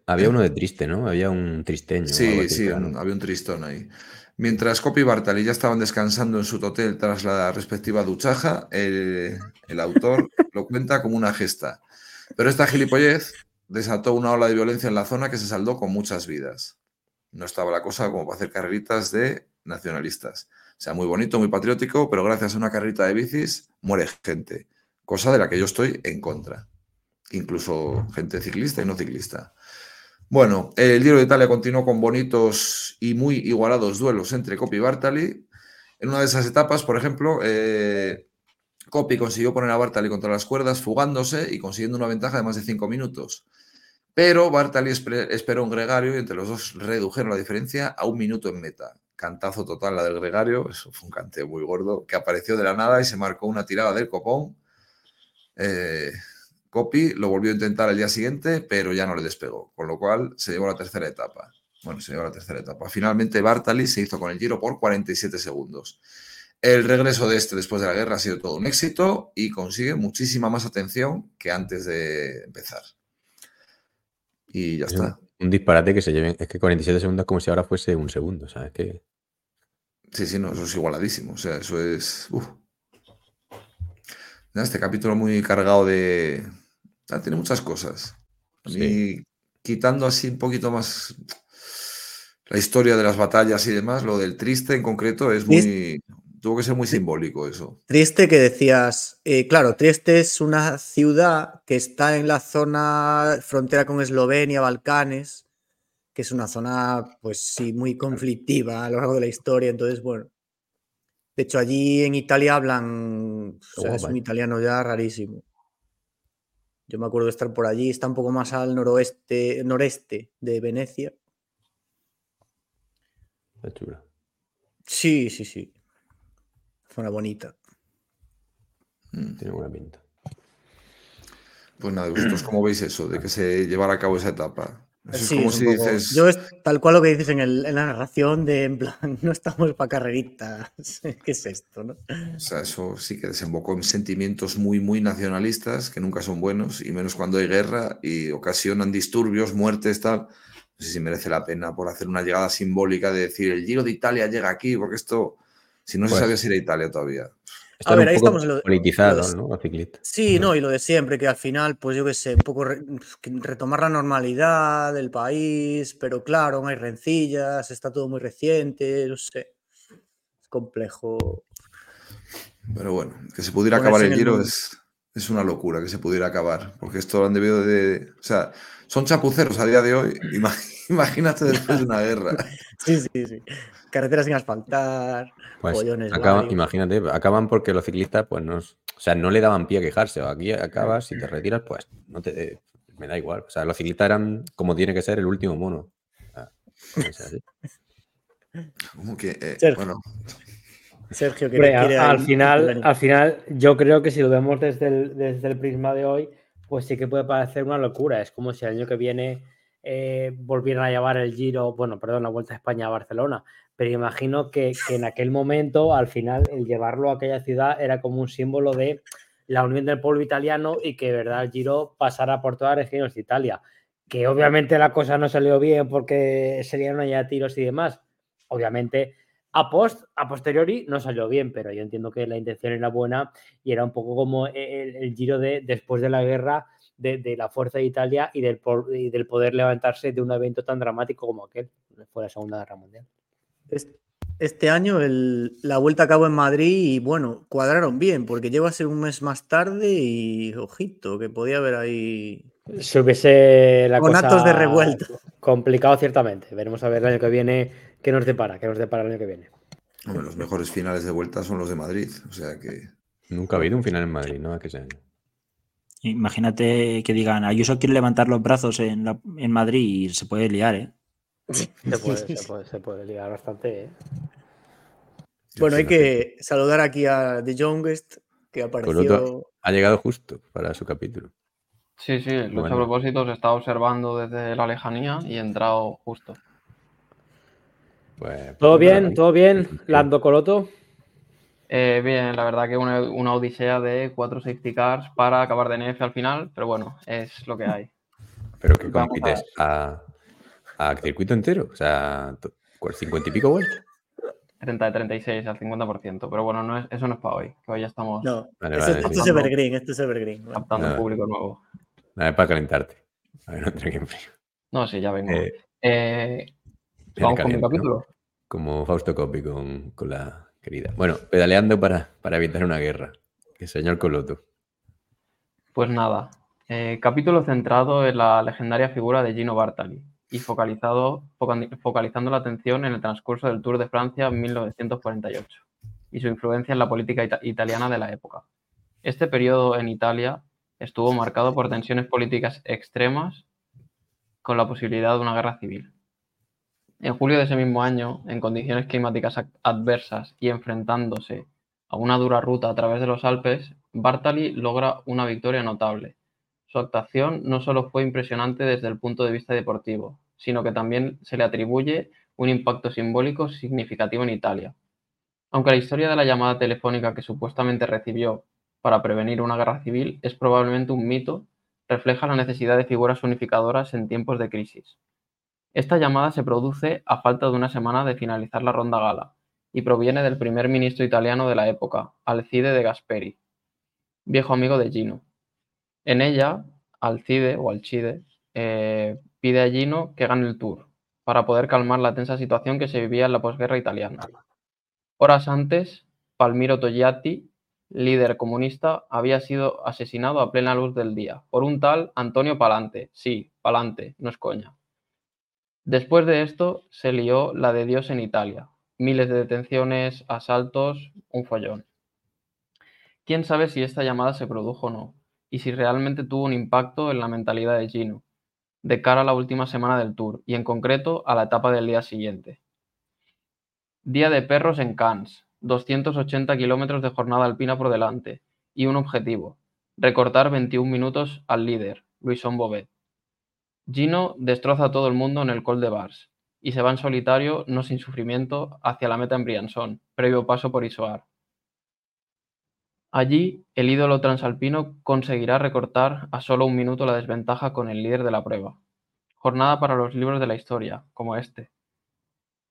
había, uno de triste, ¿no? Había un tristeño. Sí, sí, había un tristón ahí. Mientras Copy y Bartali ya estaban descansando en su hotel tras la respectiva duchaja, el, autor lo cuenta como una gesta. Pero esta gilipollez desató una ola de violencia en la zona que se saldó con muchas vidas. No estaba la cosa como para hacer carreritas de nacionalistas. O sea, muy bonito, muy patriótico, pero gracias a una carrerita de bicis muere gente, cosa de la que yo estoy en contra incluso gente ciclista y no ciclista. Bueno, el Giro de Italia continuó con bonitos y muy igualados duelos entre Coppi y Bartali. En una de esas etapas, por ejemplo, eh, Coppi consiguió poner a Bartali contra las cuerdas, fugándose y consiguiendo una ventaja de más de cinco minutos. Pero Bartali esperó un gregario y entre los dos redujeron la diferencia a un minuto en meta. Cantazo total la del gregario, eso fue un cante muy gordo, que apareció de la nada y se marcó una tirada del copón. Eh, Copy lo volvió a intentar el día siguiente, pero ya no le despegó, con lo cual se llevó a la tercera etapa. Bueno, se llevó a la tercera etapa. Finalmente Bartali se hizo con el giro por 47 segundos. El regreso de este después de la guerra ha sido todo un éxito y consigue muchísima más atención que antes de empezar. Y ya está. Un, disparate que se lleven. Es que 47 segundos es como si ahora fuese un segundo, ¿sabes? Que... Sí, sí, no, eso es igualadísimo. O sea, eso es. Este capítulo muy cargado de, Ah, tiene muchas cosas. y quitando así un poquito más la historia de las batallas y demás, lo del triste en concreto es muy. Tuvo que ser muy simbólico eso. Triste que decías, eh, claro, Triste es una ciudad que está en la zona frontera con Eslovenia, Balcanes, que es una zona, pues sí, muy conflictiva a lo largo de la historia. Entonces, bueno. De hecho, allí en Italia hablan. O sea, es un italiano ya rarísimo. Yo me acuerdo de estar por allí, está un poco más al noroeste, noreste de Venecia. La chula. Sí, sí, sí. Zona bonita. Mm. Tiene buena pinta. Pues nada, vosotros cómo veis eso, de que se llevara a cabo esa etapa. Es como si dices. Yo es tal cual lo que dices en, la narración de en plan, no estamos para carreritas. ¿Qué es esto? ¿no? O sea, eso sí que desembocó en sentimientos muy, muy nacionalistas, que nunca son buenos, y menos cuando hay guerra y ocasionan disturbios, muertes, tal. No sé si merece la pena por hacer una llegada simbólica de decir el Giro de Italia llega aquí, porque esto, si no se pues sabía si era Italia todavía a ver, ahí estamos lo, politizado, ¿no? Sí, no, y lo de siempre, que al final, pues yo qué sé, un poco retomar la normalidad del país, pero claro, no hay rencillas, está todo muy reciente, no sé. Es complejo. Pero bueno, que se pudiera acabar el giro es, es una locura que se pudiera acabar, porque esto lo han debido de. O sea, son chapuceros a día de hoy. Imagínate después de una guerra. sí, sí, sí carreteras sin asfaltar, pues imagínate, acaban porque los ciclistas, pues no, o sea, no le daban pie a quejarse. Aquí acabas, si te retiras, pues no te, me da igual. O sea, los ciclistas eran como tiene que ser el último mono. como que, eh, bueno. Sergio, que al, final, al final, yo creo que si lo vemos desde el, desde el prisma de hoy, pues sí que puede parecer una locura. Es como si el año que viene eh, volvieran a llevar el Giro, bueno, perdón, la Vuelta a España a Barcelona, pero imagino que, en aquel momento, al final, el llevarlo a aquella ciudad era como un símbolo de la unión del pueblo italiano y que, verdad, el Giro pasara por todas las regiones de Italia. Que obviamente la cosa no salió bien porque serían una tiros y demás. Obviamente, a post, a posteriori no salió bien, pero yo entiendo que la intención era buena y era un poco como el, Giro de después de la guerra de, la fuerza de Italia y del, y del poder levantarse de un evento tan dramático como aquel, fue la Segunda Guerra Mundial. Este año la vuelta a cabo en Madrid y bueno, cuadraron bien, porque lleva a ser un mes más tarde y ojito, que podía haber ahí. Se hubiese la Con actos de revuelta. Complicado, ciertamente. Veremos a ver el año que viene qué nos depara, qué nos depara el año que viene. los mejores finales de vuelta son los de Madrid, o sea que. Nunca ha habido un final en Madrid, ¿no? Que sea Imagínate que digan, Ayuso quiere levantar los brazos en, en Madrid y se puede liar, ¿eh? Se puede, se puede, ligar bastante. ¿eh? Bueno, hay que saludar aquí a The Youngest, que apareció. Ha llegado justo para su capítulo. Sí, sí, Lucha a Propósitos está observando desde la lejanía y ha entrado justo. Pues, ¿Todo bien? ¿Todo bien? ¿Lando Coloto? Eh, bien, la verdad que una, una odisea de 4 safety cars para acabar de NF al final, pero bueno, es lo que hay. Pero que compites a a circuito entero, o sea, 50 y pico vueltas. 30 de 36 al 50%, pero bueno, no es, eso no es para hoy, que hoy ya estamos. No, esto, es Evergreen, esto es Evergreen. Captando un público nuevo. Nada, es para calentarte. A ver, no frío. No, sí, ya vengo. Eh, eh, Vamos con mi capítulo. Como Fausto Copy con, la querida. Bueno, pedaleando para, para evitar una guerra. Que señor Coloto. Pues nada, eh, capítulo centrado en la legendaria figura de Gino Bartali, y focalizado, focalizando la atención en el transcurso del Tour de Francia en 1948 y su influencia en la política italiana de la época. Este periodo en Italia estuvo marcado por tensiones políticas extremas con la posibilidad de una guerra civil. En julio de ese mismo año, en condiciones climáticas adversas y enfrentándose a una dura ruta a través de los Alpes, Bartali logra una victoria notable. Su actuación no solo fue impresionante desde el punto de vista deportivo, sino que también se le atribuye un impacto simbólico significativo en Italia. Aunque la historia de la llamada telefónica que supuestamente recibió para prevenir una guerra civil es probablemente un mito, refleja la necesidad de figuras unificadoras en tiempos de crisis. Esta llamada se produce a falta de una semana de finalizar la ronda gala y proviene del primer ministro italiano de la época, Alcide de Gasperi, viejo amigo de Gino. En ella, Alcide o Alcide eh, pide a Gino que gane el Tour, para poder calmar la tensa situación que se vivía en la posguerra italiana. Horas antes, Palmiro Togliatti, líder comunista, había sido asesinado a plena luz del día por un tal Antonio Palante. Sí, Palante, no es coña. Después de esto se lió la de Dios en Italia. Miles de detenciones, asaltos, un follón. Quién sabe si esta llamada se produjo o no, y si realmente tuvo un impacto en la mentalidad de Gino, de cara a la última semana del tour, y en concreto a la etapa del día siguiente. Día de perros en Cannes, 280 kilómetros de jornada alpina por delante, y un objetivo, recortar 21 minutos al líder, Luison Bobet. Gino destroza a todo el mundo en el Col de Bars y se va en solitario, no sin sufrimiento, hacia la meta en Briançon, previo paso por Isoar. Allí, el ídolo transalpino conseguirá recortar a solo un minuto la desventaja con el líder de la prueba. Jornada para los libros de la historia, como este.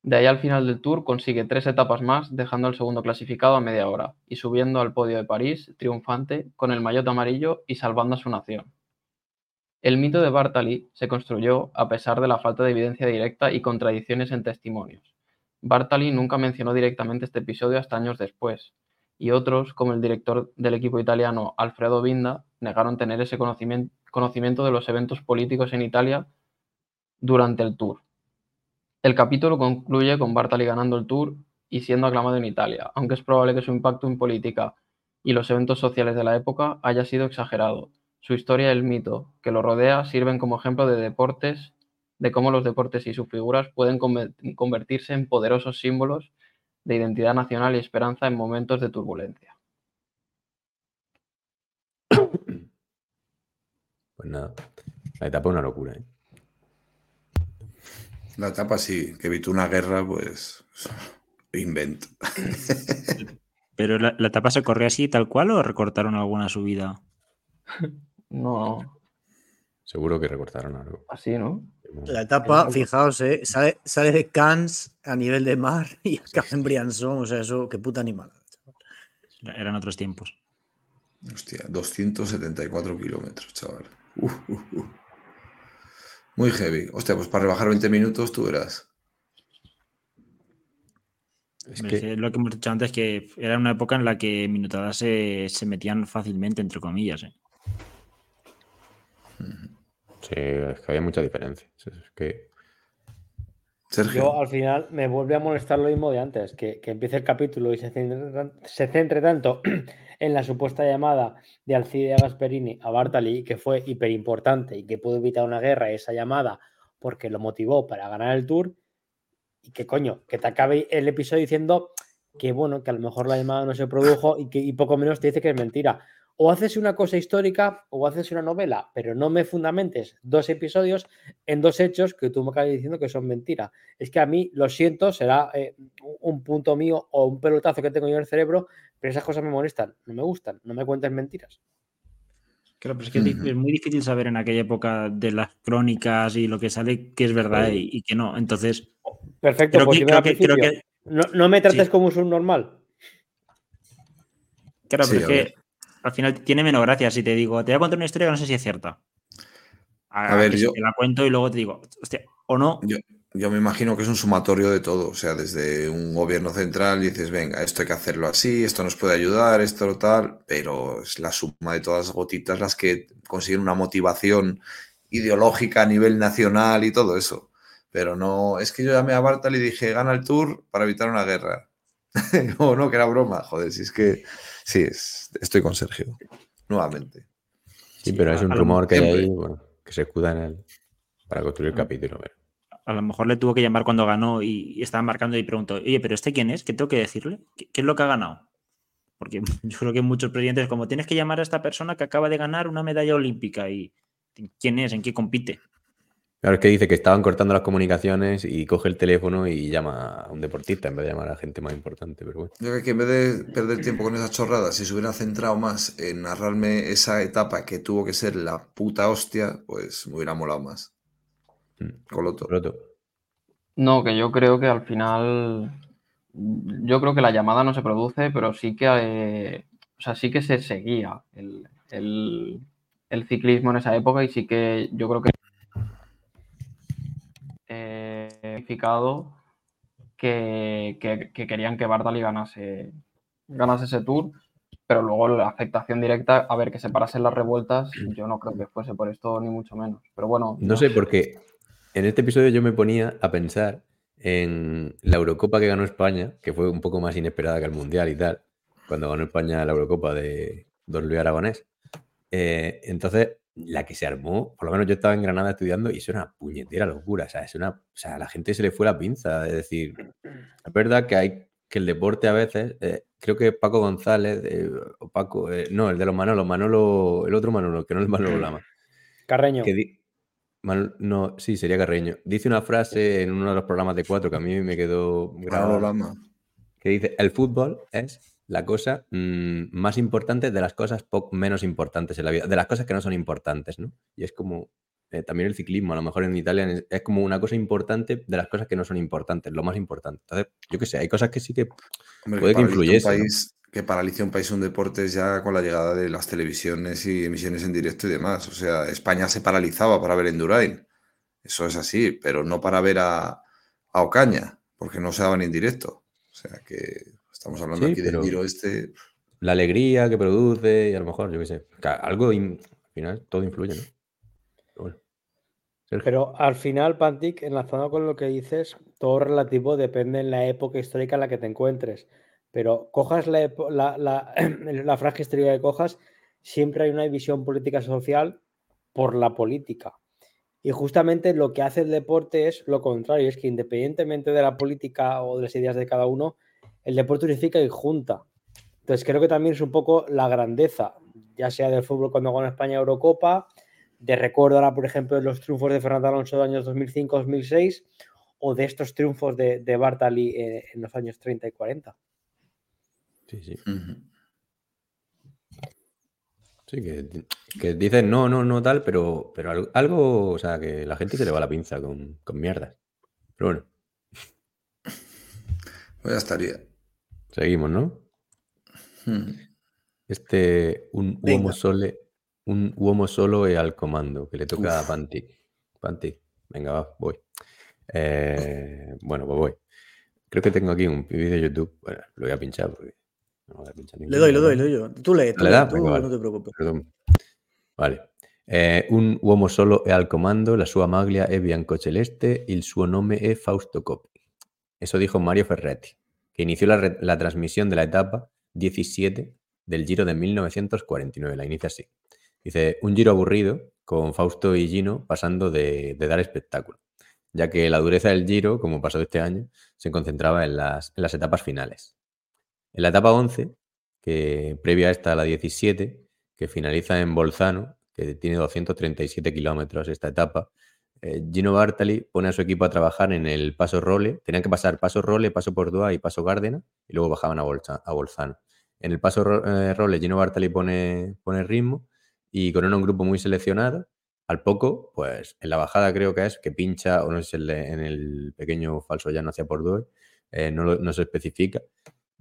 De ahí al final del Tour consigue tres etapas más, dejando al segundo clasificado a media hora y subiendo al podio de París, triunfante, con el maillot amarillo y salvando a su nación. El mito de Bartali se construyó a pesar de la falta de evidencia directa y contradicciones en testimonios. Bartali nunca mencionó directamente este episodio hasta años después, y otros, como el director del equipo italiano Alfredo Binda, negaron tener ese conocimiento de los eventos políticos en Italia durante el Tour. El capítulo concluye con Bartali ganando el Tour y siendo aclamado en Italia, aunque es probable que su impacto en política y los eventos sociales de la época haya sido exagerado, su historia y el mito que lo rodea sirven como ejemplo de deportes, de cómo los deportes y sus figuras pueden convertirse en poderosos símbolos de identidad nacional y esperanza en momentos de turbulencia. Pues nada, la etapa es una locura. ¿eh? La etapa sí, que evitó una guerra, pues invento. ¿Pero la, la etapa se corrió así tal cual o recortaron alguna subida? No. Seguro que recortaron algo. Así, ¿no? La etapa, fijaos, eh, sale, sale, de Cannes a nivel de mar y acaba en Briançon, o sea, eso, qué puta animal. Eran otros tiempos. Hostia, 274 kilómetros, chaval. Muy heavy. Hostia, pues para rebajar 20 minutos tú verás. Es que... Lo que hemos dicho antes, que era una época en la que minutadas se, se metían fácilmente, entre comillas. ¿eh? Sí, es que había mucha diferencia. Es que... Yo al final me vuelve a molestar lo mismo de antes, que, que empiece el capítulo y se centre, tanto en la supuesta llamada de Alcide Gasperini a Bartali, que fue hiper importante y que pudo evitar una guerra esa llamada porque lo motivó para ganar el tour, y que coño, que te acabe el episodio diciendo que bueno, que a lo mejor la llamada no se produjo y que y poco menos te dice que es mentira o haces una cosa histórica o haces una novela, pero no me fundamentes dos episodios en dos hechos que tú me acabas diciendo que son mentira. Es que a mí, lo siento, será eh, un punto mío o un pelotazo que tengo yo en el cerebro, pero esas cosas me molestan, no me gustan, no me cuentes mentiras. Claro, pero es que es muy difícil saber en aquella época de las crónicas y lo que sale que es verdad y, que no. Entonces. Perfecto, pues no, me trates como un subnormal. Claro, pero es que al final tiene menos gracia si te digo, te voy a contar una historia que no sé si es cierta. A, ver, yo. te la cuento y luego te digo, hostia, o no. Yo, me imagino que es un sumatorio de todo. O sea, desde un gobierno central dices, venga, esto hay que hacerlo así, esto nos puede ayudar, esto tal. Pero es la suma de todas las gotitas las que consiguen una motivación ideológica a nivel nacional y todo eso. Pero no, es que yo llamé a Bartal y dije, gana el tour para evitar una guerra. no, no, que era broma, joder, si es que sí, estoy con Sergio, nuevamente. Sí, pero es un rumor que hay ahí, que se escuda en él para construir el capítulo. A lo mejor le tuvo que llamar cuando ganó y, estaba marcando y preguntó, oye, pero ¿este quién es? ¿Qué tengo que decirle? ¿Qué, es lo que ha ganado? Porque yo creo que muchos presidentes, como tienes que llamar a esta persona que acaba de ganar una medalla olímpica y quién es, en qué compite. Claro, es que dice que estaban cortando las comunicaciones y coge el teléfono y llama a un deportista en vez de llamar a gente más importante. Pero bueno. Yo creo que en vez de perder tiempo con esas chorradas, si se hubiera centrado más en narrarme esa etapa que tuvo que ser la puta hostia, pues me hubiera molado más. Mm. Coloto. Coloto. No, que yo creo que al final. Yo creo que la llamada no se produce, pero sí que. Eh, o sea, sí que se seguía el, el ciclismo en esa época y sí que yo creo que que, que, querían que Bartali ganase, ganase ese tour, pero luego la afectación directa, a ver, que se parasen las revueltas, yo no creo que fuese por esto ni mucho menos. Pero bueno. No sé, porque en este episodio yo me ponía a pensar en la Eurocopa que ganó España, que fue un poco más inesperada que el Mundial y tal, cuando ganó España la Eurocopa de Don Luis Aragonés. Eh, entonces, la que se armó, por lo menos yo estaba en Granada estudiando y eso era una puñetera locura. O sea, es una, o sea, a la gente se le fue la pinza. Es decir, es verdad que hay que el deporte a veces, eh, creo que Paco González, o Paco, eh, no, el de los Manolos, Manolo, el otro Manolo, que no es Manolo Lama. Carreño. no, sí, sería Carreño. Dice una frase en uno de los programas de cuatro que a mí me quedó grabada. Que dice: el fútbol es la cosa mm, más importante de las cosas menos importantes en la vida, de las cosas que no son importantes, ¿no? Y es como eh, también el ciclismo, a lo mejor en Italia es, como una cosa importante de las cosas que no son importantes, lo más importante. Entonces, yo qué sé, hay cosas que sí que puede que, influyese. país, Que paralice un país un deporte ya con la llegada de las televisiones y emisiones en directo y demás. O sea, España se paralizaba para ver Endurain. Eso es así, pero no para ver a, a Ocaña, porque no se daban en directo. O sea que Estamos hablando aquí del giro este. La alegría que produce y a lo mejor, yo qué sé, algo, al final, todo influye, ¿no? Pero, al final, Pantic, enlazado con lo que dices, todo relativo depende en la época histórica en la que te encuentres. Pero cojas la, la, la, franja histórica que cojas, siempre hay una división política social por la política. Y justamente lo que hace el deporte es lo contrario, es que independientemente de la política o de las ideas de cada uno, el deporte unifica y junta. Entonces creo que también es un poco la grandeza, ya sea del fútbol cuando gana España Eurocopa, de recuerdo ahora, por ejemplo, de los triunfos de Fernando Alonso de años 2005-2006 o de estos triunfos de, de Bartali eh, en los años 30 y 40. Sí, sí. Sí, que, dicen no, no, no tal, pero, pero algo, o sea, que la gente se le va la pinza con, con mierdas. Pero bueno. Pues ya estaría. Seguimos, ¿no? Hmm. Este, un uomo sole, un uomo solo e al comando, que le toca a Panti. Panti, venga, va, voy. Eh, bueno, pues voy. Creo que tengo aquí un vídeo de YouTube. Bueno, lo voy a pinchar porque no voy a pinchar Le doy, le doy, le doy Tú lees, tú, le tú no te preocupes. Perdón. Vale. Eh, un uomo solo e al comando, la sua maglia è bianco celeste, il suo nome è Fausto Coppi. Eso dijo Mario Ferretti, que inició la, transmisión de la etapa 17 del Giro de 1949. La inicia así. Dice, un giro aburrido, con Fausto y Gino pasando de, dar espectáculo, ya que la dureza del giro, como pasó este año, se concentraba en las, etapas finales. En la etapa 11, que previa a esta, la 17, que finaliza en Bolzano, que tiene 237 kilómetros esta etapa, eh, Gino Bartali pone a su equipo a trabajar en el paso role. Tenían que pasar paso role, paso Pordoa y paso Gárdena y luego bajaban a, Bolzano. En el paso eh, role, Gino Bartali pone, pone ritmo y con un grupo muy seleccionado. Al poco, pues en la bajada creo que es que pincha, o no sé, en el pequeño falso llano hacia Pordoa, eh, no, no, se especifica.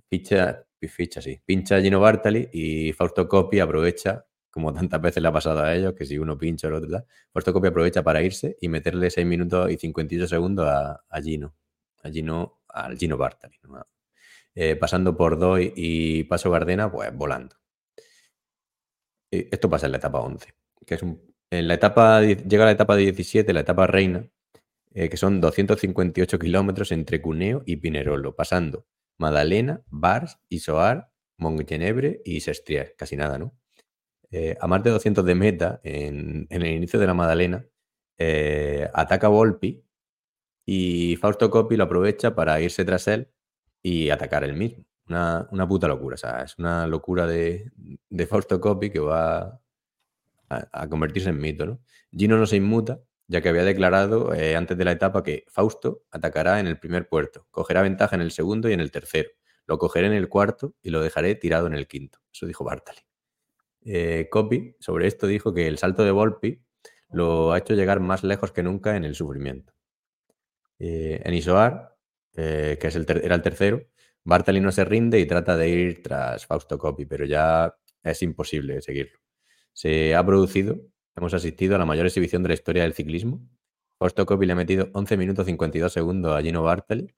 Ficha, ficha, sí. Pincha Gino Bartali y Fausto Coppi aprovecha como tantas veces le ha pasado a ellos, que si uno pincha o el otro tal, copia aprovecha para irse y meterle 6 minutos y 58 segundos a, Gino, a Gino, al Gino Bartali. Eh, pasando por Doy y Paso Gardena, pues volando. esto pasa en la etapa 11, que es en la etapa, llega la etapa 17, la etapa reina, eh, que son 258 kilómetros entre Cuneo y Pinerolo, pasando Madalena, Bars, Isoar, Montgenebre y Sestrier, casi nada, ¿no? Eh, a más de 200 de meta, en, el inicio de la Madalena, eh, ataca Volpi y Fausto Coppi lo aprovecha para irse tras él y atacar él mismo. Una, puta locura, o sea, es una locura de, Fausto Coppi que va a, convertirse en mito, ¿no? Gino no se inmuta, ya que había declarado eh, antes de la etapa que Fausto atacará en el primer puerto, cogerá ventaja en el segundo y en el tercero, lo cogeré en el cuarto y lo dejaré tirado en el quinto. Eso dijo Bartali eh, Copy sobre esto dijo que el salto de Volpi lo ha hecho llegar más lejos que nunca en el sufrimiento. Eh, en Isoar, eh, que es el era el tercero, Bartali no se rinde y trata de ir tras Fausto Copy, pero ya es imposible seguirlo. Se ha producido, hemos asistido a la mayor exhibición de la historia del ciclismo. Fausto Coppi le ha metido 11 minutos 52 segundos a Gino Bartali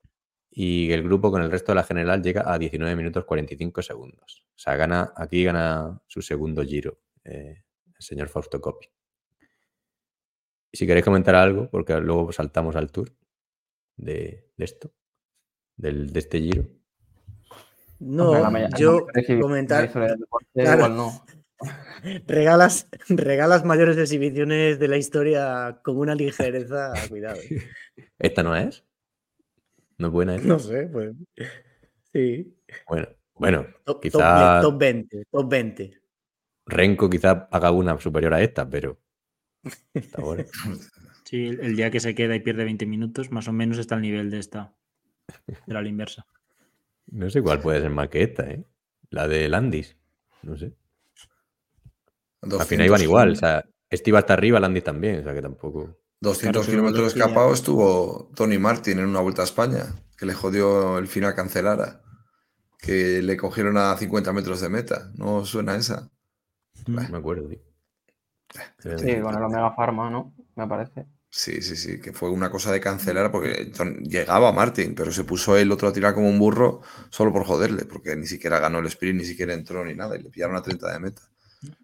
y el grupo con el resto de la general llega a 19 minutos 45 segundos. O sea, gana, aquí gana su segundo giro eh, el señor Fausto Coppi. si queréis comentar algo, porque luego saltamos al tour de, esto, del, de este giro. No, yo comentar. no. Regalas, regalas mayores exhibiciones de la historia con una ligereza, cuidado. ¿eh? ¿Esta no es? ¿No es buena No sé, pues. Sí. Bueno, bueno, top, quizá... top 20, top 20. Renko quizá haga una superior a esta, pero. Sí, el día que se queda y pierde 20 minutos, más o menos está al nivel de esta. De la inversa. No sé cuál puede ser más que esta, ¿eh? La de Landis. No sé. Al final iban igual. O sea, este iba hasta arriba, Landis también. O sea que tampoco. 200 kilómetros escapados estuvo Tony Martin en una vuelta a España, que le jodió el final cancelara. Que le cogieron a 50 metros de meta. ¿No suena esa? No me acuerdo, tío. Sí, con el Omega Pharma, ¿no? Me parece. Sí, sí, sí, que fue una cosa de cancelar porque llegaba Martin, pero se puso el otro a tirar como un burro solo por joderle, porque ni siquiera ganó el sprint, ni siquiera entró ni nada, y le pillaron a 30 de meta.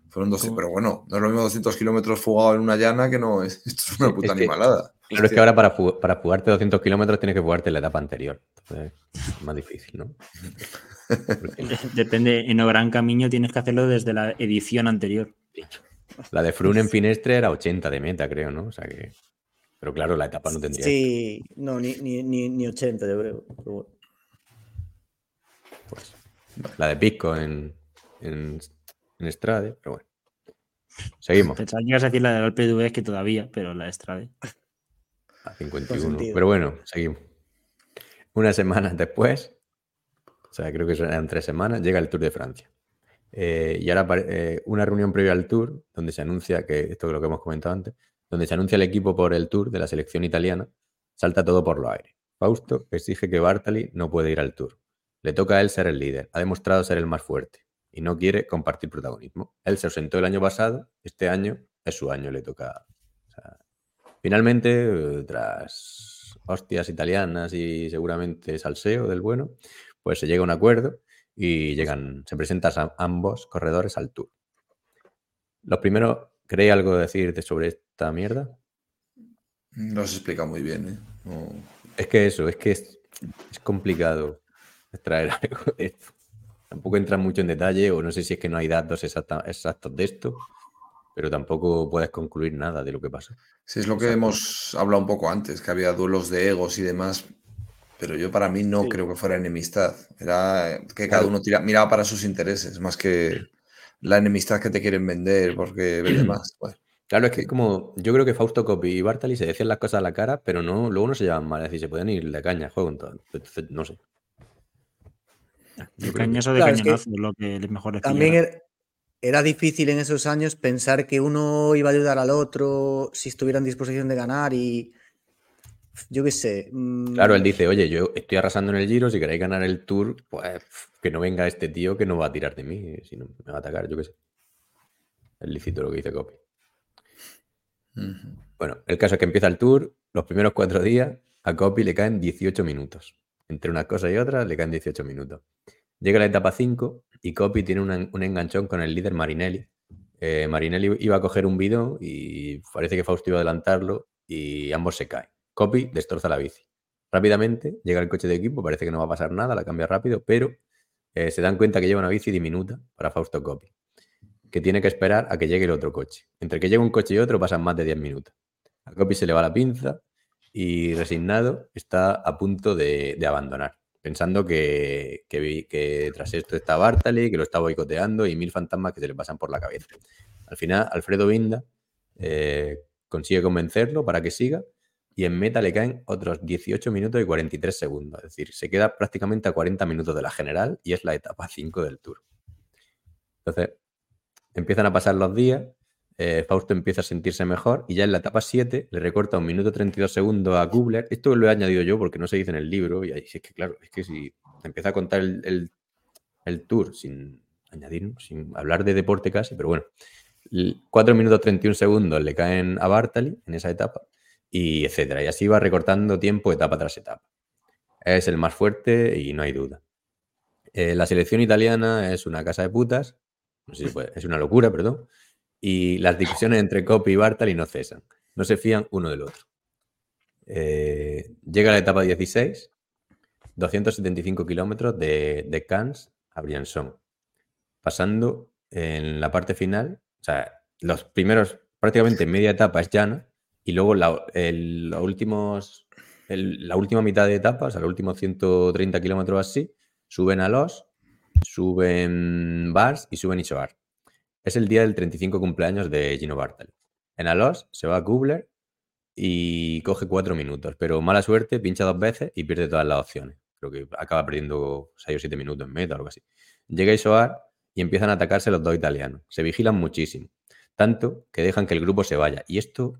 Fueron 12, pero bueno, no es lo mismo 200 kilómetros fugado en una llana que no, es, esto es una puta animalada. Claro, es que ahora para, para jugarte 200 kilómetros tienes que jugarte la etapa anterior. Entonces, es más difícil, ¿no? Depende, en Gran Camino tienes que hacerlo desde la edición anterior. La de Frun en Finestre era 80 de meta, creo, ¿no? O sea que. Pero claro, la etapa no tendría. Sí, no, ni, ni, ni, 80, yo creo. Pues, la de Pisco en, en, en Estrade, pero bueno. Seguimos. Pensaba que ibas a decir la de Alpe es que todavía, pero la de Estrade. A 51. Pero bueno, seguimos. Una semana después, o sea, creo que eran tres semanas, llega el Tour de Francia. Eh, y ahora eh, una reunión previa al Tour, donde se anuncia que, esto es lo que hemos comentado antes, donde se anuncia el equipo por el Tour de la selección italiana, salta todo por lo aire. Fausto exige que Bartali no puede ir al Tour. Le toca a él ser el líder, ha demostrado ser el más fuerte y no quiere compartir protagonismo. Él se ausentó el año pasado, este año es su año, le toca. finalmente, tras hostias italianas y seguramente salseo del bueno, pues se llega a un acuerdo y llegan, se presentan ambos corredores al Tour. Los primeros, ¿queréis algo decir sobre esta mierda? No se explica muy bien. ¿eh? Es que eso, es que es, complicado extraer algo de esto. Tampoco entra mucho en detalle, o no sé si es que no hay datos exactos de esto, pero tampoco puedes concluir nada de lo que pasa. Sí, es lo que hemos hablado un poco antes, que había duelos de egos y demás, pero yo para mí no creo que fuera enemistad. Era que cada uno miraba para sus intereses, más que la enemistad que te quieren vender porque vende más. Claro, es que como yo creo que Fausto Copy y Bartali se decían las cosas a la cara, pero no, luego no se llevan mal, es decir, se pueden ir de caña, juego Entonces, no sé. De cañazo de cañonazo, lo que mejor También era, difícil en esos años pensar que uno iba a ayudar al otro si estuviera en disposición de ganar y yo qué sé. Claro, él mm, dice, oye, yo estoy arrasando en el giro, si queréis ganar el tour, pues que no venga este tío que no va a tirar de mí, sino me va a atacar, yo qué sé. Es lícito lo que dice Copy. Bueno, el caso es que empieza el tour, los primeros cuatro días, a Copy le caen 18 minutos. Entre una cosa y otra le caen 18 minutos. Llega la etapa 5 y Copy tiene un enganchón con el líder Marinelli. Eh, Marinelli iba a coger un bidón y parece que Fausto iba a adelantarlo y ambos se caen. Copy destroza la bici. Rápidamente llega el coche de equipo, parece que no va a pasar nada, la cambia rápido, pero eh, se dan cuenta que lleva una bici diminuta para Fausto Copy, que tiene que esperar a que llegue el otro coche. Entre que llega un coche y otro pasan más de 10 minutos. A Copy se le va la pinza y resignado está a punto de, abandonar, pensando que, que, tras esto está Bartali, que lo está boicoteando y mil fantasmas que se le pasan por la cabeza. Al final, Alfredo Vinda eh, consigue convencerlo para que siga y en meta le caen otros 18 minutos y 43 segundos. Es decir, se queda prácticamente a 40 minutos de la general y es la etapa 5 del Tour. Entonces, empiezan a pasar los días, eh, Fausto empieza a sentirse mejor y ya en la etapa 7 le recorta un minuto 32 segundos a Kubler. Esto lo he añadido yo porque no se dice en el libro y ahí es que, claro, es que si empieza a contar el, el Tour sin añadir, sin hablar de deporte casi, pero bueno, 4 minutos 31 segundos le caen a Bartali en esa etapa y etcétera. Y así va recortando tiempo etapa tras etapa. Es el más fuerte y no hay duda. Eh, la selección italiana es una casa de putas, no sé si es una locura, perdón, y las discusiones entre Coppi y Bartali no cesan. no se fían uno del otro. Eh, llega la etapa 16, 275 kilómetros de, de Cannes a Briançon, pasando en la parte final, o sea, los primeros, prácticamente media etapa es llana, y luego la, últimos, la última mitad de etapa, o sea, los últimos 130 kilómetros así, suben a Los, suben Bars y suben Isoar. Es el día del 35 cumpleaños de Gino Bartali. En Alos se va a Kubler y coge cuatro minutos, pero mala suerte, pincha dos veces y pierde todas las opciones. Creo que acaba perdiendo seis o siete minutos en meta o algo así. Llega Isoar y empiezan a atacarse los dos italianos. Se vigilan muchísimo, tanto que dejan que el grupo se vaya. Y esto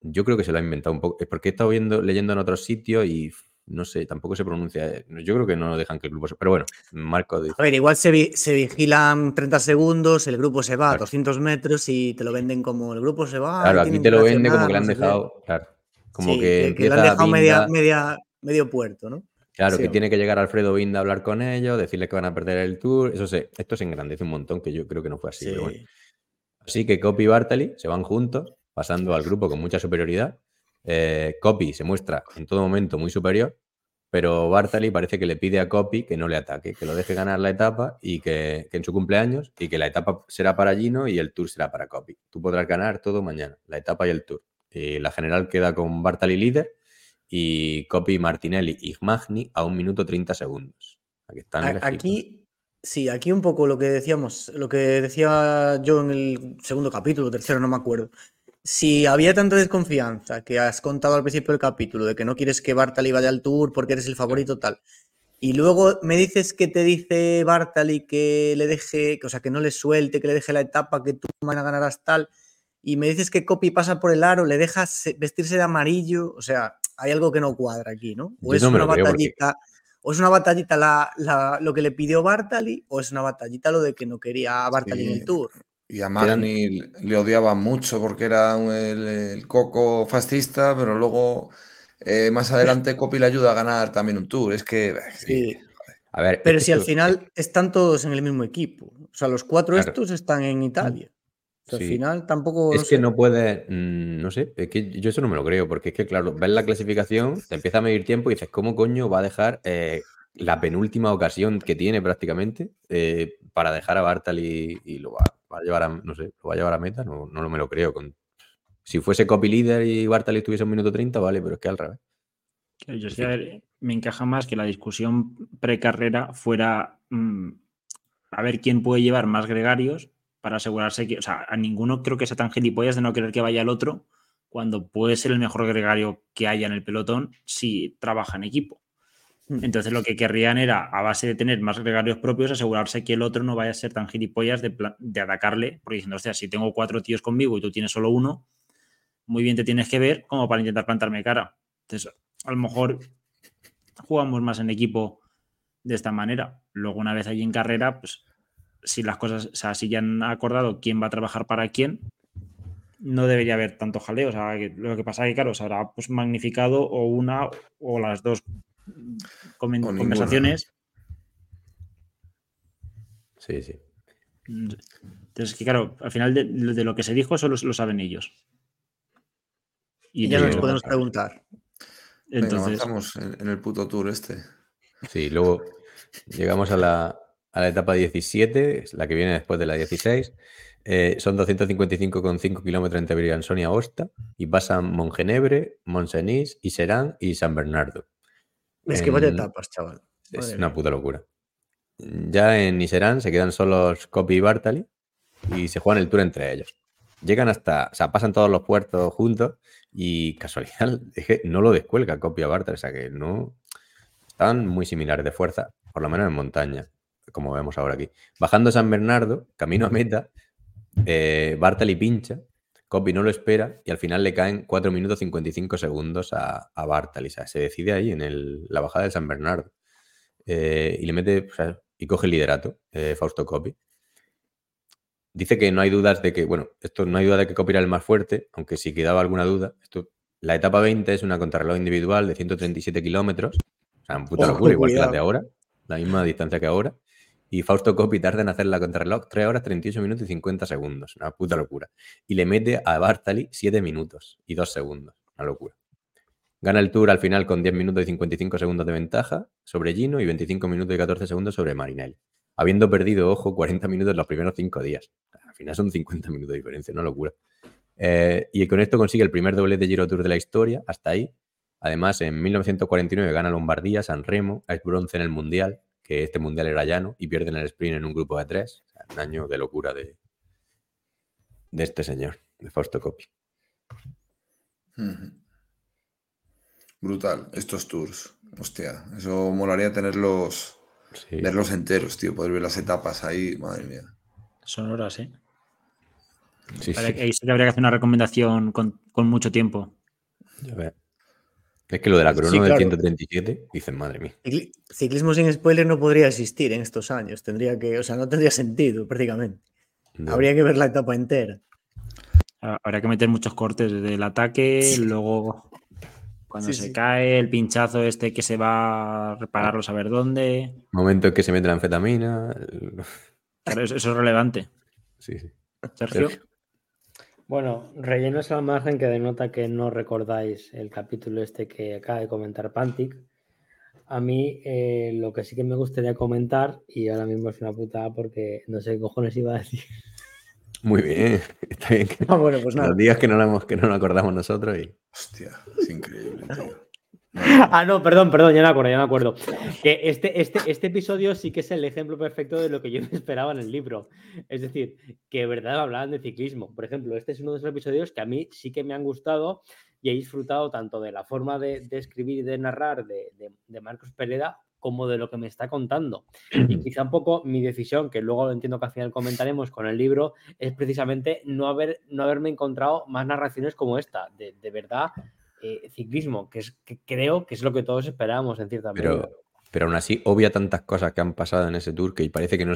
yo creo que se lo ha inventado un poco. Es porque he estado viendo, leyendo en otros sitios y no sé, tampoco se pronuncia. Yo creo que no dejan que el grupo se. Pero bueno, Marco dice. A ver, igual se, vigilan 30 segundos, el grupo se va a 200 metros y te lo venden como el grupo se va. Claro, aquí te lo vende como que le han dejado. Claro, como que, le han dejado media, media, medio puerto, ¿no? Claro, que tiene que llegar Alfredo Vinda a hablar con ellos, decirle que van a perder el tour. Eso sí, esto se engrandece un montón, que yo creo que no fue así. Pero bueno. Así que Copy y Bartali se van juntos pasando al grupo con mucha superioridad. Eh, Copy se muestra en todo momento muy superior, pero Bartali parece que le pide a Copy que no le ataque, que lo deje ganar la etapa y que, en su cumpleaños y que la etapa será para Gino y el tour será para Copy. Tú podrás ganar todo mañana, la etapa y el tour. Y la general queda con Bartali líder y Copy, Martinelli y Magni a un minuto 30 segundos. Aquí, están aquí, sí, aquí un poco lo que decíamos, lo que decía yo en el segundo capítulo, tercero, no me acuerdo si había tanta desconfianza que has contado al principio del capítulo de que no quieres que Bartali vaya al tour porque eres el favorito tal, y luego me dices que te dice Bartali que le deje, o sea, que no le suelte, que le deje la etapa, que tú mañana ganarás tal, y me dices que Copy pasa por el aro, le dejas vestirse de amarillo, o sea, hay algo que no cuadra aquí, ¿no? O es una batallita, o es una batallita la, lo que le pidió Bartali, o es una batallita lo de que no quería a Bartali en el tour. Y a Magni le odiaban mucho porque era el, coco fascista, pero luego eh, más adelante Copi le ayuda a ganar también un tour. Es que. Eh, sí. A ver, pero si al final están todos en el mismo equipo. O sea, los cuatro estos están en Italia. Al final tampoco. Es que no puede. Mm, no sé, es que yo eso no me lo creo, porque es que, claro, ves la clasificación, te empieza a medir tiempo y dices, ¿cómo coño va a dejar eh, la penúltima ocasión que tiene prácticamente para dejar a Bartali y lo va va a llevar a, no sé, lo va a llevar a meta, no, no me lo creo. Con, si fuese copy leader y Bartali estuviese un minuto 30, vale, pero es que al revés. Yo me encaja más que la discusión precarrera fuera mm, a ver quién puede llevar más gregarios para asegurarse que, o sea, a ninguno creo que sea tan gilipollas de no querer que vaya el otro cuando puede ser el mejor gregario que haya en el pelotón si trabaja en equipo. Mm. Entonces lo que querrían era, a base de tener más gregarios propios, asegurarse que el otro no vaya a ser tan gilipollas de, de atacarle, porque diciendo, sea, si tengo cuatro tíos conmigo y tú tienes solo uno, muy bien te tienes que ver como para intentar plantarme cara. Entonces, a lo mejor jugamos más en equipo de esta manera. Luego, una vez allí en carrera, pues si las cosas, o ya han acordado quién va a trabajar para quién, no debería haber tanto jaleo. O sea, lo que pasa es que, claro, se habrá pues, magnificado o una o las dos conversaciones. Sí, sí. Entonces, que claro, al final de, lo que se dijo solo lo saben ellos. Y ya nos podemos preguntar. Entonces, estamos en, el puto tour este. Sí, luego llegamos a la, a la etapa 17, la que viene después de la 16. Eh, son 255,5 kilómetros entre Briançon y Aosta y pasan Mongenebre, Monsenís, Iserán y San Bernardo. Es que vaya etapas, chaval. es una puta locura. Ya en Iserán se quedan solos Copy y Bartali y se juegan el tour entre ellos. Llegan hasta, o sea, pasan todos los puertos juntos y casualidad es que no lo descuelga Copy a Bartali, o sea que no. Están muy similares de fuerza, por lo menos en montaña, como vemos ahora aquí. Bajando San Bernardo, camino a meta, eh, Bartali pincha Copy no lo espera y al final le caen 4 minutos 55 segundos a, a Bartali. se decide ahí en la bajada del San Bernardo. Eh, y le mete y coge el liderato, eh, Fausto Copy. Dice que no hay dudas de que, bueno, esto no hay duda de que Copy era el más fuerte, aunque si quedaba alguna duda. Esto, la etapa 20 es una contrarreloj individual de 137 kilómetros. O sea, puta locura, igual que la de ahora, la misma distancia que ahora. Y Fausto Coppi tarda en hacer la contrarreloj 3 horas 38 minutos y 50 segundos. Una puta locura. Y le mete a Bartali 7 minutos y 2 segundos. Una locura. Gana el Tour al final con 10 minutos y 55 segundos de ventaja sobre Gino y 25 minutos y 14 segundos sobre Marinelli. Habiendo perdido, ojo, 40 minutos los primeros 5 días. Al final son 50 minutos de diferencia, una locura. Eh, y con esto consigue el primer doble de Giro Tour de la historia, hasta ahí. Además, en 1949 gana Lombardía, San Remo, es bronce en el Mundial, que este mundial era llano, y pierden el sprint en un grupo de tres. un año de locura de, de este señor, de Fausto Coppi. Brutal, estos tours. Hostia, eso molaría tenerlos, verlos enteros, tío, poder ver las etapas ahí, madre mía. Son horas, ¿eh? Sí, Ahí sí que habría que hacer una recomendación con, mucho tiempo. Ya ver. Es que lo de la crono del 137, dicen, madre mía. Ciclismo sin spoiler no podría existir en estos años. Tendría que, o sea, no tendría sentido prácticamente. Habría que ver la etapa entera. Habría que meter muchos cortes desde el ataque, luego cuando se cae, el pinchazo este que se va a repararlo, saber dónde. Momento en que se mete la anfetamina. eso, es relevante. Sí, sí. Sergio. Bueno, rellenos al margen que denota que no recordáis el capítulo este que acaba de comentar Pantic. A mí eh, lo que sí que me gustaría comentar, y ahora mismo es una putada porque no sé qué cojones iba a decir. Muy bien, está bien. ah, bueno, pues nada. Los días que no, lo que no nos acordamos nosotros y... Hostia, es increíble, tío. Ah, no, perdón, perdón, ya me acuerdo, ya me acuerdo. Que este, este, este episodio sí que es el ejemplo perfecto de lo que yo me esperaba en el libro. Es decir, que de verdad hablaban de ciclismo. Por ejemplo, este es uno de esos episodios que a mí sí que me han gustado y he disfrutado tanto de la forma de, escribir y de narrar de, de, Marcos Pereda como de lo que me está contando. Y quizá un poco mi decisión, que luego entiendo que al final comentaremos con el libro, es precisamente no, haber, no haberme encontrado más narraciones como esta. De, de verdad, eh, ciclismo, que, es, que creo que es lo que todos esperábamos en cierta medida. Pero aún así, obvia tantas cosas que han pasado en ese tour que parece que no,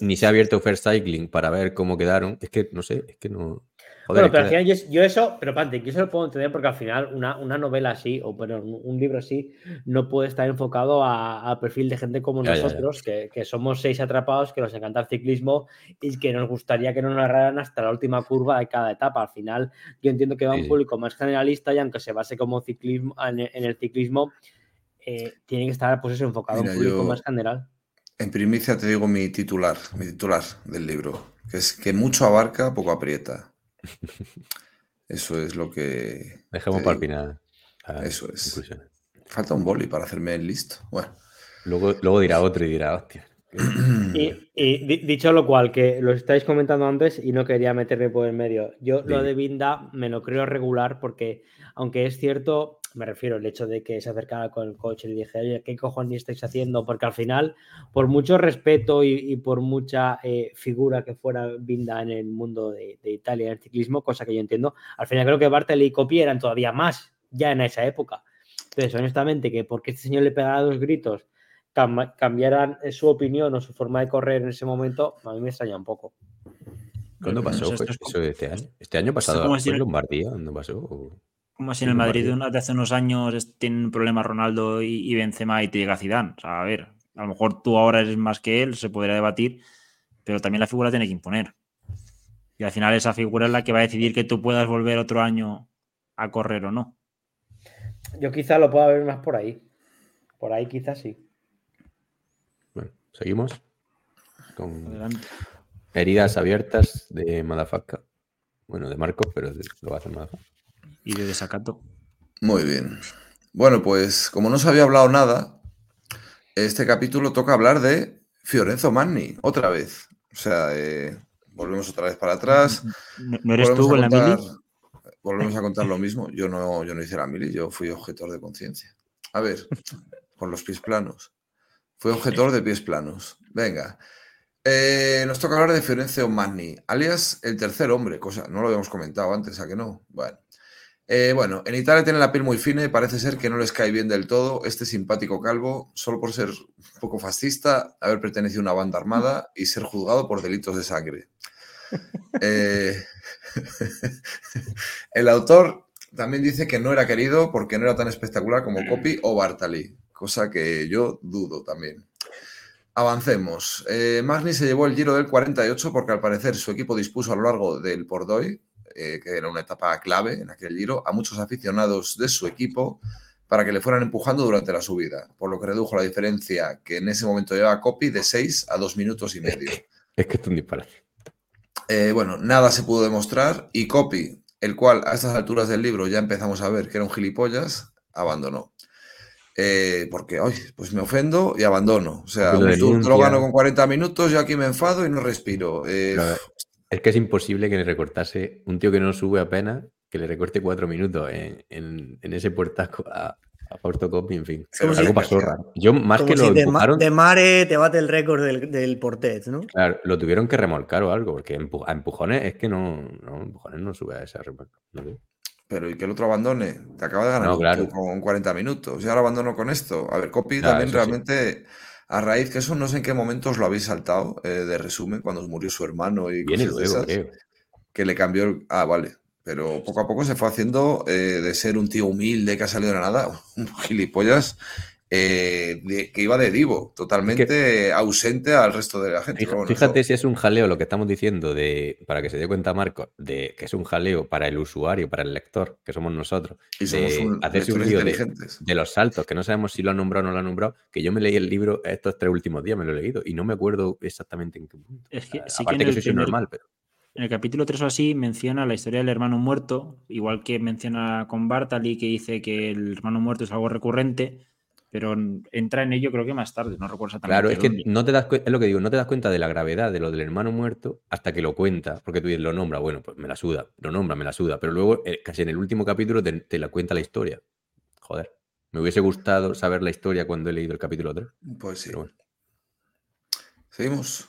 ni se ha abierto First Cycling para ver cómo quedaron. Es que no sé, es que no bueno, pero al final yo, eso, pero Pante, yo eso lo puedo entender porque al final una, novela así, o bueno, un libro así, no puede estar enfocado a, perfil de gente como nosotros, Que, somos seis atrapados, que nos encanta el ciclismo y que nos gustaría que nos narraran hasta la última curva de cada etapa. Al final, yo entiendo que va un público más generalista y aunque se base como ciclismo en, el ciclismo, eh, tiene que estar pues eso, enfocado a un público más general. En primicia te digo mi titular, mi titular del libro, que es que mucho abarca, poco aprieta. Eso es lo que. Dejemos para el final. Eso es. Falta un boli para hacerme el listo. Bueno. Luego, luego dirá otro y dirá, hostia. Y, dicho lo cual, que lo estáis comentando antes y no quería meterme por el medio. Yo lo de Vinda me lo creo regular porque, aunque es cierto, me refiero al hecho de que se acercara con el coche y le dije, oye, ¿qué cojones estáis haciendo? Porque al final, por mucho respeto y, por mucha eh, figura que fuera Vinda en el mundo de, Italia en el ciclismo, cosa que yo entiendo, al final creo que Bartel y Coppi eran todavía más ya en esa época. Entonces, honestamente, que porque este señor le pegara dos gritos, cambiaran eh, su opinión o su forma de correr en ese momento, a mí me extraña un poco. ¿Cuándo pasó? eso este año? ¿Este año pasado? ¿Fue en Lombardía? ¿Dónde pasó? Como si en el Madrid de hace unos años tienen problemas Ronaldo y, Benzema y te llega Zidane. O sea, a ver, a lo mejor tú ahora eres más que él, se podría debatir, pero también la figura tiene que imponer. Y al final esa figura es la que va a decidir que tú puedas volver otro año a correr o no. Yo quizá lo pueda ver más por ahí. Por ahí quizás sí. Bueno, seguimos con heridas abiertas de Madafaka. Bueno, de Marcos, pero lo va a hacer Madafaka y de desacato. Muy bien. Bueno, pues como no se había hablado nada, este capítulo toca hablar de Fiorenzo Manni, otra vez. O sea, eh, volvemos otra vez para atrás. ¿No eres tú con la mili? Volvemos a contar lo mismo. Yo no, yo no hice la mili, yo fui objetor de conciencia. A ver, con los pies planos. Fui objetor de pies planos. Venga. Eh, nos toca hablar de Fiorenzo Manni, alias el tercer hombre, cosa, no lo habíamos comentado antes, ¿a que no? Bueno. Eh, bueno, en Italia tiene la piel muy fina y parece ser que no les cae bien del todo este simpático calvo, solo por ser un poco fascista, haber pertenecido a una banda armada y ser juzgado por delitos de sangre. Eh, el autor también dice que no era querido porque no era tan espectacular como Copy o Bartali, cosa que yo dudo también. avancemos. Eh, Magni se llevó el giro del 48 porque al parecer su equipo dispuso a lo largo del Pordoy, eh, que era una etapa clave en aquel giro, a muchos aficionados de su equipo para que le fueran empujando durante la subida, por lo que redujo la diferencia que en ese momento llevaba Copy de 6 a 2 minutos y medio. Es que es un disparate. Eh, bueno, nada se pudo demostrar y Copy, el cual a estas alturas del libro ya empezamos a ver que era un gilipollas, abandonó. Eh, porque, hoy pues me ofendo y abandono. O sea, tú lo gano con 40 minutos, yo aquí me enfado y no respiro. Eh, es que es imposible que le recortase un tío que no sube apenas, que le recorte cuatro minutos en, ese puertaco a, a Copy, en fin. algo pasó raro. Yo, más que lo de, de, Mare te bate el récord del, del Portet, ¿no? Claro, lo tuvieron que remolcar o algo, porque a empujones es que no, no empujones no sube a esa remolca. Pero y que el otro abandone. Te acaba de ganar con 40 minutos. Y ahora abandono con esto. A ver, Copy también realmente, a raíz que eso no sé en qué momentos lo habéis saltado eh, de resumen, cuando murió su hermano y cosas que le cambió el... Ah, vale. Pero poco a poco se fue haciendo eh, de ser un tío humilde que ha salido de la nada, un gilipollas eh, que iba de divo, totalmente ausente al resto de la gente. Fíjate, si es un jaleo lo que estamos diciendo, de, para que se dé cuenta Marco, de que es un jaleo para el usuario, para el lector, que somos nosotros, y de hacerse un lío de, los saltos, que no sabemos si lo han nombrado o no lo han nombrado, que yo me leí el libro estos tres últimos días, me lo he leído, y no me acuerdo exactamente en qué punto. Es que, sí que, que soy normal, pero... En el capítulo 3 o así menciona la historia del hermano muerto, igual que menciona con Bartali, que dice que el hermano muerto es algo recurrente, pero entra en ello creo que más tarde, no recuerdo exactamente. Claro, es que no te das es lo que digo, no te das cuenta de la gravedad de lo del hermano muerto hasta que lo cuenta, porque tú dices, lo nombra, bueno, pues me la suda, lo nombra, me la suda, pero luego eh, casi en el último capítulo te, la cuenta la historia. Joder, me hubiese gustado saber la historia cuando he leído el capítulo 3. Pues sí. Seguimos.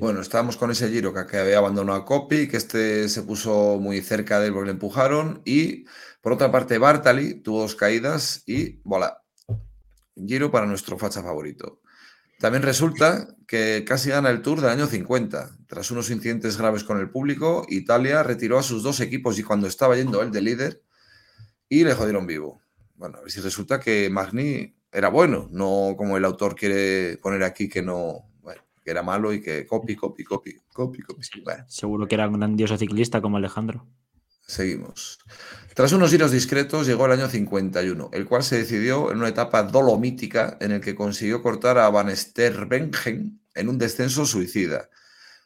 Bueno, estábamos con ese giro que, había abandonado a Copy, que este se puso muy cerca de él porque le empujaron. Y por otra parte, Bartali tuvo dos caídas y voilà, Giro para nuestro facha favorito. También resulta que casi gana el Tour del año 50. Tras unos incidentes graves con el público, Italia retiró a sus dos equipos y cuando estaba yendo él de líder y le jodieron vivo. Bueno, a ver si resulta que Magni era bueno, no como el autor quiere poner aquí que no, bueno, que era malo y que copy, copy, copy, copy, copy. Seguro que era un grandioso ciclista como Alejandro. Seguimos. Tras unos giros discretos llegó el año 51, el cual se decidió en una etapa dolomítica en el que consiguió cortar a Van Sterbengen en un descenso suicida.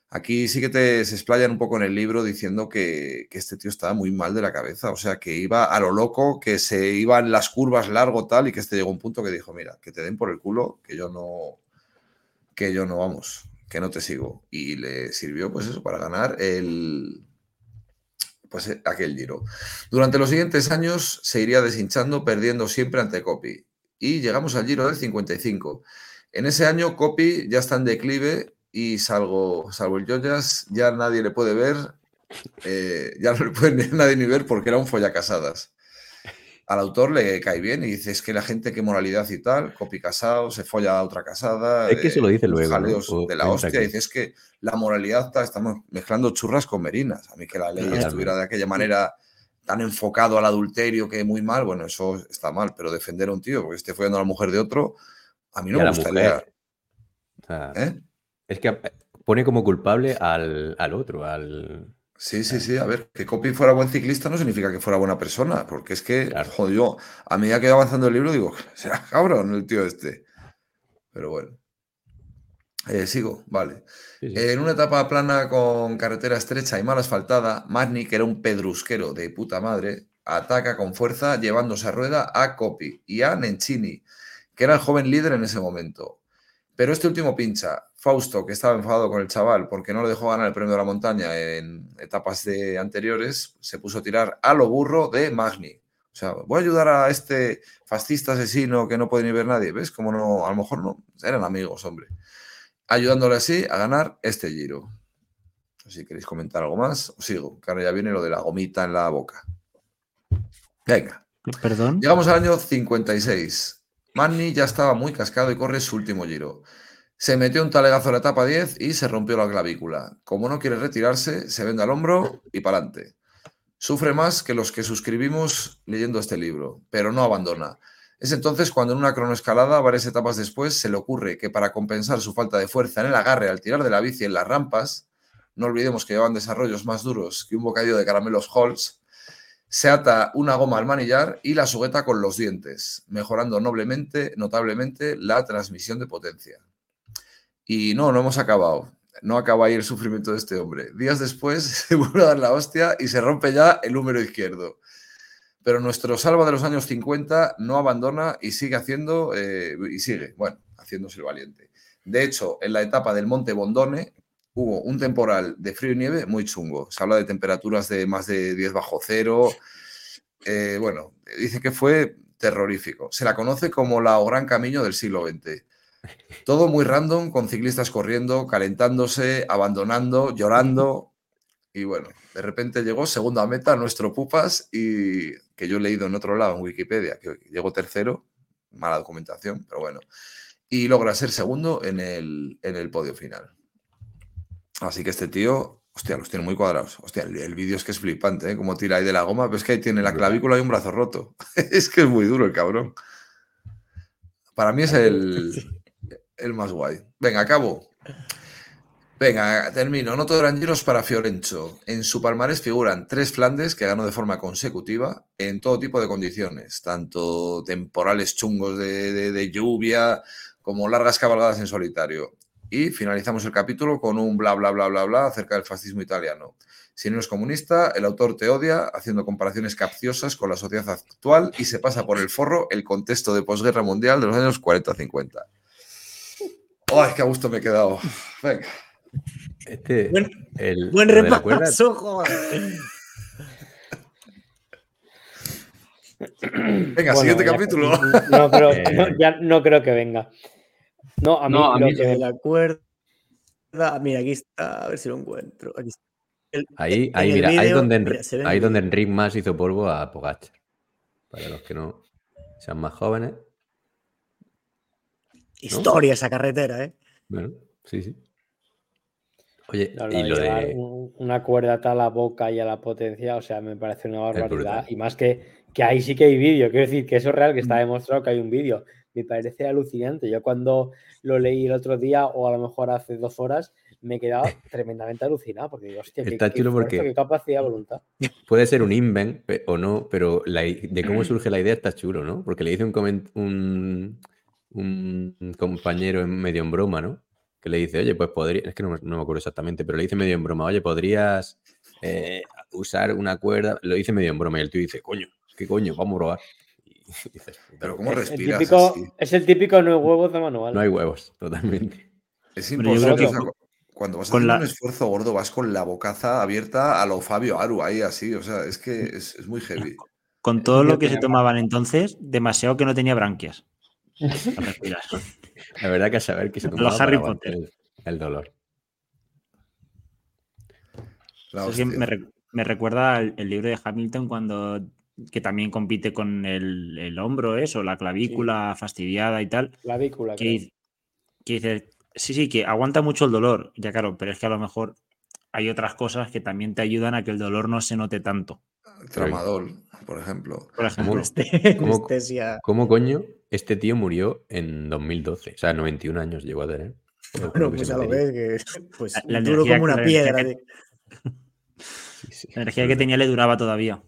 Aquí sí que te se explayan un poco en el libro diciendo que, este tío estaba muy mal de la cabeza, o sea, que iba a lo loco, que se iba en las curvas largo tal y que este llegó a un punto que dijo, mira, que te den por el culo, que yo no, que yo no vamos, que no te sigo. Y le sirvió pues eso para ganar el, pues eh, aquel giro. Durante los siguientes años se iría deshinchando, perdiendo siempre ante Copy. Y llegamos al giro del 55. En ese año Copy ya está en declive y salvo, salvo el Joyas ya nadie le puede ver, eh, ya no le puede nadie ni ver porque era un follacasadas al autor le cae bien y dice, es que la gente, qué moralidad y tal, copi casado, se folla a otra casada. Es que se lo dice luego. de la hostia. Dice, es que la moralidad está, estamos mezclando churras con merinas. A mí que la ley estuviera de aquella manera tan enfocado al adulterio que muy mal, bueno, eso está mal, pero defender a un tío porque esté follando a la mujer de otro, a mí no me gustaría. ¿Eh? Es que pone como culpable al, al otro, al, Sí, sí, sí. A ver, que Copy fuera buen ciclista no significa que fuera buena persona, porque es que, joder, yo a medida que iba avanzando el libro digo, será cabrón el tío este. Pero bueno. Eh, sigo, vale. en una etapa plana con carretera estrecha y mal asfaltada, Magni, que era un pedrusquero de puta madre, ataca con fuerza llevándose a rueda a Copy y a Nencini, que era el joven líder en ese momento. Pero este último pincha. Fausto, que estaba enfadado con el chaval porque no le dejó ganar el premio de la montaña en etapas de anteriores, se puso a tirar a lo burro de Magni. O sea, voy a ayudar a este fascista asesino que no puede ni ver nadie. ¿Ves? Como no, a lo mejor no, eran amigos, hombre. Ayudándole así a ganar este giro. Si queréis comentar algo más, os sigo. Que ahora ya viene lo de la gomita en la boca. Venga. Perdón. Llegamos al año 56. Magni ya estaba muy cascado y corre su último giro. Se metió un talegazo en la etapa 10 y se rompió la clavícula. Como no quiere retirarse, se vende al hombro y para adelante. Sufre más que los que suscribimos leyendo este libro, pero no abandona. Es entonces cuando en una cronoescalada, varias etapas después, se le ocurre que para compensar su falta de fuerza en el agarre al tirar de la bici en las rampas, no olvidemos que llevan desarrollos más duros que un bocadillo de caramelos Halls, se ata una goma al manillar y la sujeta con los dientes, mejorando noblemente, notablemente la transmisión de potencia. Y no, no hemos acabado. No acaba ahí el sufrimiento de este hombre. Días después se vuelve a dar la hostia y se rompe ya el húmero izquierdo pero nuestro salva de los años 50 no abandona y sigue haciendo, eh, y sigue, bueno, haciéndose el valiente. De hecho, en la etapa del Monte Bondone hubo un temporal de frío y nieve muy chungo. Se habla de temperaturas de más de 10 bajo cero. Eh, bueno, dice que fue terrorífico. Se la conoce como la Gran Camino del siglo XX. Todo muy random, con ciclistas corriendo, calentándose, abandonando, llorando. Y bueno, de repente llegó segunda meta nuestro Pupas y que yo he leído en otro lado en Wikipedia, que llegó tercero, mala documentación, pero bueno, y logra ser segundo en el, en el podio final. Así que este tío, hostia, los tiene muy cuadrados. Hostia, el, vídeo es que es flipante, ¿eh? Como tira ahí de la goma, pero es que ahí tiene la clavícula y un brazo roto. es que es muy duro el cabrón. Para mí es el, el más guay. Venga, acabo. Venga, termino. No todo eran para Fiorenzo. En su palmarés figuran tres Flandes que ganó de forma consecutiva en todo tipo de condiciones, tanto temporales chungos de, lluvia como largas cabalgadas en solitario. Y finalizamos el capítulo con un bla bla bla bla bla acerca del fascismo italiano. Si no es comunista, el autor te odia haciendo comparaciones capciosas con la sociedad actual y se pasa por el forro el contexto de posguerra mundial de los años 40-50. ¡Ay, qué a gusto me he quedado! Venga. Este, buen, el, buen repaso, Venga, siguiente capítulo. No, pero eh. ya no creo que venga. No, a mí, no, a mí que la cuerda. Mira, aquí está, a ver si lo encuentro. Aquí está. ahí, ahí, mira, ahí donde, ahí donde Enric más hizo polvo a Pogachar. Para los que no sean más jóvenes. Historia esa carretera, ¿eh? Bueno, sí, sí. Oye, y lo de... una cuerda tal a la boca y a la potencia, o sea, me parece una barbaridad. Y más que, que ahí sí que hay vídeo, quiero decir que eso es real, que está mm. demostrado que hay un vídeo. Me parece alucinante. Yo cuando lo leí el otro día, o a lo mejor hace dos horas, me he quedado tremendamente alucinado, porque digo, hostia, está qué, porque qué capacidad de voluntad. Puede ser un invent o no, pero de cómo surge la idea está chulo, ¿no? Porque le dice un, un, un compañero en medio en broma, ¿no? que le dice, oye, pues podría, es que no, me acuerdo exactamente, pero le dice medio en broma, oye, podrías eh, usar una cuerda, lo dice medio en broma y el tío dice, coño, ¿qué coño? Vamos a probar. pero ¿cómo respiras? Es el típico no hay huevos de manual. No hay huevos, totalmente. Es imposible. cuando vas a hacer un esfuerzo gordo, vas con la bocaza abierta a lo Fabio Aru, ahí así, o sea, es que es, es muy heavy. Con todo lo que se tomaban entonces, demasiado que no tenía branquias. La verdad que a saber que se tomaba Los Harry Potter. El, dolor. me, recuerda el, libro de Hamilton cuando que también compite con el, hombro, eso, la clavícula fastidiada y tal. Clavícula, que, que, dice, sí, sí, que aguanta mucho el dolor, ya claro, pero es que a lo mejor hay otras cosas que también te ayudan a que el dolor no se note tanto. Tramadol, por ejemplo. Por ejemplo. ¿Cómo, ¿Cómo, coño este tío murió en 2012? O sea, 91 años llegó a tener. Bueno, pues ya lo ves, que pues, la, duro como una piedra. La energía que tenía le duraba todavía.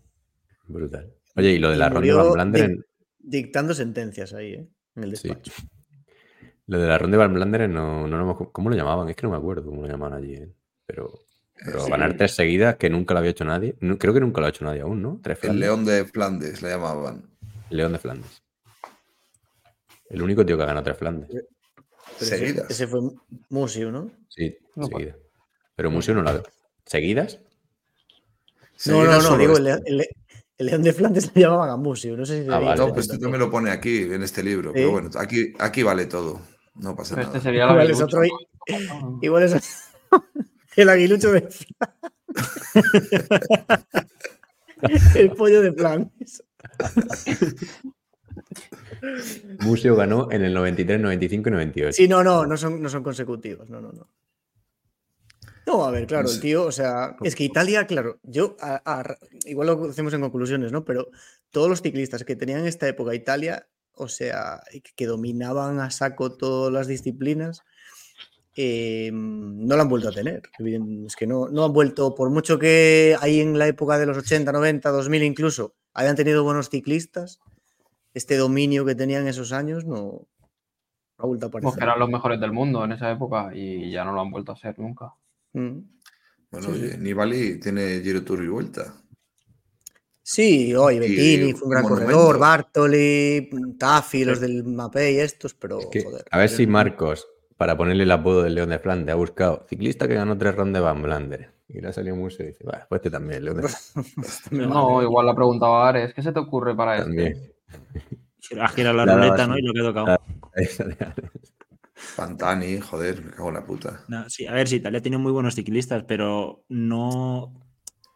Brutal. Oye, y lo de la ronda Van Blanderen. Dictando sentencias ahí, ¿eh? En el despacho. Lo de la ronda Van Blanderen, no, no, ¿cómo lo llamaban? Es que no me acuerdo cómo lo llamaban allí. ¿eh? Pero pero ganar tres seguidas que nunca lo había hecho nadie. Creo que nunca lo ha hecho nadie aún, ¿no? el León de Flandes le llamaban. León de Flandes. El único tío que ha ganado tres Flandes. seguidas. Ese, fue Museo, ¿no? Sí, seguidas. Pero Museo no la ¿Seguidas? No, no, no, digo, el, León de Flandes le llamaban a Museo. No sé si. Ah, No, pues esto me lo pone aquí, en este libro. Pero bueno, aquí, aquí vale todo. No pasa este nada. Este sería igual, es otro, igual es el aguilucho de El pollo de planes. Museo ganó en el 93, 95 y 98. Sí, no, no, no son, no son consecutivos. No, no, no. No, a ver, claro, el tío, o sea, es que Italia, claro, yo, igual lo hacemos en conclusiones, ¿no? Pero todos los ciclistas que tenían en esta época Italia o sea, que dominaban a saco todas las disciplinas, eh, no lo han vuelto a tener. Es que no, no han vuelto, por mucho que ahí en la época de los 80, 90, 2000 incluso, hayan tenido buenos ciclistas, este dominio que tenían esos años no, ha vuelto a aparecer. Porque eran los mejores del mundo en esa época y ya no lo han vuelto a ser nunca. Mm. Bueno, Nibali tiene Giro Tour y vuelta. Sí, hoy Bettini fue un gran corredor, Bartoli, Taffi, los del Mapei, estos, pero A ver si Marcos, para ponerle el apodo del León de Flandes, ha buscado ciclista que ganó tres rondas de Van Blander. Y le ha salido mucho y dice, bueno, pues este también, León de Flandes. no, igual la preguntaba Ares, ¿qué se te ocurre para este? también. Ha girado la ruleta, ¿no? Y lo que ha tocado. Pantani, joder, me cago en la puta. sí, a ver, sí, Italia tiene muy buenos ciclistas, pero no,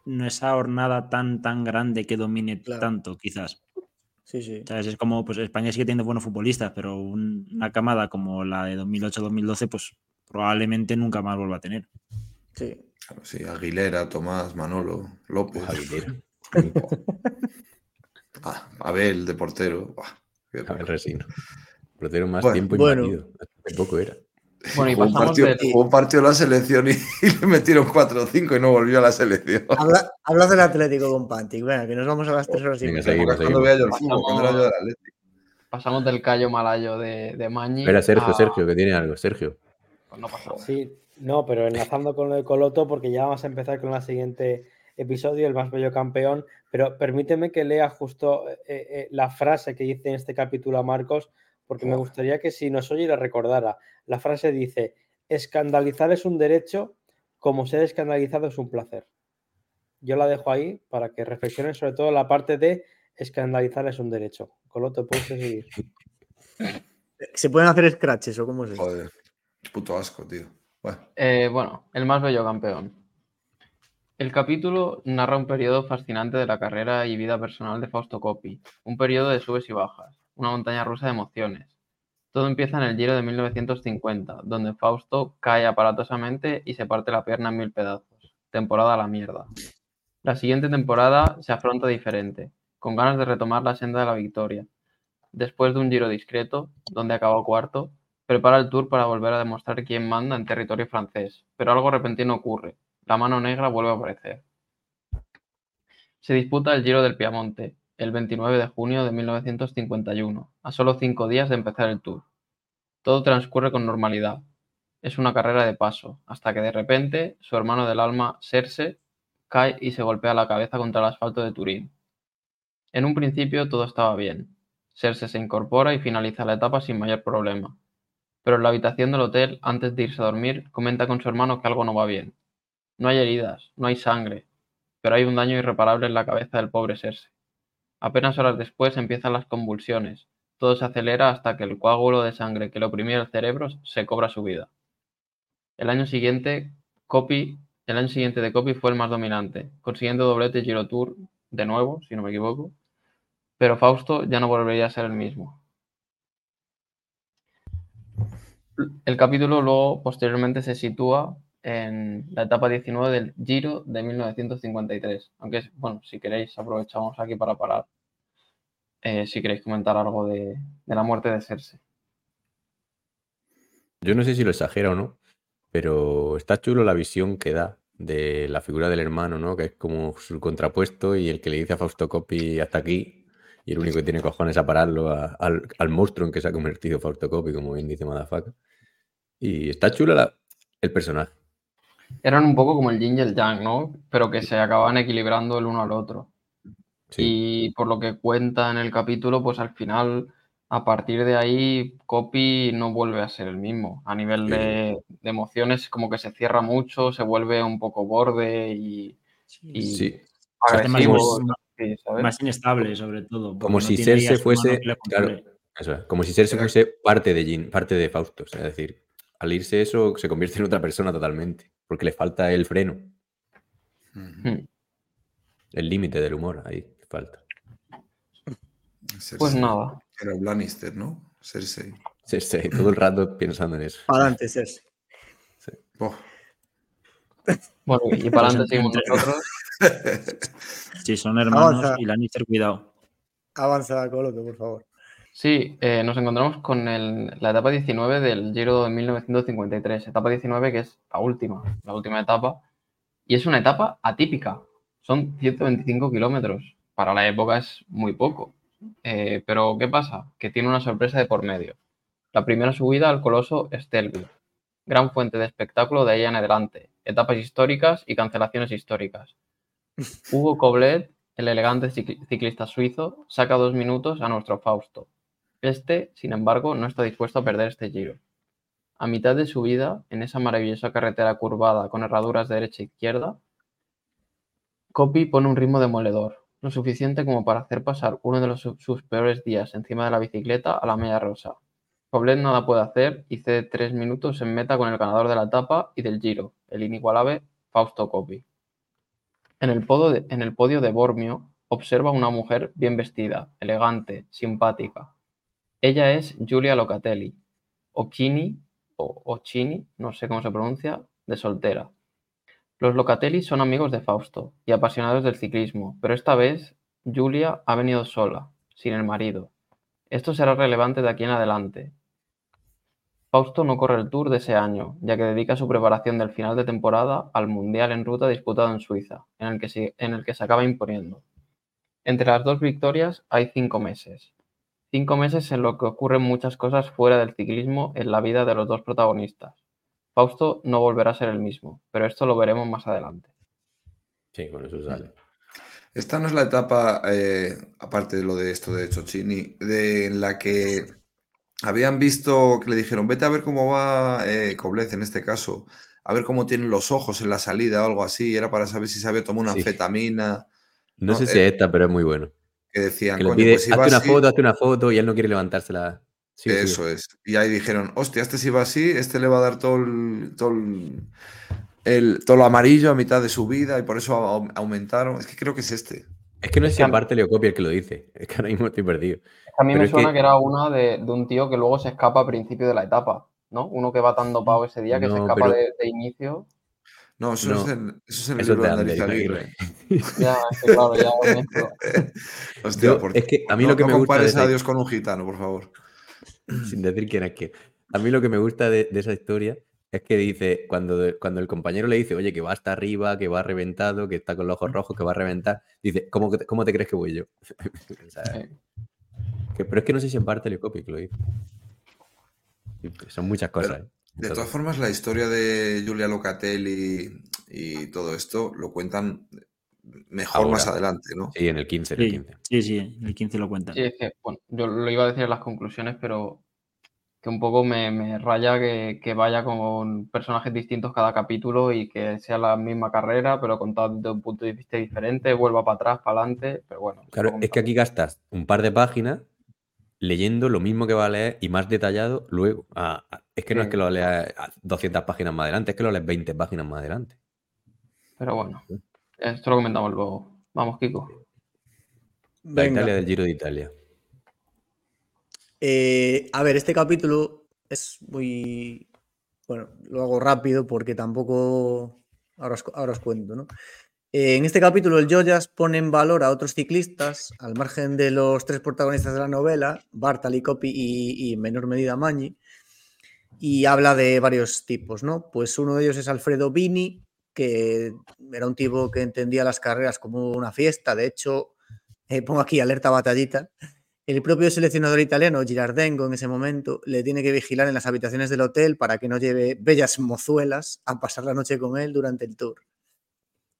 no esa hornada tan, tan grande que domine tanto, quizás. Sí, sí. Es como, pues España sigue teniendo buenos futbolistas, pero una camada como la de 2008-2012, pues probablemente nunca más vuelva a tener. Sí. Sí, Aguilera, Tomás, Manolo, López. Aguilera. ah, Abel, de portero. Abel Resino. Portero más tiempo y bueno. marido. Hace poco era. Bueno, y jugó, un partido, un partido la selección y, le metieron 4 o 5 y no volvió a la selección. Habla, del Atlético con Pantic. Bueno, que nos vamos a las 3 horas y media. Cuando vea yo el fútbol, cuando era yo del Atlético. Pasamos del callo malayo de, de Mañi. Era Sergio, Sergio, que tiene algo. Sergio. Pues no pasó. Sí, no, pero enlazando con lo de Coloto, porque ya vamos a empezar con el siguiente episodio, el más bello campeón. Pero permíteme que lea justo eh, eh, la frase que dice en este capítulo a Marcos porque me gustaría que si nos oye la recordara. La frase dice, escandalizar es un derecho, como ser escandalizado es un placer. Yo la dejo ahí para que reflexionen sobre todo la parte de escandalizar es un derecho. Coloto, puedes seguir. ¿Se pueden hacer scratches o cómo es Joder, puto asco, tío. Eh, bueno, el más bello campeón. El capítulo narra un periodo fascinante de la carrera y vida personal de Fausto Coppi, un periodo de subes y bajas, una montaña rusa de emociones. Todo empieza en el Giro de 1950, donde Fausto cae aparatosamente y se parte la pierna en mil pedazos. Temporada a la mierda. La siguiente temporada se afronta diferente, con ganas de retomar la senda de la victoria. Después de un giro discreto, donde acabó cuarto, prepara el tour para volver a demostrar quién manda en territorio francés, pero algo repentino ocurre. La mano negra vuelve a aparecer. Se disputa el Giro del Piamonte, el 29 de junio de 1951, a solo cinco días de empezar el Tour. Todo transcurre con normalidad. Es una carrera de paso, hasta que de repente su hermano del alma, Serse, cae y se golpea la cabeza contra el asfalto de Turín. En un principio todo estaba bien. Serse se incorpora y finaliza la etapa sin mayor problema. Pero en la habitación del hotel, antes de irse a dormir, comenta con su hermano que algo no va bien. No hay heridas, no hay sangre, pero hay un daño irreparable en la cabeza del pobre Serse. Apenas horas después empiezan las convulsiones. Todo se acelera hasta que el coágulo de sangre que le oprimía el cerebro se cobra su vida. El año siguiente, Copy, el año siguiente de Copy fue el más dominante, consiguiendo doblete Giro Tour de nuevo, si no me equivoco, pero Fausto ya no volvería a ser el mismo. El capítulo luego posteriormente se sitúa en la etapa 19 del Giro de 1953. Aunque, bueno, si queréis, aprovechamos aquí para parar. Eh, si queréis comentar algo de, la muerte de Cersei. Yo no sé si lo exagero o no, pero está chulo la visión que da de la figura del hermano, ¿no? Que es como su contrapuesto y el que le dice a Fausto Coppi hasta aquí y el único que tiene cojones a pararlo al, monstruo en que se ha convertido Fausto Coppi, como bien dice Madafaka. Y está chulo el personaje eran un poco como el yin y el yang, ¿no? Pero que se acababan equilibrando el uno al otro. Y por lo que cuenta en el capítulo, pues al final, a partir de ahí, Copy no vuelve a ser el mismo. A nivel de, emociones, como que se cierra mucho, se vuelve un poco borde y, sí. agresivo. Más, inestable, sobre todo. Como si Cersei fuese. Claro, como si Cersei fuese parte de Jin, parte de Fausto. Es decir, al irse eso, se convierte en otra persona totalmente porque le falta el freno. Hmm. El límite del humor, ahí falta. pues nada. Era Lannister, ¿no? Cersei. Cersei, todo el rato pensando en eso. Para adelante, Cersei. Bueno, y para adelante seguimos nosotros. Sí, son hermanos y Lannister, cuidado. Avanza, Coloto, por favor. Sí, eh, nos encontramos con la etapa 19 del Giro de 1953, etapa 19 que es la última, la última etapa, y es una etapa atípica, son 125 kilómetros, para la época es muy poco, eh, pero ¿qué pasa? Que tiene una sorpresa de por medio. La primera subida al coloso Stelvio, gran fuente de espectáculo de ahí en adelante, etapas históricas y cancelaciones históricas. Hugo Coblet, el elegante ciclista suizo, saca dos minutos a nuestro Fausto, este, sin embargo, no está dispuesto a perder este giro. A mitad de su vida, en esa maravillosa carretera curvada con herraduras de derecha e izquierda, Copy pone un ritmo demoledor, lo suficiente como para hacer pasar uno de sus peores días encima de la bicicleta a la media rosa. Poblet nada puede hacer y cede tres minutos en meta con el ganador de la etapa y del giro, el inigualable Fausto Copy. En el, podio de, en el podio de Bormio observa una mujer bien vestida, elegante, simpática, ella es Giulia Locatelli, Occhini o Occhini, no sé cómo se pronuncia, de soltera. Los Locatelli son amigos de Fausto y apasionados del ciclismo, pero esta vez Giulia ha venido sola, sin el marido. Esto será relevante de aquí en adelante. Fausto no corre el Tour de ese año, ya que dedica su preparación del final de temporada al Mundial en ruta disputado en Suiza, en el que se, en el que se acaba imponiendo. Entre las dos victorias hay cinco meses, Cinco meses en los que ocurren muchas cosas fuera del ciclismo en la vida de los dos protagonistas. Fausto no volverá a ser el mismo, pero esto lo veremos más adelante. Sí, con eso sale. Esta no es la etapa, eh, aparte de lo de esto de Chochini, de, en la que habían visto que le dijeron, vete a ver cómo va eh, en este caso, a ver cómo tienen los ojos en la salida o algo así, era para saber si se había tomado una anfetamina. No, sé si es esta, pero es muy bueno decían, pues hazte una foto, hazte una foto y él no quiere levantársela. Eso es. Y ahí dijeron, hostia, este si va así, este le va a dar todo el, todo el, todo lo amarillo a mitad de su vida y por eso aumentaron. Es que creo que es este. Es que no es si aparte Leocopia el que lo dice. Es que ahora mismo estoy perdido. A mí me suena que... era una de, un tío que luego se escapa a principio de la etapa, ¿no? Uno que va tan dopado ese día que se escapa de, inicio. No, eso, Es, el, eso es el libro de Andrés Aguirre. ya, claro, ya. Hostia, es que a mí lo que me gusta. de a Dios con un gitano, por favor. Sin decir quién es quién. A mí lo que me gusta de, esa historia es que dice, cuando, cuando el compañero le dice, oye, que va hasta arriba, que va reventado, que está con los ojos rojos, que va a reventar, dice, ¿cómo, cómo te crees que voy yo? pero es que no sé si en parte le copio que lo dice. Son muchas cosas. ¿eh? De todas formas, la historia de Giulia Locatelli y todo esto lo cuentan mejor más adelante, ¿no? Sí, en el 15. En el 15. Sí, sí, en el 15 lo cuentan. Sí, es que, bueno, yo lo iba a decir en las conclusiones, pero que un poco me, raya que, vaya con personajes distintos cada capítulo y que sea la misma carrera, pero contado desde un punto de vista diferente, vuelva para atrás, para adelante, pero bueno. Claro, es que aquí gastas un par de páginas leyendo lo mismo que va a leer y más detallado luego. Ah, ah, es que no es que lo leas 200 páginas más adelante, es que lo lees 20 páginas más adelante. Pero bueno, esto lo comentamos luego. Vamos, Kiko. La Italia del Giro de Italia. Eh, a ver, este capítulo es muy. Bueno, lo hago rápido porque tampoco. Ahora ahora os cuento, ¿no? En este capítulo, el Joyas pone en valor a otros ciclistas, al margen de los tres protagonistas de la novela, Bartali, Copy y, en menor medida Magni, y habla de varios tipos, ¿no? Pues uno de ellos es Alfredo Bini, que era un tipo que entendía las carreras como una fiesta, de hecho, eh, pongo aquí alerta batallita, el propio seleccionador italiano, Girardengo, en ese momento, le tiene que vigilar en las habitaciones del hotel para que no lleve bellas mozuelas a pasar la noche con él durante el tour.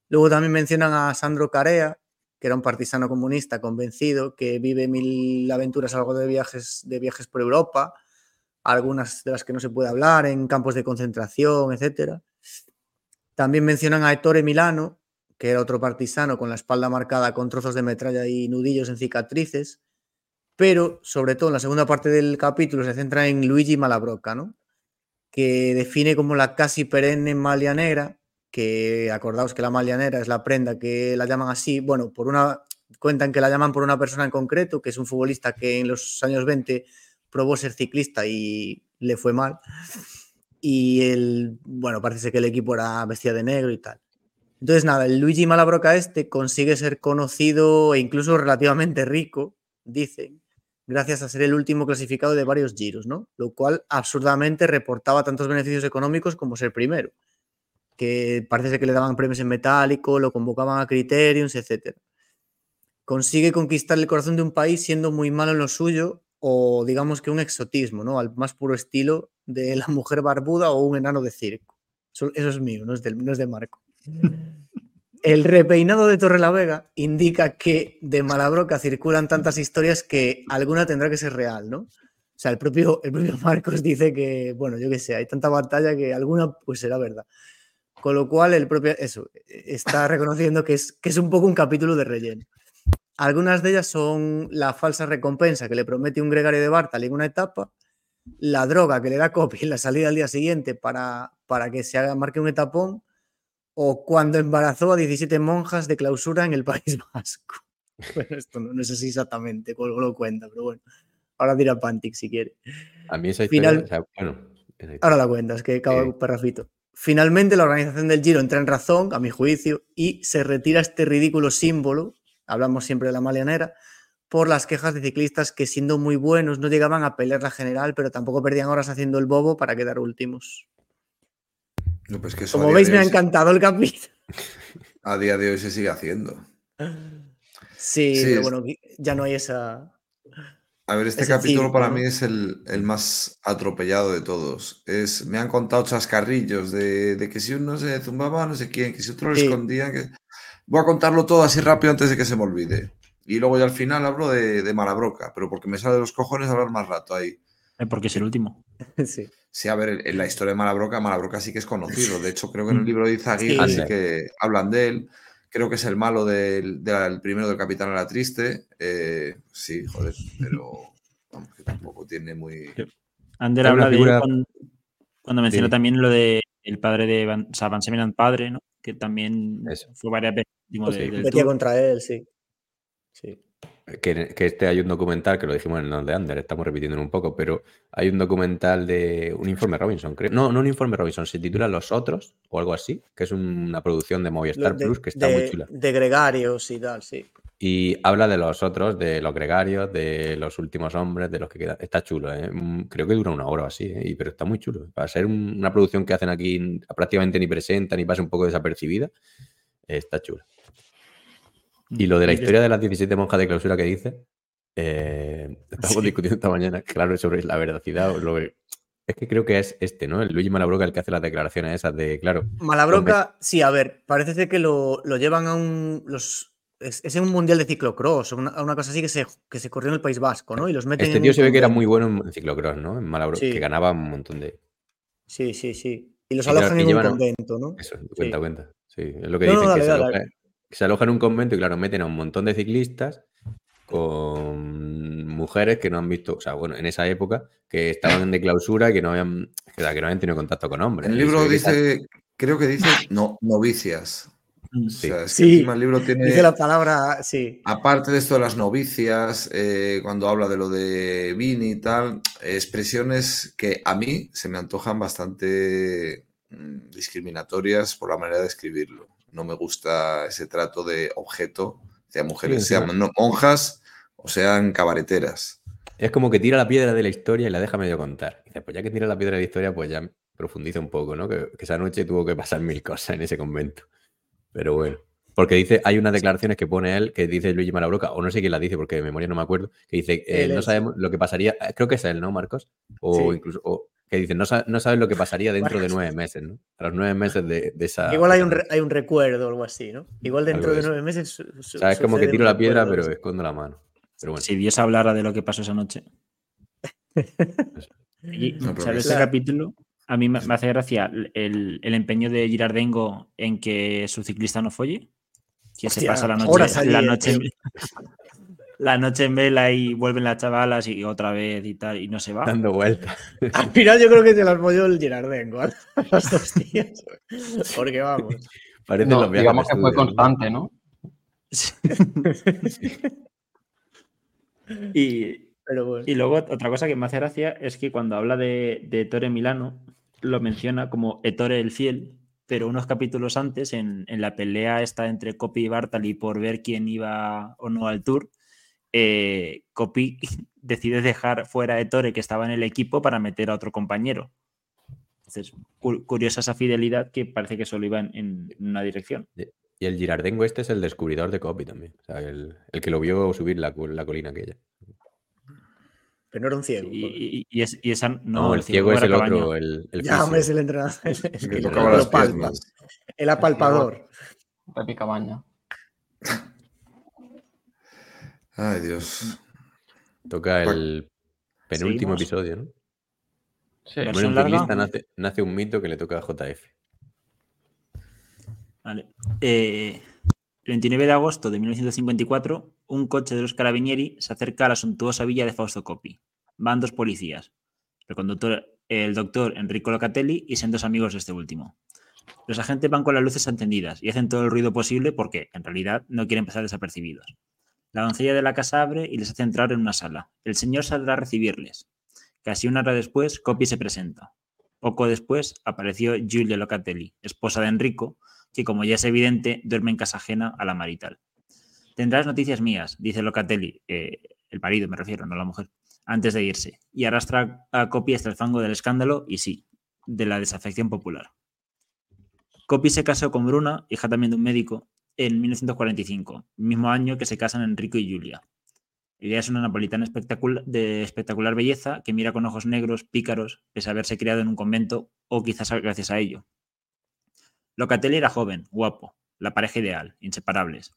Luego también mencionan a Sandro Carea, que era un partisano comunista convencido, que vive mil aventuras algo de viajes, de viajes por Europa, algunas de las que no se puede hablar, en campos de concentración, etc. También mencionan a Ettore Milano, que era otro partisano con la espalda marcada con trozos de metralla y nudillos en cicatrices, pero sobre todo en la segunda parte del capítulo se centra en Luigi Malabroca, ¿no? que define como la casi perenne malia negra que acordaos que la malianera es la prenda que la llaman así, bueno, por una cuentan que la llaman por una persona en concreto, que es un futbolista que en los años 20 probó ser ciclista y le fue mal. Y el, bueno, parece que el equipo era vestida de negro y tal. Entonces, nada, el Luigi Malabroca este consigue ser conocido e incluso relativamente rico, dicen, gracias a ser el último clasificado de varios giros, ¿no? Lo cual absurdamente reportaba tantos beneficios económicos como ser primero, que parece que le daban premios en metálico, lo convocaban a criteriums, etc. Consigue conquistar el corazón de un país siendo muy malo en lo suyo o digamos que un exotismo, ¿no? Al más puro estilo de la mujer barbuda o un enano de circo. Eso, es mío, no es, no es de Marco. El repeinado de Torre la Vega indica que de Malabroca circulan tantas historias que alguna tendrá que ser real, ¿no? O sea, el propio, el propio Marcos dice que, bueno, yo qué sé, hay tanta batalla que alguna pues será verdad. Con lo cual, el propio, eso, está reconociendo que es, que es un poco un capítulo de relleno. Algunas de ellas son la falsa recompensa que le promete un gregario de Bartal en una etapa, la droga que le da copy en la salida al día siguiente para, para que se haga, marque un etapón, o cuando embarazó a 17 monjas de clausura en el País Vasco. Bueno, esto no, sé si exactamente cómo lo cuenta, pero bueno. Ahora dirá Pantic si quiere. A mí esa historia, bueno, Ahora la cuentas, que acaba un perrafito. Finalmente, la organización del Giro entra en razón, a mi juicio, y se retira este ridículo símbolo, hablamos siempre de la malianera, por las quejas de ciclistas que siendo muy buenos no llegaban a pelear la general, pero tampoco perdían horas haciendo el bobo para quedar últimos. Pues Como veis, me ha encantado el capítulo. A día de hoy se sigue haciendo. Sí, pero bueno, ya no hay esa. A ver, este capítulo para mí es el, más atropellado de todos. Es, me han contado chascarrillos de, que si uno se zumbaba no sé quién, que si otro lo escondía. Que... Voy a contarlo todo así rápido antes de que se me olvide. Y luego ya al final hablo de, de Malabroca, pero porque me sale de los cojones hablar más rato ahí. Eh, porque es el último. sí. Sí, a ver, en la historia de Malabroca, Malabroca sí que es conocido. De hecho, creo que en el libro de Izaguirre sí, que hablan de él. Creo que es el malo del, primero del Capitán a la Triste. Eh, sí, joder, pero tampoco tiene muy. Ander habla de cuando, menciona también lo de el padre de Van, o sea, Van padre, ¿no? Que también fue varias veces. Pues contra él, sí. Sí. Que, este hay un documental, que lo dijimos en el de Under, estamos repitiendo un poco, pero hay un documental de un informe Robinson, creo. No, no un informe Robinson, se titula Los Otros o algo así, que es una producción de Movistar Plus que está muy chula. De gregarios y tal, sí. Y habla de los otros, de los gregarios, de los últimos hombres, de los que quedan. Está chulo, ¿eh? Mm, creo que dura una hora o así, ¿eh? pero está muy chulo. Para ser una producción que hacen aquí prácticamente ni presenta ni pasa un poco desapercibida, está chulo. Y lo de la historia de las 17 monjas de clausura que dice, eh, estamos discutiendo esta mañana, claro, sobre la veracidad. Lo es que creo que es este, ¿no? El Luigi Malabroca el que hace las declaraciones esas de, claro. Malabroca, sí, a ver, parece que lo, llevan a un. Los, es, en un mundial de ciclocross, una, una cosa así que se, que se corrió en el País Vasco, ¿no? Y los meten Este tío se ve que era muy bueno en ciclocross, ¿no? En Malabroca, que ganaba un montón de. Sí, sí, sí. Y los alojan en un convento, ¿no? Eso, cuenta, cuenta. Sí, es lo que dicen que se se aloja en un convento y claro, meten a un montón de ciclistas con mujeres que no han visto, o sea, bueno, en esa época, que estaban de clausura y que no habían, que, no habían tenido contacto con hombres. El libro dice, creo que dice no, novicias. Sí, sí. el libro tiene. Dice la palabra, sí. Aparte de esto de las novicias, eh, cuando habla de lo de Vini y tal, expresiones que a mí se me antojan bastante mm, discriminatorias por la manera de escribirlo no me gusta ese trato de objeto, sean mujeres, sean monjas o sean cabareteras. Es como que tira la piedra de la historia y la deja medio contar. dice, pues ya que tira la piedra de la historia, pues ya profundiza un poco, ¿no? Que, esa noche tuvo que pasar mil cosas en ese convento. Pero bueno. Porque dice, hay unas declaraciones que pone él, que dice Luigi Malabroca, o no sé quién la dice, porque de memoria no me acuerdo, que dice, eh, no sabemos lo que pasaría, creo que es él, ¿no, Marcos? O incluso, que dicen, no, no sabes lo que pasaría dentro de nueve meses, ¿no? A los nueve meses de, esa... Igual hay un, hay un recuerdo o algo así, ¿no? Igual dentro de nueve meses... O sea, es como que tiro la piedra, pero escondo la mano. Pero bueno. Si Dios hablara de lo que pasó esa noche. y, ¿sabes? Ese capítulo, a mí me, hace gracia el, el, empeño de Girardengo en que su ciclista no folle. Que se pasa la noche, la noche, la noche en vela y vuelven las chavalas y otra vez y tal, y no se va. Dando vueltas. Al final yo creo que se las apoyó el Girardengo a los dos días. Porque vamos. Parece no, digamos que fue constante, ¿no? y, y luego otra cosa que me hace gracia es que cuando habla de, de Ettore Milano, lo menciona como Ettore el Fiel, pero unos capítulos antes, en, en la pelea esta entre Copy y Bartali por ver quién iba o no al Tour, eh, Copy decide dejar fuera de Tore, que estaba en el equipo, para meter a otro compañero. Entonces, curiosa esa fidelidad que parece que solo iba en, una dirección. Y el Girardengo este es el descubridor de Copy también. O sea, el, que lo vio subir la, colina aquella. Pero no era un ciego. Y, esa, no, el, ciego, es el otro. El, el ya, hombre, es el entrenador. El, el apalpador. Pepi Cabaña. Ay, Dios. Toca el penúltimo episodio, ¿no? Sí. en un nace, nace, un mito que le toca a JF. Vale. Eh, el 29 de agosto de 1954, un coche de los carabinieri se acerca a la suntuosa villa de Fausto Coppi. Van dos policías, el conductor, el doctor Enrico Locatelli y dos amigos de este último. Los agentes van con las luces encendidas y hacen todo el ruido posible porque, en realidad, no quieren pasar desapercibidos. La doncella de la casa abre y les hace entrar en una sala. El señor saldrá a recibirles. Casi una hora después, Copy se presenta. Poco después apareció Giulia Locatelli, esposa de Enrico, que como ya es evidente, duerme en casa ajena a la marital. Tendrás noticias mías, dice Locatelli, eh, el marido me refiero, no la mujer, antes de irse, y arrastra a Copy hasta el fango del escándalo y sí, de la desafección popular. Copy se casó con Bruna, hija también de un médico, en 1945, mismo año que se casan Enrico y Julia. Ella es una napolitana de espectacular belleza que mira con ojos negros, pícaros, pese a haberse criado en un convento o quizás gracias a ello. Locatelli era joven, guapo, la pareja ideal, inseparables.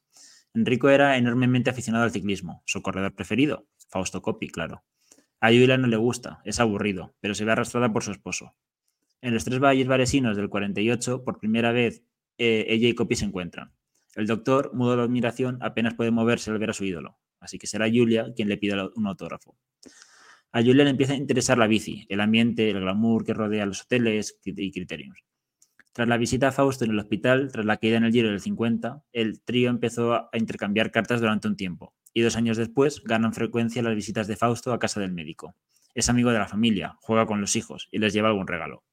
Enrico era enormemente aficionado al ciclismo, su corredor preferido, Fausto Coppi, claro. A Julia no le gusta, es aburrido, pero se ve arrastrada por su esposo. En los tres valles varesinos del 48, por primera vez, eh, ella y Coppi se encuentran. El doctor, mudo de admiración, apenas puede moverse al ver a su ídolo, así que será Julia quien le pida un autógrafo. A Julia le empieza a interesar la bici, el ambiente, el glamour que rodea los hoteles y criterios. Tras la visita a Fausto en el hospital, tras la caída en el Giro del 50, el trío empezó a intercambiar cartas durante un tiempo, y dos años después ganan frecuencia las visitas de Fausto a casa del médico. Es amigo de la familia, juega con los hijos y les lleva algún regalo.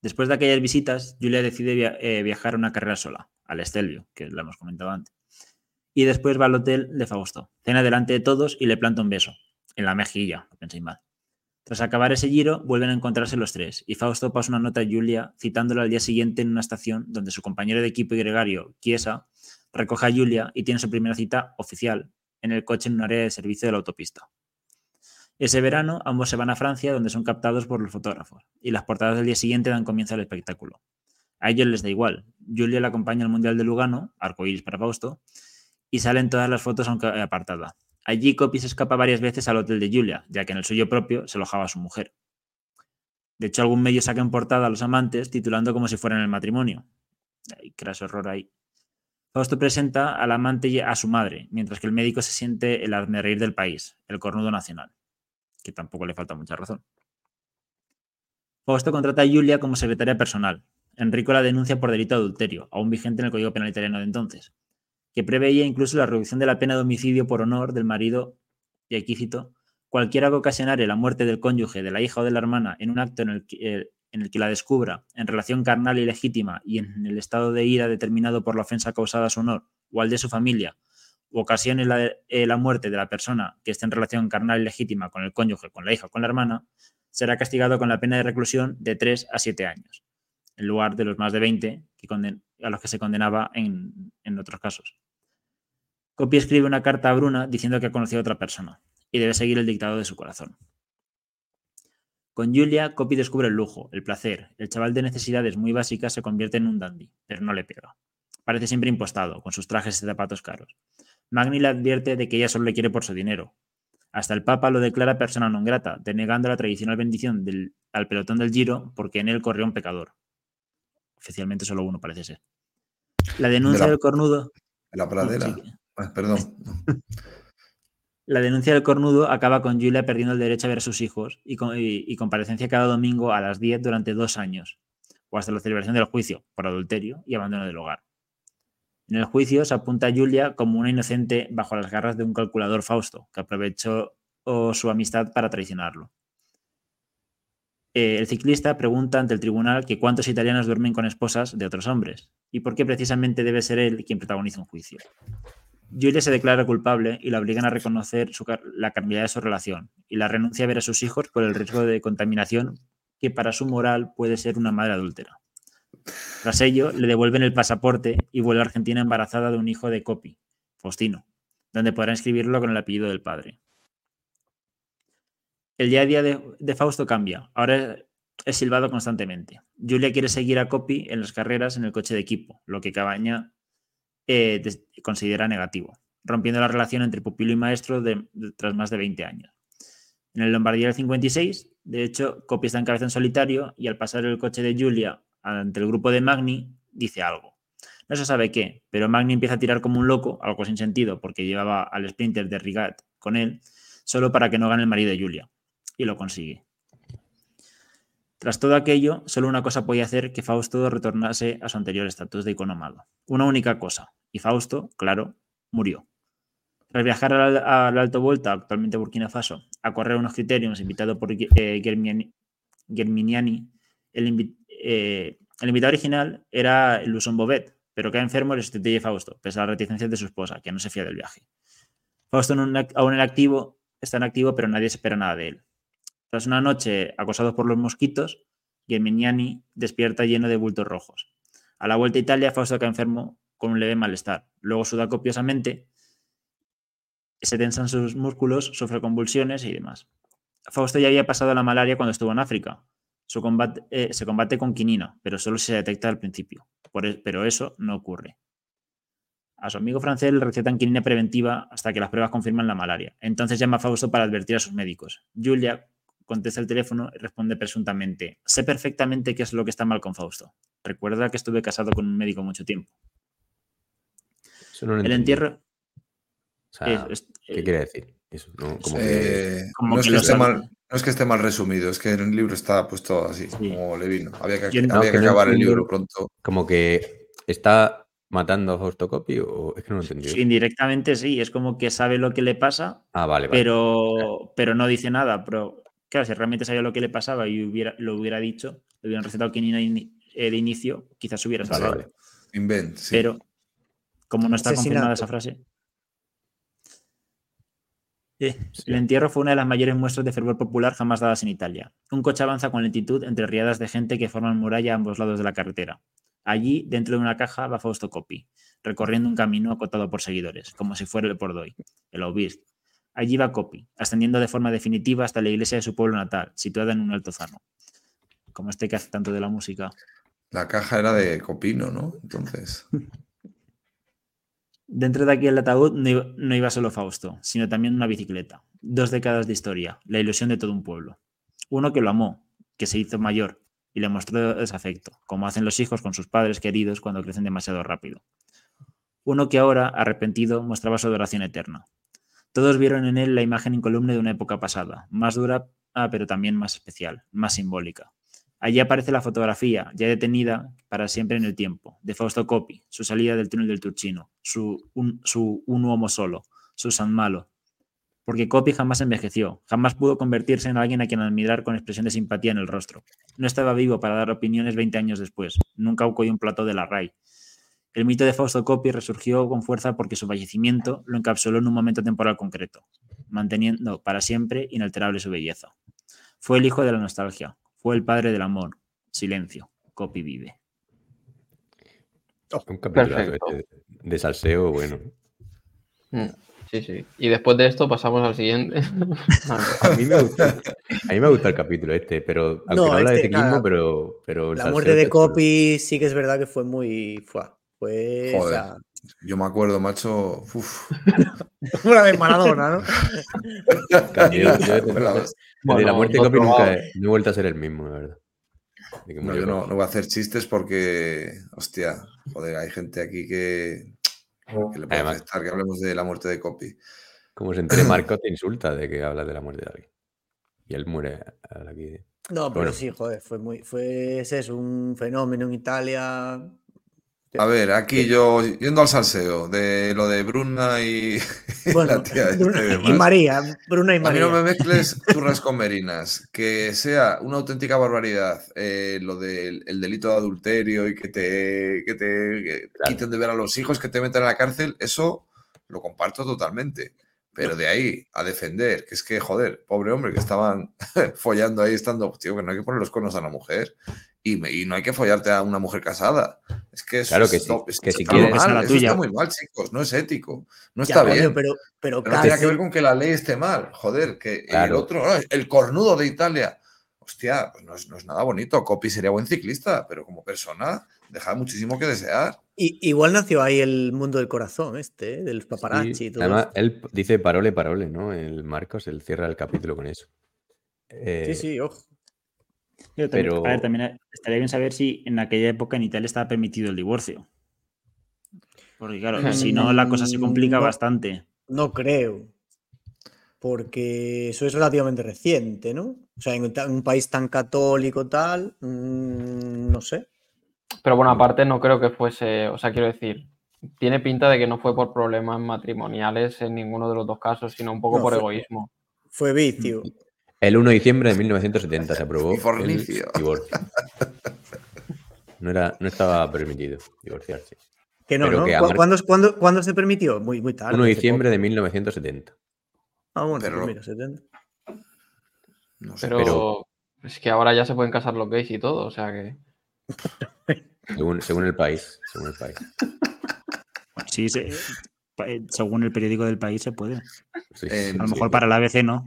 Después de aquellas visitas, Julia decide eh, viajar a una carrera sola, al Estelvio, que la hemos comentado antes. Y después va al hotel de Fausto, cena delante de todos y le planta un beso, en la mejilla, no penséis mal. Tras acabar ese giro, vuelven a encontrarse los tres, y Fausto pasa una nota a Julia citándola al día siguiente en una estación donde su compañero de equipo y gregario, Chiesa, recoge a Julia y tiene su primera cita oficial en el coche en un área de servicio de la autopista. Ese verano ambos se van a Francia donde son captados por los fotógrafos y las portadas del día siguiente dan comienzo al espectáculo. A ellos les da igual. Julia la acompaña al Mundial de Lugano, arcoíris para Fausto, y salen todas las fotos aunque apartada. Allí Copy se escapa varias veces al hotel de Julia, ya que en el suyo propio se alojaba su mujer. De hecho, algún medio saca en portada a los amantes titulando como si fueran el matrimonio. Hay craso error ahí. Fausto presenta al amante a su madre, mientras que el médico se siente el reír del país, el cornudo nacional que tampoco le falta mucha razón. Fausto contrata a Julia como secretaria personal. Enrico la denuncia por delito de adulterio, aún vigente en el Código Penal italiano de entonces, que preveía incluso la reducción de la pena de homicidio por honor del marido, y aquí cito, cualquiera que ocasionare la muerte del cónyuge, de la hija o de la hermana en un acto en el que, eh, en el que la descubra en relación carnal y legítima y en el estado de ira determinado por la ofensa causada a su honor o al de su familia, ocasione la, eh, la muerte de la persona que esté en relación carnal y legítima con el cónyuge, con la hija o con la hermana, será castigado con la pena de reclusión de 3 a 7 años, en lugar de los más de 20 que a los que se condenaba en, en otros casos. Copy escribe una carta a Bruna diciendo que ha conocido a otra persona y debe seguir el dictado de su corazón. Con Julia, Copy descubre el lujo, el placer. El chaval de necesidades muy básicas se convierte en un dandy, pero no le pega. Parece siempre impostado, con sus trajes y zapatos caros. Magni le advierte de que ella solo le quiere por su dinero. Hasta el Papa lo declara persona non grata, denegando la tradicional bendición al pelotón del Giro porque en él corrió un pecador. Oficialmente solo uno parece ser. La denuncia del cornudo. La pradera. Ah, perdón. La denuncia del cornudo acaba con Julia perdiendo el derecho a ver a sus hijos y, y comparecencia cada domingo a las 10 durante dos años, o hasta la celebración del juicio por adulterio y abandono del hogar. En el juicio se apunta a Julia como una inocente bajo las garras de un calculador Fausto, que aprovechó su amistad para traicionarlo. Eh, el ciclista pregunta ante el tribunal que cuántos italianos duermen con esposas de otros hombres y por qué precisamente debe ser él quien protagoniza un juicio. Julia se declara culpable y la obligan a reconocer la calidad de su relación y la renuncia a ver a sus hijos por el riesgo de contaminación que para su moral puede ser una madre adúltera. Tras ello, le devuelven el pasaporte y vuelve a Argentina embarazada de un hijo de Copi, Faustino, donde podrá inscribirlo con el apellido del padre. El día a día de, Fausto cambia. Ahora es silbado constantemente. Julia quiere seguir a Copi en las carreras en el coche de equipo, lo que Cabaña eh, considera negativo, rompiendo la relación entre pupilo y maestro tras más de 20 años. En el Lombardía del 56, de hecho, Copi está en cabeza en solitario y al pasar el coche de Julia ante el grupo de Magni, dice algo. No se sabe qué, pero Magni empieza a tirar como un loco, algo sin sentido, porque llevaba al sprinter de Rigat con él, solo para que no gane el marido de Julia. Y lo consigue. Tras todo aquello, solo una cosa podía hacer que Fausto retornase a su anterior estatus de icono malo. Una única cosa. Y Fausto, claro, murió. Tras viajar al, Alto Volta, actualmente Burkina Faso, a correr unos criterios invitado por eh, Germiniani, el, eh, el, invitado original era Luson Bobet, pero cae enfermo y le sustituye Fausto, pese a la reticencia de su esposa, que no se fía del viaje. Fausto aún en activo, está en activo, pero nadie espera nada de él. Tras una noche acosado por los mosquitos, Germiniani despierta lleno de bultos rojos. A la vuelta a Italia, Fausto cae enfermo con un leve malestar. Luego suda copiosamente, se tensan sus músculos, sufre convulsiones y demás. Fausto ya había pasado la malaria cuando estuvo en África. Eh, se combate con quinina, pero solo se detecta al principio. E, pero eso no ocurre. A su amigo francés le recetan quinina preventiva hasta que las pruebas confirman la malaria. Entonces llama a Fausto para advertir a sus médicos. Julia, contesta el teléfono y responde presuntamente, sé perfectamente qué es lo que está mal con Fausto. Recuerda que estuve casado con un médico mucho tiempo. el entierro... ¿Qué quiere decir? no, es que esté mal, resumido, es que en el libro está puesto así, como le vino. Había que, acabar el libro pronto. Como que está matando a Fausto Copy o es que no lo entendí. indirectamente sí, es como que sabe lo que le pasa, ah, vale, Pero, pero no dice nada. Pero Claro, si realmente sabía lo que le pasaba y hubiera, lo hubiera dicho, le hubieran recetado quinina eh, de inicio, quizás hubiera salvado. Invent, Pero, como no está confirmada esa frase. Eh, el entierro fue una de las mayores muestras de fervor popular jamás dadas en Italia. Un coche avanza con lentitud entre riadas de gente que forman muralla a ambos lados de la carretera. Allí, dentro de una caja, va Fausto Coppi, recorriendo un camino acotado por seguidores, como si fuera el Pordoy, el Aubist, Allí va Copi, ascendiendo de forma definitiva hasta la iglesia de su pueblo natal, situada en un altozano. Como este que hace tanto de la música. La caja era de Copino, ¿no? Entonces. Dentro de aquel ataúd no iba, solo Fausto, sino también una bicicleta. Dos décadas de historia, la ilusión de todo un pueblo. Uno que lo amó, que se hizo mayor y le mostró desafecto, como hacen los hijos con sus padres queridos cuando crecen demasiado rápido. Uno que ahora, arrepentido, mostraba su adoración eterna, todos vieron en él la imagen incoluble de una época pasada, más dura, ah, pero también más especial, más simbólica. Allí aparece la fotografía, ya detenida para siempre en el tiempo, de Fausto Coppi, su salida del túnel del Turchino, su un, su un uomo solo, su San Malo. Porque Coppi jamás envejeció, jamás pudo convertirse en alguien a quien admirar con expresión de simpatía en el rostro. No estaba vivo para dar opiniones 20 años después, nunca ocurrió un plato de la RAI, el mito de Fausto Coppi resurgió con fuerza porque su fallecimiento lo encapsuló en un momento temporal concreto, manteniendo para siempre inalterable su belleza. Fue el hijo de la nostalgia, fue el padre del amor. Silencio, Coppi vive. un capítulo de, de, salseo, bueno. Mm, sí, sí. Y después de esto pasamos al siguiente. a, mí me gusta, a mí me gusta el capítulo este, pero aunque no, habla de este, ciclismo, pero, pero La muerte de Coppi sí que es verdad que fue muy. Fue, pues. Yo me acuerdo, macho. Una vez Maradona, ¿no? de la muerte de Copy nunca he, no he vuelto a ser el mismo, la verdad. No, yo no, no, voy a hacer chistes porque, hostia, joder, hay gente aquí que, que le puede Además, afectar que hablemos de la muerte de Copy. Como se entere Marco, te insulta de que hablas de la muerte de alguien. Y él muere aquí. No, pero sí, joder, fue muy, fue ese es un fenómeno en Italia a ver, aquí yo, yendo al salseo, de lo de Bruna y, la tía este y, María, Bruna y María. A mí no me mezcles turras con merinas, que sea una auténtica barbaridad eh, lo del delito de adulterio y que te, que te quiten de ver a los hijos, que te metan en la cárcel, eso lo comparto totalmente. Pero de ahí a defender, que es que, joder, pobre hombre, que estaban follando ahí estando, tío, que no hay que poner los conos a la mujer. Y, no hay que follarte a una mujer casada. Es que claro que, sí, que si quieres mal, eso está muy mal, chicos. No es ético. No está bien. pero, pero, no tiene que ver con que la ley esté mal. Joder, que el otro, el cornudo de Italia. Hostia, pues no es, no es nada bonito. Copy sería buen ciclista, pero como persona deja muchísimo que desear. Y, igual nació ahí el mundo del corazón, este, ¿eh? del paparazzi y todo. Además, él dice parole, parole, ¿no? El Marcos, él cierra el capítulo con eso. sí, sí, ojo. Pero... A ver, también estaría bien saber si en aquella época en Italia estaba permitido el divorcio. Porque claro, si no, la cosa se complica bastante. No creo. Porque eso es relativamente reciente, ¿no? O sea, en un país tan católico tal, mm, no sé. Pero bueno, aparte no creo que fuese, o sea, quiero decir, tiene pinta de que no fue por problemas matrimoniales en ninguno de los dos casos, sino un poco por egoísmo. Fue vicio. El 1 de diciembre de 1970 se aprobó el divorcio. No, era, no estaba permitido divorciarse. Que no, ¿no? ¿Cuándo, ¿cuándo, se permitió? Muy, muy tarde. 1 de diciembre de 1970. Ah, bueno, pero, mira, 70. No sé, pero, es que ahora ya se pueden casar los gays y todo, o sea que. Según, el país. Según el país. Sí, eh, según el periódico del país se puede. a lo mejor para la ABC no.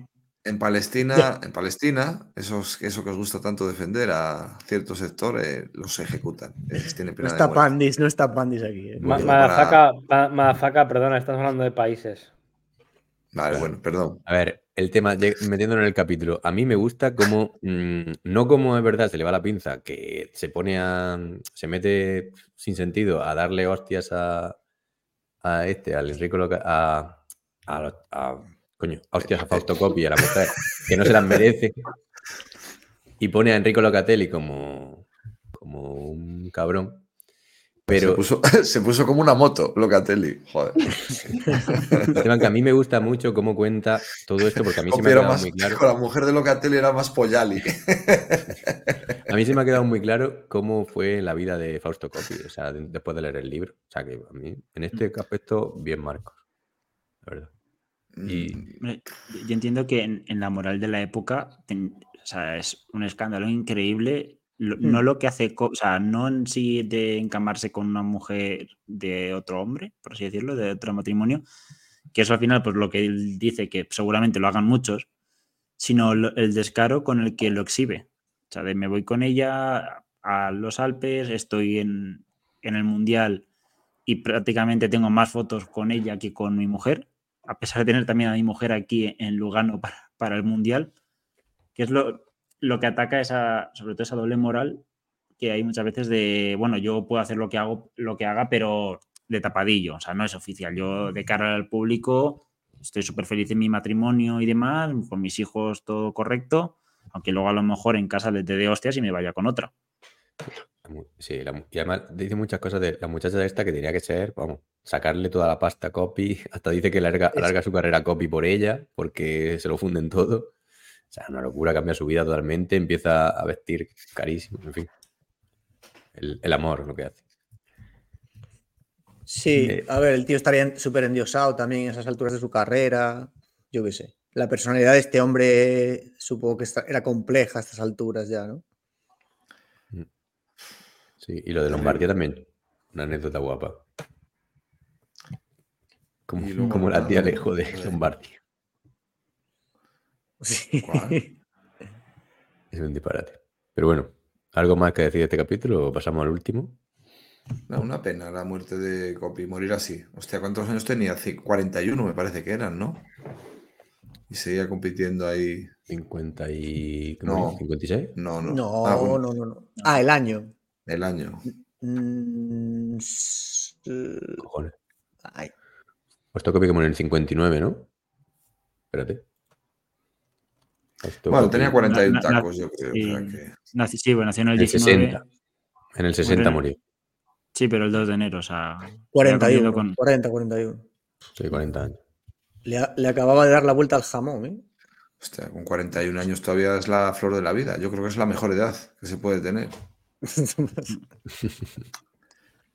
En Palestina, en Palestina, esos, eso que os gusta tanto defender a ciertos sectores, los ejecutan. no está Pandis, no está Pandis aquí. Eh. Madafaka, perdona, estás hablando de países. Vale, bueno, perdón. A ver, el tema, metiéndolo en el capítulo, a mí me gusta como, mm, no como es verdad se le va la pinza, que se pone a, se mete sin sentido a darle hostias a, a este, al Enrico, a, a, a, coño, hostias a Fausto Coppi a la mujer, que no se las merece, y pone a Enrico Locatelli como, como un cabrón. Pero... Se puso, como una moto, Locatelli. Joder. que a mí me gusta mucho cómo cuenta todo esto, porque a mí se me ha quedado muy claro. La mujer de Locatelli era más Pollali. a mí se me ha quedado muy claro cómo fue la vida de Fausto Coppi, o sea, después de leer el libro. O sea, que a mí, en este aspecto, bien Marcos. La verdad. Y... Mm. Yo entiendo que en, la moral de la época o sea, es un escándalo increíble no mm. lo que hace, o sea, no en sí de encamarse con una mujer de otro hombre, por así decirlo, de otro matrimonio, que eso al final, pues lo que él dice que seguramente lo hagan muchos, sino el descaro con el que lo exhibe. O sea, de me voy con ella a los Alpes, estoy en, el Mundial y prácticamente tengo más fotos con ella que con mi mujer, a pesar de tener también a mi mujer aquí en Lugano para, el Mundial, que es lo, lo que ataca esa, sobre todo esa doble moral que hay muchas veces de, bueno, yo puedo hacer lo que hago, lo que haga, pero de tapadillo, o sea, no es oficial. Yo de cara al público estoy súper feliz en mi matrimonio y demás, con mis hijos todo correcto, aunque luego a lo mejor en casa les dé hostias y me vaya con otra. Sí, y además dice muchas cosas de la muchacha de esta que tenía que ser, vamos, sacarle toda la pasta copy, hasta dice que larga, alarga su carrera copy por ella, porque se lo funden todo. O sea, una locura, cambia su vida totalmente, empieza a vestir carísimo, en fin. El, amor lo que hace. Sí, eh, a ver, el tío estaría súper endiosado también en esas alturas de su carrera. Yo qué sé. La personalidad de este hombre supongo que era compleja a estas alturas ya, ¿no? Sí, y lo de Lombardía también. Una anécdota guapa. Como, como la tía le de Lombardía. Es un disparate. Pero bueno, ¿algo más que decir de este capítulo o pasamos al último? una pena la muerte de Copy, morir así. Hostia, ¿cuántos años tenía? 41 me parece que eran, ¿no? Y seguía compitiendo ahí. 50 y... No. ¿56? No, no. No, ah, no, no, no. Ah, el año. El año. Mm, Cojones. Ay. Pues Copy como en el 59, ¿no? Espérate. Bueno, tenía 41 tacos, yo creo. sí, bueno, nació en el, 60. En el 60 murió. Sí, pero el 2 de enero, o sea. 41, 40, 41. Sí, 40 años. Le, acababa de dar la vuelta al jamón, ¿eh? Hostia, con 41 años todavía es la flor de la vida. Yo creo que es la mejor edad que se puede tener.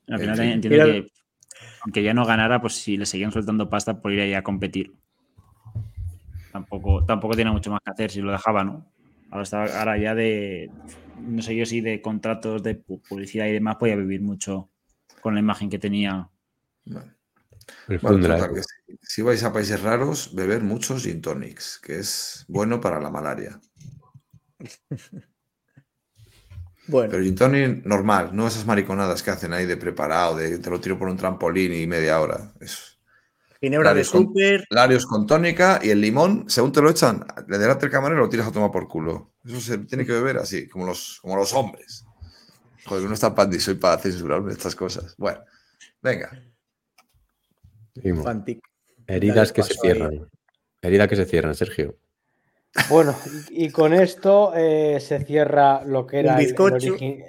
Al final entiendo que Aunque ya no ganara, pues si le seguían soltando pasta por ir ahí a competir. Tampoco, tampoco tiene mucho más que hacer si lo dejaba, ¿no? Ahora, está, ahora ya de, no sé yo si de contratos de publicidad y demás podía vivir mucho con la imagen que tenía. si, vais a países raros, beber muchos gin tonics, que es bueno para la malaria. Bueno. Pero gin tonic normal, no esas mariconadas que hacen ahí de preparado, de te lo tiro por un trampolín y media hora. Es, Ginebra de súper. Larios con tónica y el limón, según te lo echan, le delante el camarero lo tiras a tomar por culo. Eso se tiene que beber así, como los, como los hombres. Joder, uno está pandi, soy para censurarme estas cosas. Bueno, venga. Heridas que se cierran. Heridas que se cierran, Sergio. Bueno, y, con esto eh, se cierra lo que era el, origen.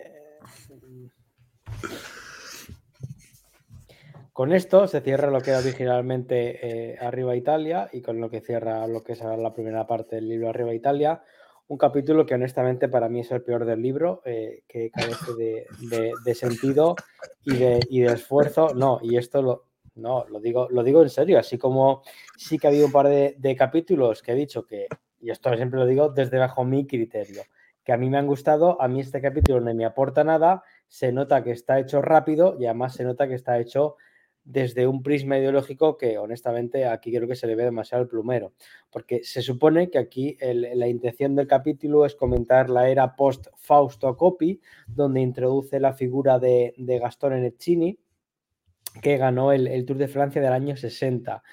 Con esto se cierra lo que era originalmente eh, Arriba Italia y con lo que cierra lo que es la primera parte del libro Arriba Italia. Un capítulo que honestamente para mí es el peor del libro, eh, que carece de, sentido y de, esfuerzo. No, y esto lo, no, lo digo, lo digo en serio, así como sí que ha habido un par de, de capítulos que he dicho que, y esto siempre lo digo desde bajo mi criterio, que a mí me han gustado, a mí este capítulo no me aporta nada, se nota que está hecho rápido y además se nota que está hecho desde un prisma ideológico que honestamente aquí creo que se le ve demasiado el plumero, porque se supone que aquí la intención del capítulo es comentar la era post-Fausto Coppi, donde introduce la figura de, de Gastón que ganó el, Tour de Francia del año 60.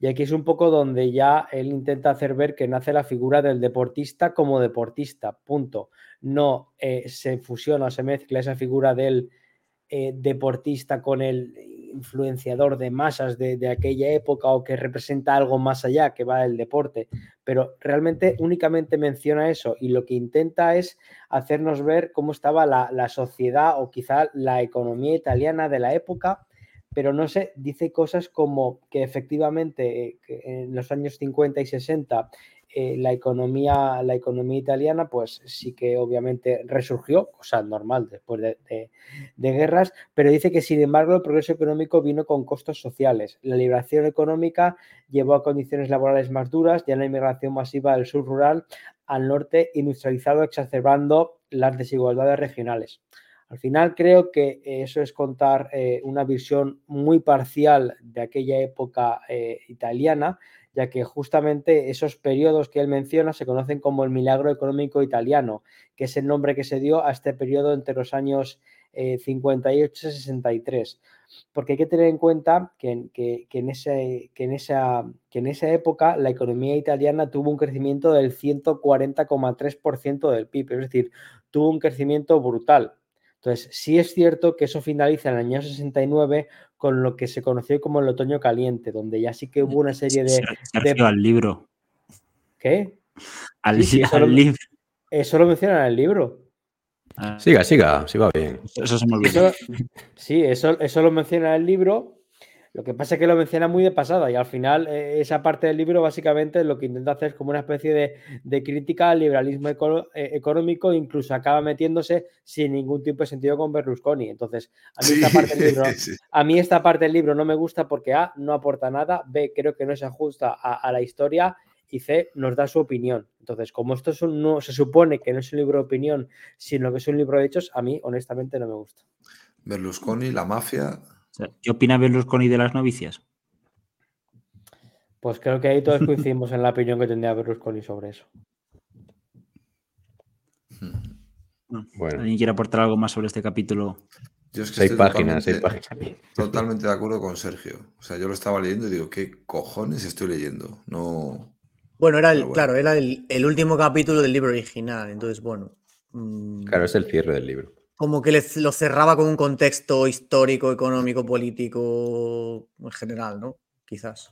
Y aquí es un poco donde ya él intenta hacer ver que nace la figura del deportista como deportista, punto. No eh, se fusiona o se mezcla esa figura del eh, deportista con el influenciador de masas de, aquella época o que representa algo más allá que va del deporte, pero realmente únicamente menciona eso y lo que intenta es hacernos ver cómo estaba la, sociedad o quizá la economía italiana de la época, pero no sé, dice cosas como que efectivamente eh, en los años 50 y 60 eh, la, economía, la economía italiana, pues sí que obviamente resurgió, cosa normal después de, guerras, pero dice que sin embargo el progreso económico vino con costos sociales. La liberación económica llevó a condiciones laborales más duras y a la inmigración masiva del sur rural al norte industrializado, exacerbando las desigualdades regionales. Al final creo que eso es contar eh, una visión muy parcial de aquella época eh, italiana, ya que justamente esos periodos que él menciona se conocen como el milagro económico italiano, que es el nombre que se dio a este periodo entre los años 58 y 63. Porque hay que tener en cuenta que en esa época la economía italiana tuvo un crecimiento del 140,3% del PIB, es decir, tuvo un crecimiento brutal. Entonces, sí es cierto que eso finaliza en el año 69 con lo que se conoció como el otoño caliente, donde ya sí que hubo una serie de... de... al libro. ¿Qué? Al, libro. Eso lo menciona en el libro. Ah. Siga, siga, siga bien. Eso, se me olvidó. sí, eso, eso lo menciona en el libro lo que pasa es que lo menciona muy de pasada y al final eh, esa parte del libro básicamente lo que intenta hacer es como una especie de, crítica al liberalismo eh, económico, incluso acaba metiéndose sin ningún tipo de sentido con Berlusconi. Entonces, a mí, esta parte del libro, a mí esta parte del libro no me gusta porque A, no aporta nada, B, creo que no se ajusta a, la historia y C, nos da su opinión. Entonces, como esto no, se supone que no es un libro de opinión, sino que es un libro de hechos, a mí honestamente no me gusta. Berlusconi, la mafia, ¿Qué opina Berlusconi de las novicias? Pues creo que ahí todos coincidimos en la opinión que tendría Berlusconi sobre eso. Bueno. ¿Alguien quiere aportar algo más sobre este capítulo? Yo es que seis páginas, seis páginas. Totalmente de acuerdo con Sergio. O sea, yo lo estaba leyendo y digo, ¿qué cojones estoy leyendo? No. Bueno, era el, claro, era el, último capítulo del libro original. Entonces, bueno. Mm, claro, es el cierre del libro como que lo cerraba con un contexto histórico, económico, político en general, ¿no? Quizás.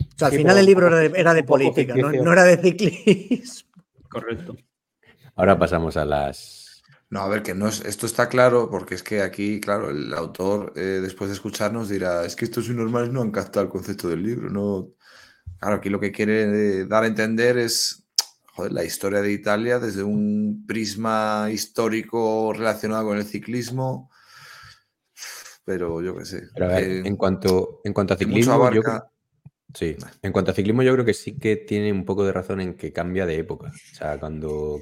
O sea, al final el libro era de, política, ¿no? era de ciclismo. Correcto. Ahora pasamos a las. No, a ver, que no es, esto está claro, porque es que aquí, claro, el autor, eh, después de escucharnos, dirá: es que estos normales no han captado el concepto del libro. No... Claro, aquí lo que quiere eh, dar a entender es joder, la historia de Italia desde un prisma histórico relacionado con el ciclismo. pero yo qué sé. en, cuanto, en cuanto a ciclismo, yo, sí, en cuanto a ciclismo, yo creo que sí que tiene un poco de razón en que cambia de época. O sea, cuando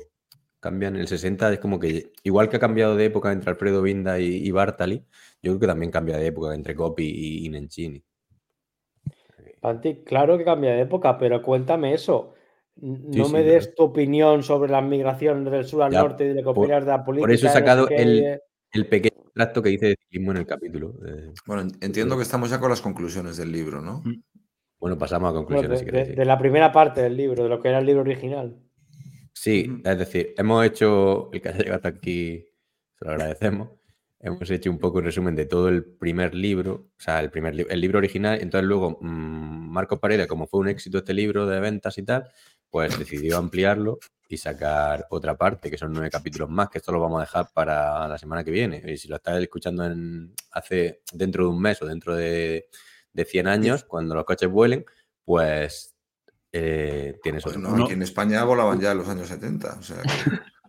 cambian el 60 es como que, igual que ha cambiado de época entre Alfredo Vinda y, Bartali, yo creo que también cambia de época entre Coppi y, y Nencini. Panti, claro que cambia de época, pero cuéntame eso. No me des tu opinión sobre la migración del sur al norte y de copiar de la política. Por eso he sacado el, pequeño tracto que dice de ciclismo en el capítulo. Bueno, entiendo que estamos ya con las conclusiones del libro, ¿no? Mm. Bueno, pasamos a conclusiones. de, la primera parte del libro, de lo que era el libro original. Sí, es decir, hemos hecho, el que haya llegado hasta aquí, se lo agradecemos hemos hecho un poco un resumen de todo el primer libro, o sea, el primer el libro original. Entonces, luego mm, Marcos Paredes, como fue un éxito este libro de ventas y tal, pues decidió ampliarlo y sacar otra parte, que son nueve capítulos más, que esto lo vamos a dejar para la semana que viene. Y si lo estás escuchando en, hace dentro de un mes o dentro de, de 100 años, cuando los coches vuelen, pues eh, tienes otro. No, aquí en España volaban ya en los años 70. O sea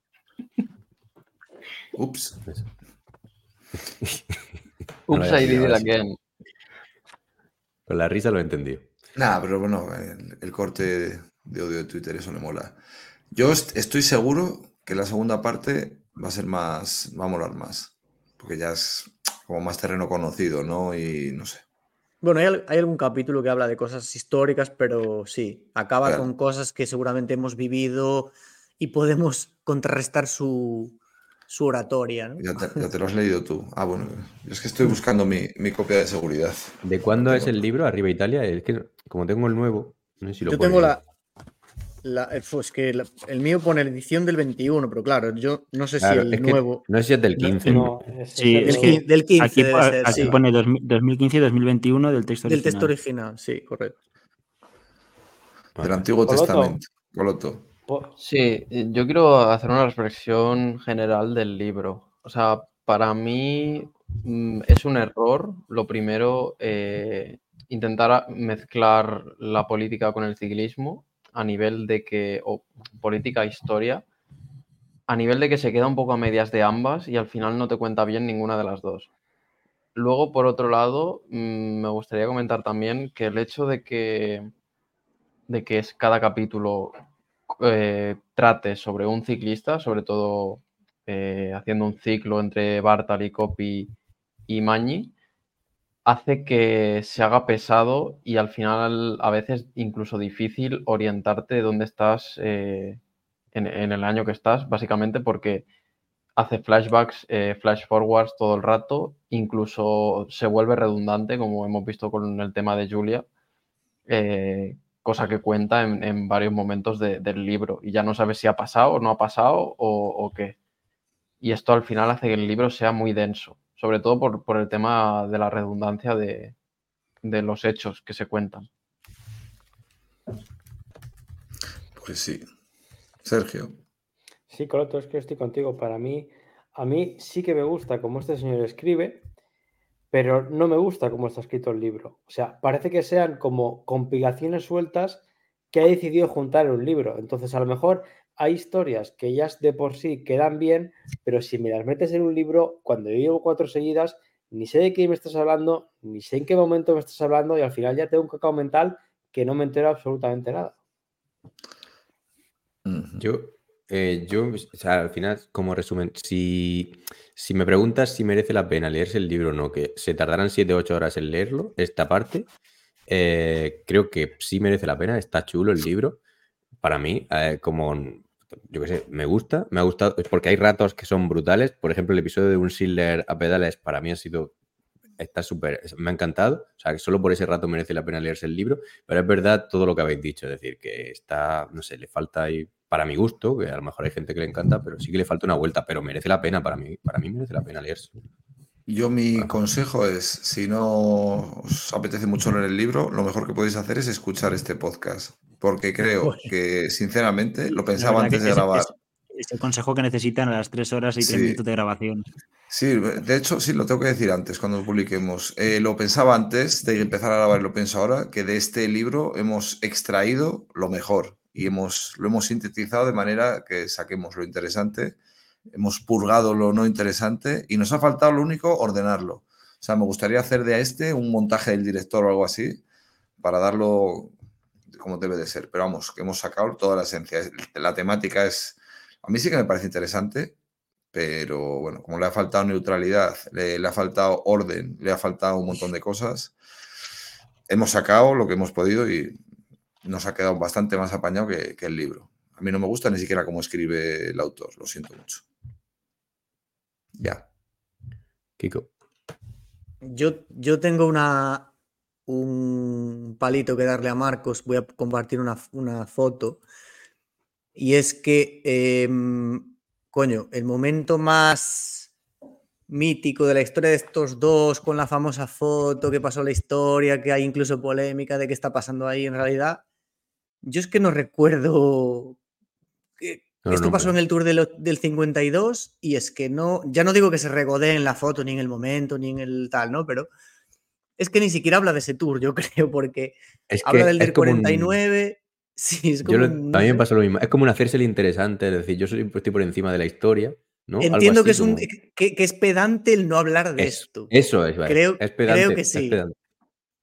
Ups. Ups, I did it again. Con la risa lo he entendido. Nada, pero bueno, el, corte de odio de Twitter, eso me mola. Yo estoy seguro que la segunda parte va a ser más, va a molar más, porque ya es como más terreno conocido, ¿no? Y no sé. Bueno, hay, algún capítulo que habla de cosas históricas, pero sí, acaba con cosas que seguramente hemos vivido y podemos contrarrestar su, su oratoria. ¿no? Ya, te, lo has leído tú. Ah, bueno, es que estoy buscando mi, copia de seguridad. ¿De cuándo es el libro? Arriba Italia. Es que como tengo el nuevo, no sé si lo Yo tengo la, eh, pues que el mío pone la edición del 21, pero claro, yo no sé si el nuevo. No sé si es del 15. No, sí, es que del 15. Aquí, aquí pone 2015 y 2021 del texto original. Del texto original, sí, correcto. Del Antiguo Testamento. Coloto. Sí, yo quiero hacer una reflexión general del libro. O sea, para mí mm, es un error, lo primero, eh, intentar mezclar la política con el ciclismo a nivel de que, o política historia, a nivel de que se queda un poco a medias de ambas y al final no te cuenta bien ninguna de las dos. Luego, por otro lado, mm, me gustaría comentar también que el hecho de que, de que es cada capítulo eh, trate sobre un ciclista, sobre todo eh, haciendo un ciclo entre Bartali, Coppi y Magni, hace que se haga pesado y al final a veces incluso difícil orientarte de dónde estás eh, en, el año que estás, básicamente porque hace flashbacks, flash forwards todo el rato, incluso se vuelve redundante, como hemos visto con el tema de Julia, cosa que cuenta en, varios momentos del libro y ya no sabes si ha pasado o no ha pasado o, qué. Y esto al final hace que el libro sea muy denso, sobre todo por, el tema de la redundancia de, los hechos que se cuentan. Pues sí. Sergio. Sí, Coloto, es que estoy contigo. Para mí, a mí sí que me gusta cómo este señor escribe, pero no me gusta cómo está escrito el libro. O sea, parece que sean como compilaciones sueltas que ha decidido juntar en un libro. Entonces, a lo mejor hay historias que ya de por sí quedan bien, pero si me las metes en un libro, cuando yo llevo cuatro seguidas, ni sé de qué me estás hablando, ni sé en qué momento me estás hablando, y al final ya tengo un cacao mental que no me entero absolutamente nada. Yo, eh, yo, o sea, al final, como resumen, si, me preguntas si merece la pena leerse el libro o no, que se tardarán 7 o 8 horas en leerlo, esta parte, eh, creo que sí merece la pena, está chulo el libro. Para mí, eh, como, yo qué sé, me gusta, me ha gustado, porque hay ratos que son brutales. Por ejemplo, el episodio de un Sidler a pedales para mí ha sido está súper, me ha encantado. O sea, que solo por ese rato merece la pena leerse el libro. Pero es verdad todo lo que habéis dicho. Es decir, que está, no sé, le falta ahí para mi gusto, que a lo mejor hay gente que le encanta, pero sí que le falta una vuelta, pero merece la pena para mí, para mí merece la pena leerse. Yo mi consejo es, si no os apetece mucho leer el libro, lo mejor que podéis hacer es escuchar este podcast, porque creo que, sinceramente, lo pensaba antes de grabar. Es, el consejo que necesitan a las tres horas y tres minutos de grabación. Sí, de hecho, sí, lo tengo que decir antes, cuando publiquemos. Eh, lo pensaba antes de empezar a grabar, lo pienso ahora, que de este libro hemos extraído lo mejor y hemos, lo hemos sintetizado de manera que saquemos lo interesante, hemos purgado lo no interesante y nos ha faltado lo único, ordenarlo. O sea, me gustaría hacer de este un montaje del director o algo así para darlo como debe de ser. Pero vamos, que hemos sacado toda la esencia. La temática es, a mí sí que me parece interesante, pero bueno, como le ha faltado neutralidad, le, ha faltado orden, le ha faltado un montón de cosas, hemos sacado lo que hemos podido y nos ha quedado bastante más apañado que, que el libro. A mí no me gusta ni siquiera cómo escribe el autor, lo siento mucho. Ya. Kiko. Yo, yo tengo una, un palito que darle a Marcos, voy a compartir una, foto. Y es que, em, coño, el momento más mítico de la historia de estos dos, con la famosa foto que pasó la historia, que hay incluso polémica de qué está pasando ahí en realidad, yo es que no recuerdo esto pasó en el Tour del 52 y es que no, ya no digo que se regodee en la foto, ni en el momento, ni en el tal, ¿no? Pero es que ni siquiera habla de ese Tour, yo creo, porque habla del del 49. Sí, es como también pasa lo mismo. Es como un hacerse el interesante, es decir, yo soy, estoy por encima de la historia. ¿no? Entiendo que, es un, que, es pedante el no hablar de esto. Eso es, Creo, es pedante, creo que sí.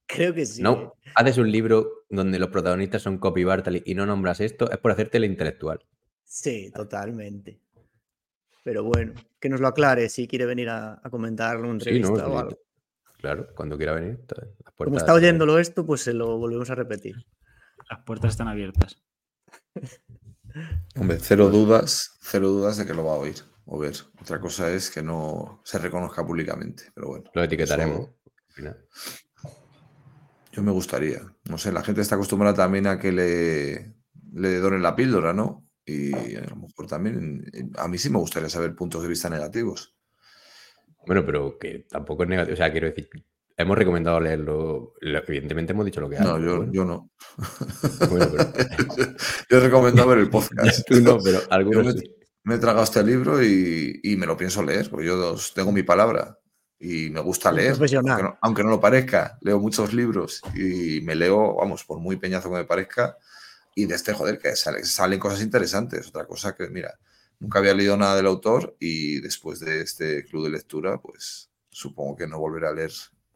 Creo que sí. No, haces un libro donde los protagonistas son Copy Bartali y no nombras esto, es por hacerte el intelectual. Sí, totalmente. Pero bueno, que nos lo aclare si quiere venir a, comentarlo en entrevista o algo. Claro, cuando quiera venir. Como está oyéndolo esto, pues se lo volvemos a repetir. Las puertas están abiertas. Hombre, cero dudas, cero dudas de que lo va a oír o ver. Otra cosa es que no se reconozca públicamente, pero bueno. Lo etiquetaremos. Yo me gustaría. No sé, la gente está acostumbrada también a que le, le donen la píldora, ¿no? Y a lo mejor también, a mí sí me gustaría saber puntos de vista negativos. Bueno, pero que tampoco es negativo. O sea, quiero decir, hemos recomendado leerlo. Evidentemente hemos dicho lo que hay. No, yo, yo no. Bueno, pero... yo he recomendado ver el podcast. Tú no, pero algunos me, he tragado este libro y, y, me lo pienso leer, porque yo tengo mi palabra y me gusta leer. Aunque no, aunque no lo parezca, leo muchos libros y me leo, vamos, por muy peñazo que me parezca, y de este, joder, que salen cosas interesantes. Otra cosa que, mira, nunca había leído nada del autor y después de este club de lectura, pues supongo que no volveré a leer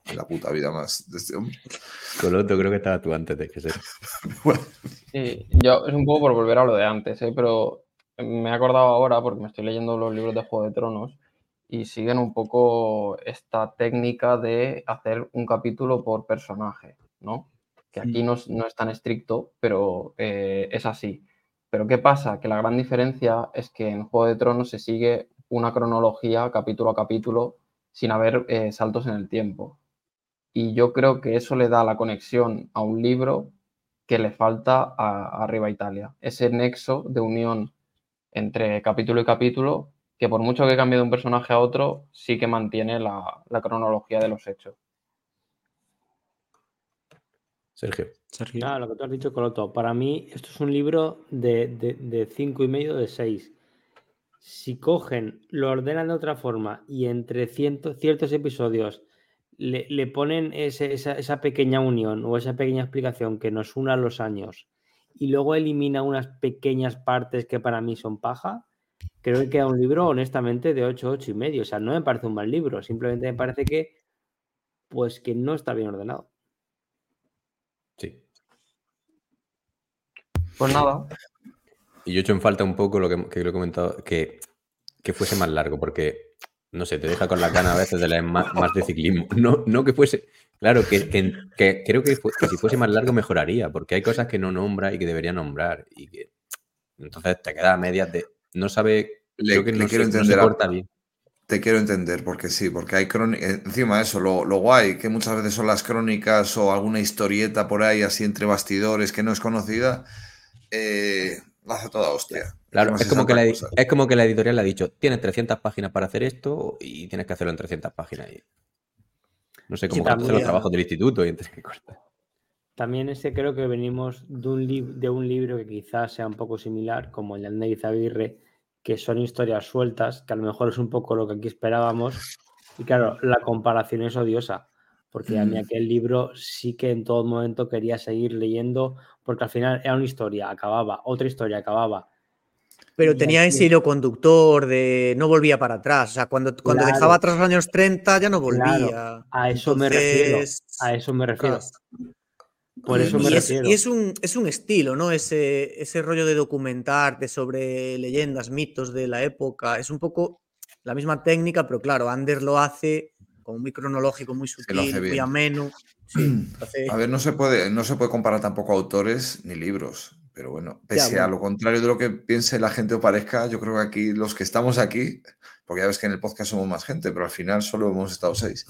en la puta vida más de este hombre. Coloto, creo que estaba tú antes de que se. Sí, yo es un poco por volver a lo de antes, ¿eh? pero me he acordado ahora porque me estoy leyendo los libros de Juego de Tronos y siguen un poco esta técnica de hacer un capítulo por personaje, ¿no? que aquí no, es tan estricto, pero eh, es así. Pero ¿qué pasa? Que la gran diferencia es que en Juego de Tronos se sigue una cronología capítulo a capítulo sin haber eh, saltos en el tiempo. Y yo creo que eso le da la conexión a un libro que le falta a Arriba Italia. Ese nexo de unión entre capítulo y capítulo que por mucho que cambie de un personaje a otro, sí que mantiene la cronología de los hechos. Sergio. Sergio. Ah, lo que tú has dicho, Coloto. Para mí, esto es un libro de, cinco y medio, de seis. Si cogen, lo ordenan de otra forma y entre ciertos episodios le, ponen esa, pequeña unión o esa pequeña explicación que nos una los años y luego elimina unas pequeñas partes que para mí son paja, creo que queda un libro honestamente de 8, 8 y medio. O sea, no me parece un mal libro, simplemente me parece que pues que no está bien ordenado. Sí. Pues nada. Y yo he hecho en falta un poco lo que, lo he comentado, que, fuese más largo, porque, no sé, te deja con la gana a veces de leer más, de ciclismo. No, no que fuese, claro, que, creo que, si fuese más largo mejoraría, porque hay cosas que no nombra y que debería nombrar. Y que entonces te queda a medias de, no sabe, le, que quiero entender bien. Te quiero entender, porque sí, porque hay crónicas. Encima eso, lo, lo, guay, que muchas veces son las crónicas o alguna historieta por ahí, así entre bastidores que no es conocida, eh, hace toda hostia. Claro, es como, que la, es como que la editorial le ha dicho: tienes 300 páginas para hacer esto y tienes que hacerlo en 300 páginas. Y... No sé cómo hacer los trabajos del instituto y entonces que corta. También ese creo que venimos de un, de un libro que quizás sea un poco similar, como el de Andrés Aguirre que son historias sueltas, que a lo mejor es un poco lo que aquí esperábamos. Y claro, la comparación es odiosa, porque a mí mm. aquel libro sí que en todo momento quería seguir leyendo, porque al final era una historia, acababa, otra historia, acababa. Pero tenía ese hilo conductor de no volvía para atrás. O sea, cuando, cuando dejaba atrás los años 30 ya no volvía. a eso me refiero. A eso me refiero. Por eso me y refiero. Es, y es un, es un estilo, ¿no? Ese, ese rollo de documentarte sobre leyendas, mitos de la época. Es un poco la misma técnica, pero claro, Anders lo hace como muy cronológico, muy sutil, muy ameno. A ver, no se, puede, no se puede comparar tampoco autores ni libros. Pero bueno, pese a lo contrario de lo que piense la gente o parezca, yo creo que aquí los que estamos aquí, porque ya ves que en el podcast somos más gente, pero al final solo hemos estado seis.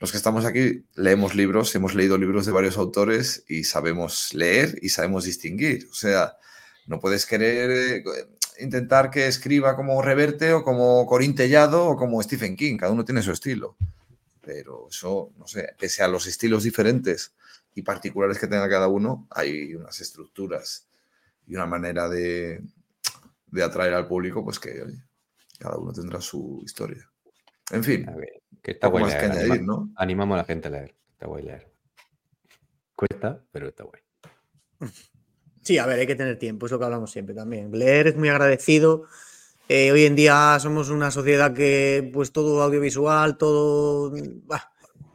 Los que estamos aquí leemos libros, hemos leído libros de varios autores y sabemos leer y sabemos distinguir. O sea, no puedes querer eh, intentar que escriba como Reverte o como Corín Tellado o como Stephen King. Cada uno tiene su estilo. Pero eso, no sé, pese a los estilos diferentes y particulares que tenga cada uno, hay unas estructuras y una manera de, atraer al público, pues que cada uno tendrá su historia. En fin, que está guay leer, Animamos a la gente a leer. Está guay leer. Cuesta, pero está guay. Sí, a ver, hay que tener tiempo, es lo que hablamos siempre también. Leer es muy agradecido. Eh, hoy en día somos una sociedad que, pues todo audiovisual, todo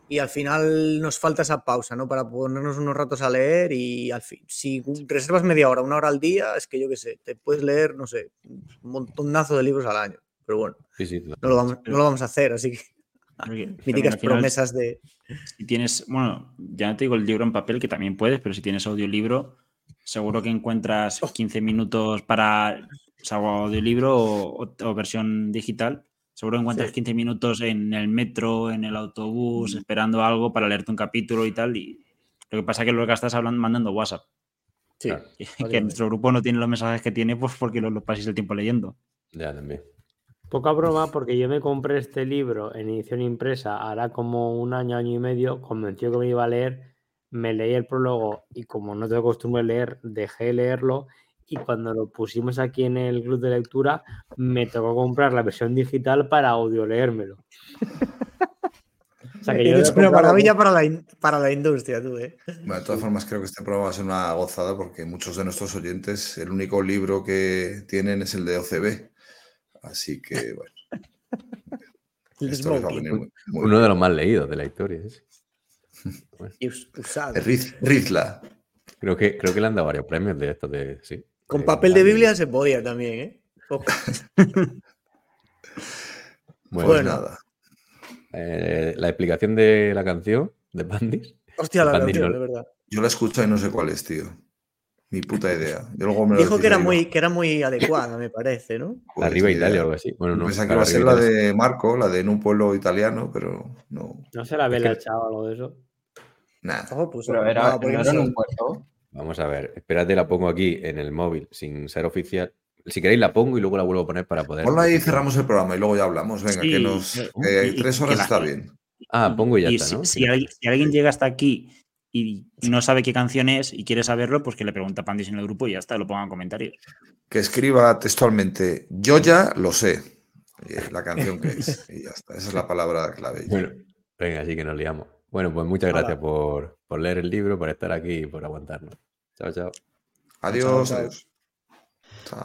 y al final nos falta esa pausa, ¿no? Para ponernos unos ratos a leer y al fin, si reservas media hora, una hora al día, es que yo qué sé, te puedes leer, no sé, un montonazo de libros al año. Pero bueno, no, lo vamos, a hacer, así que míticas promesas de... Si tienes, bueno, ya no te digo el libro en papel, que también puedes, pero si tienes audiolibro, seguro que encuentras 15 minutos para o audiolibro o versión digital Seguro encuentras 15 minutos en el metro, en el autobús, esperando algo para leerte un capítulo y tal. Y lo que pasa es que lo que estás hablando mandando WhatsApp. Sí. que nuestro grupo no tiene los mensajes que tiene, pues porque lo, lo paséis el tiempo leyendo. Ya, también. Poca broma, porque yo me compré este libro en edición impresa hará como un año, año y medio, convenció que me iba a leer, me leí el prólogo y como no tengo costumbre de leer, dejé de leerlo y cuando lo pusimos aquí en el club de lectura, me tocó comprar la versión digital para audio leérmelo. o sea que yo es una maravilla para la, para la industria, tú, ¿eh? de todas formas, creo que este programa va a ser una gozada porque muchos de nuestros oyentes, el único libro que tienen es el de OCB. Así que, bueno. Uno de los más leídos de la historia. Rizla. Creo que, creo que le han dado varios premios de estos de. Sí. Con eh, papel de Biblia se podía también, ¿eh? bueno, pues nada. Eh, la explicación de la canción de Pandis. Hostia, la canción, de verdad. Yo la escucho y no sé cuál es, tío. Ni puta idea. Dijo que era, muy, que era muy adecuada, me parece, ¿no? Pues Arriba Italia o algo así. Bueno, no. Pensaba que iba a ser la de Marco, la de en un pueblo italiano, pero no. ¿No se la ve o algo de eso? Nada. pues, pero era, era en un puerto. Vamos a ver, espérate, la pongo aquí en el móvil sin ser oficial. Si queréis la pongo y luego la vuelvo a poner para poder. Ponla ahí y cerramos el programa y luego ya hablamos. Venga, que nos. tres horas está bien. Ah, pongo y ya está, ¿no? Si, alguien, llega hasta aquí y no sabe qué canción es y quiere saberlo, pues que le pregunta a Pandis en el grupo y ya está, lo ponga en comentarios. Que escriba textualmente, yo ya lo sé, la canción que es, y ya está, esa es la palabra clave. Bueno, venga, así que nos liamos. Bueno, pues muchas gracias por, por, leer el libro, por estar aquí y por aguantarnos. Chao, chao. Adiós. adiós. chao.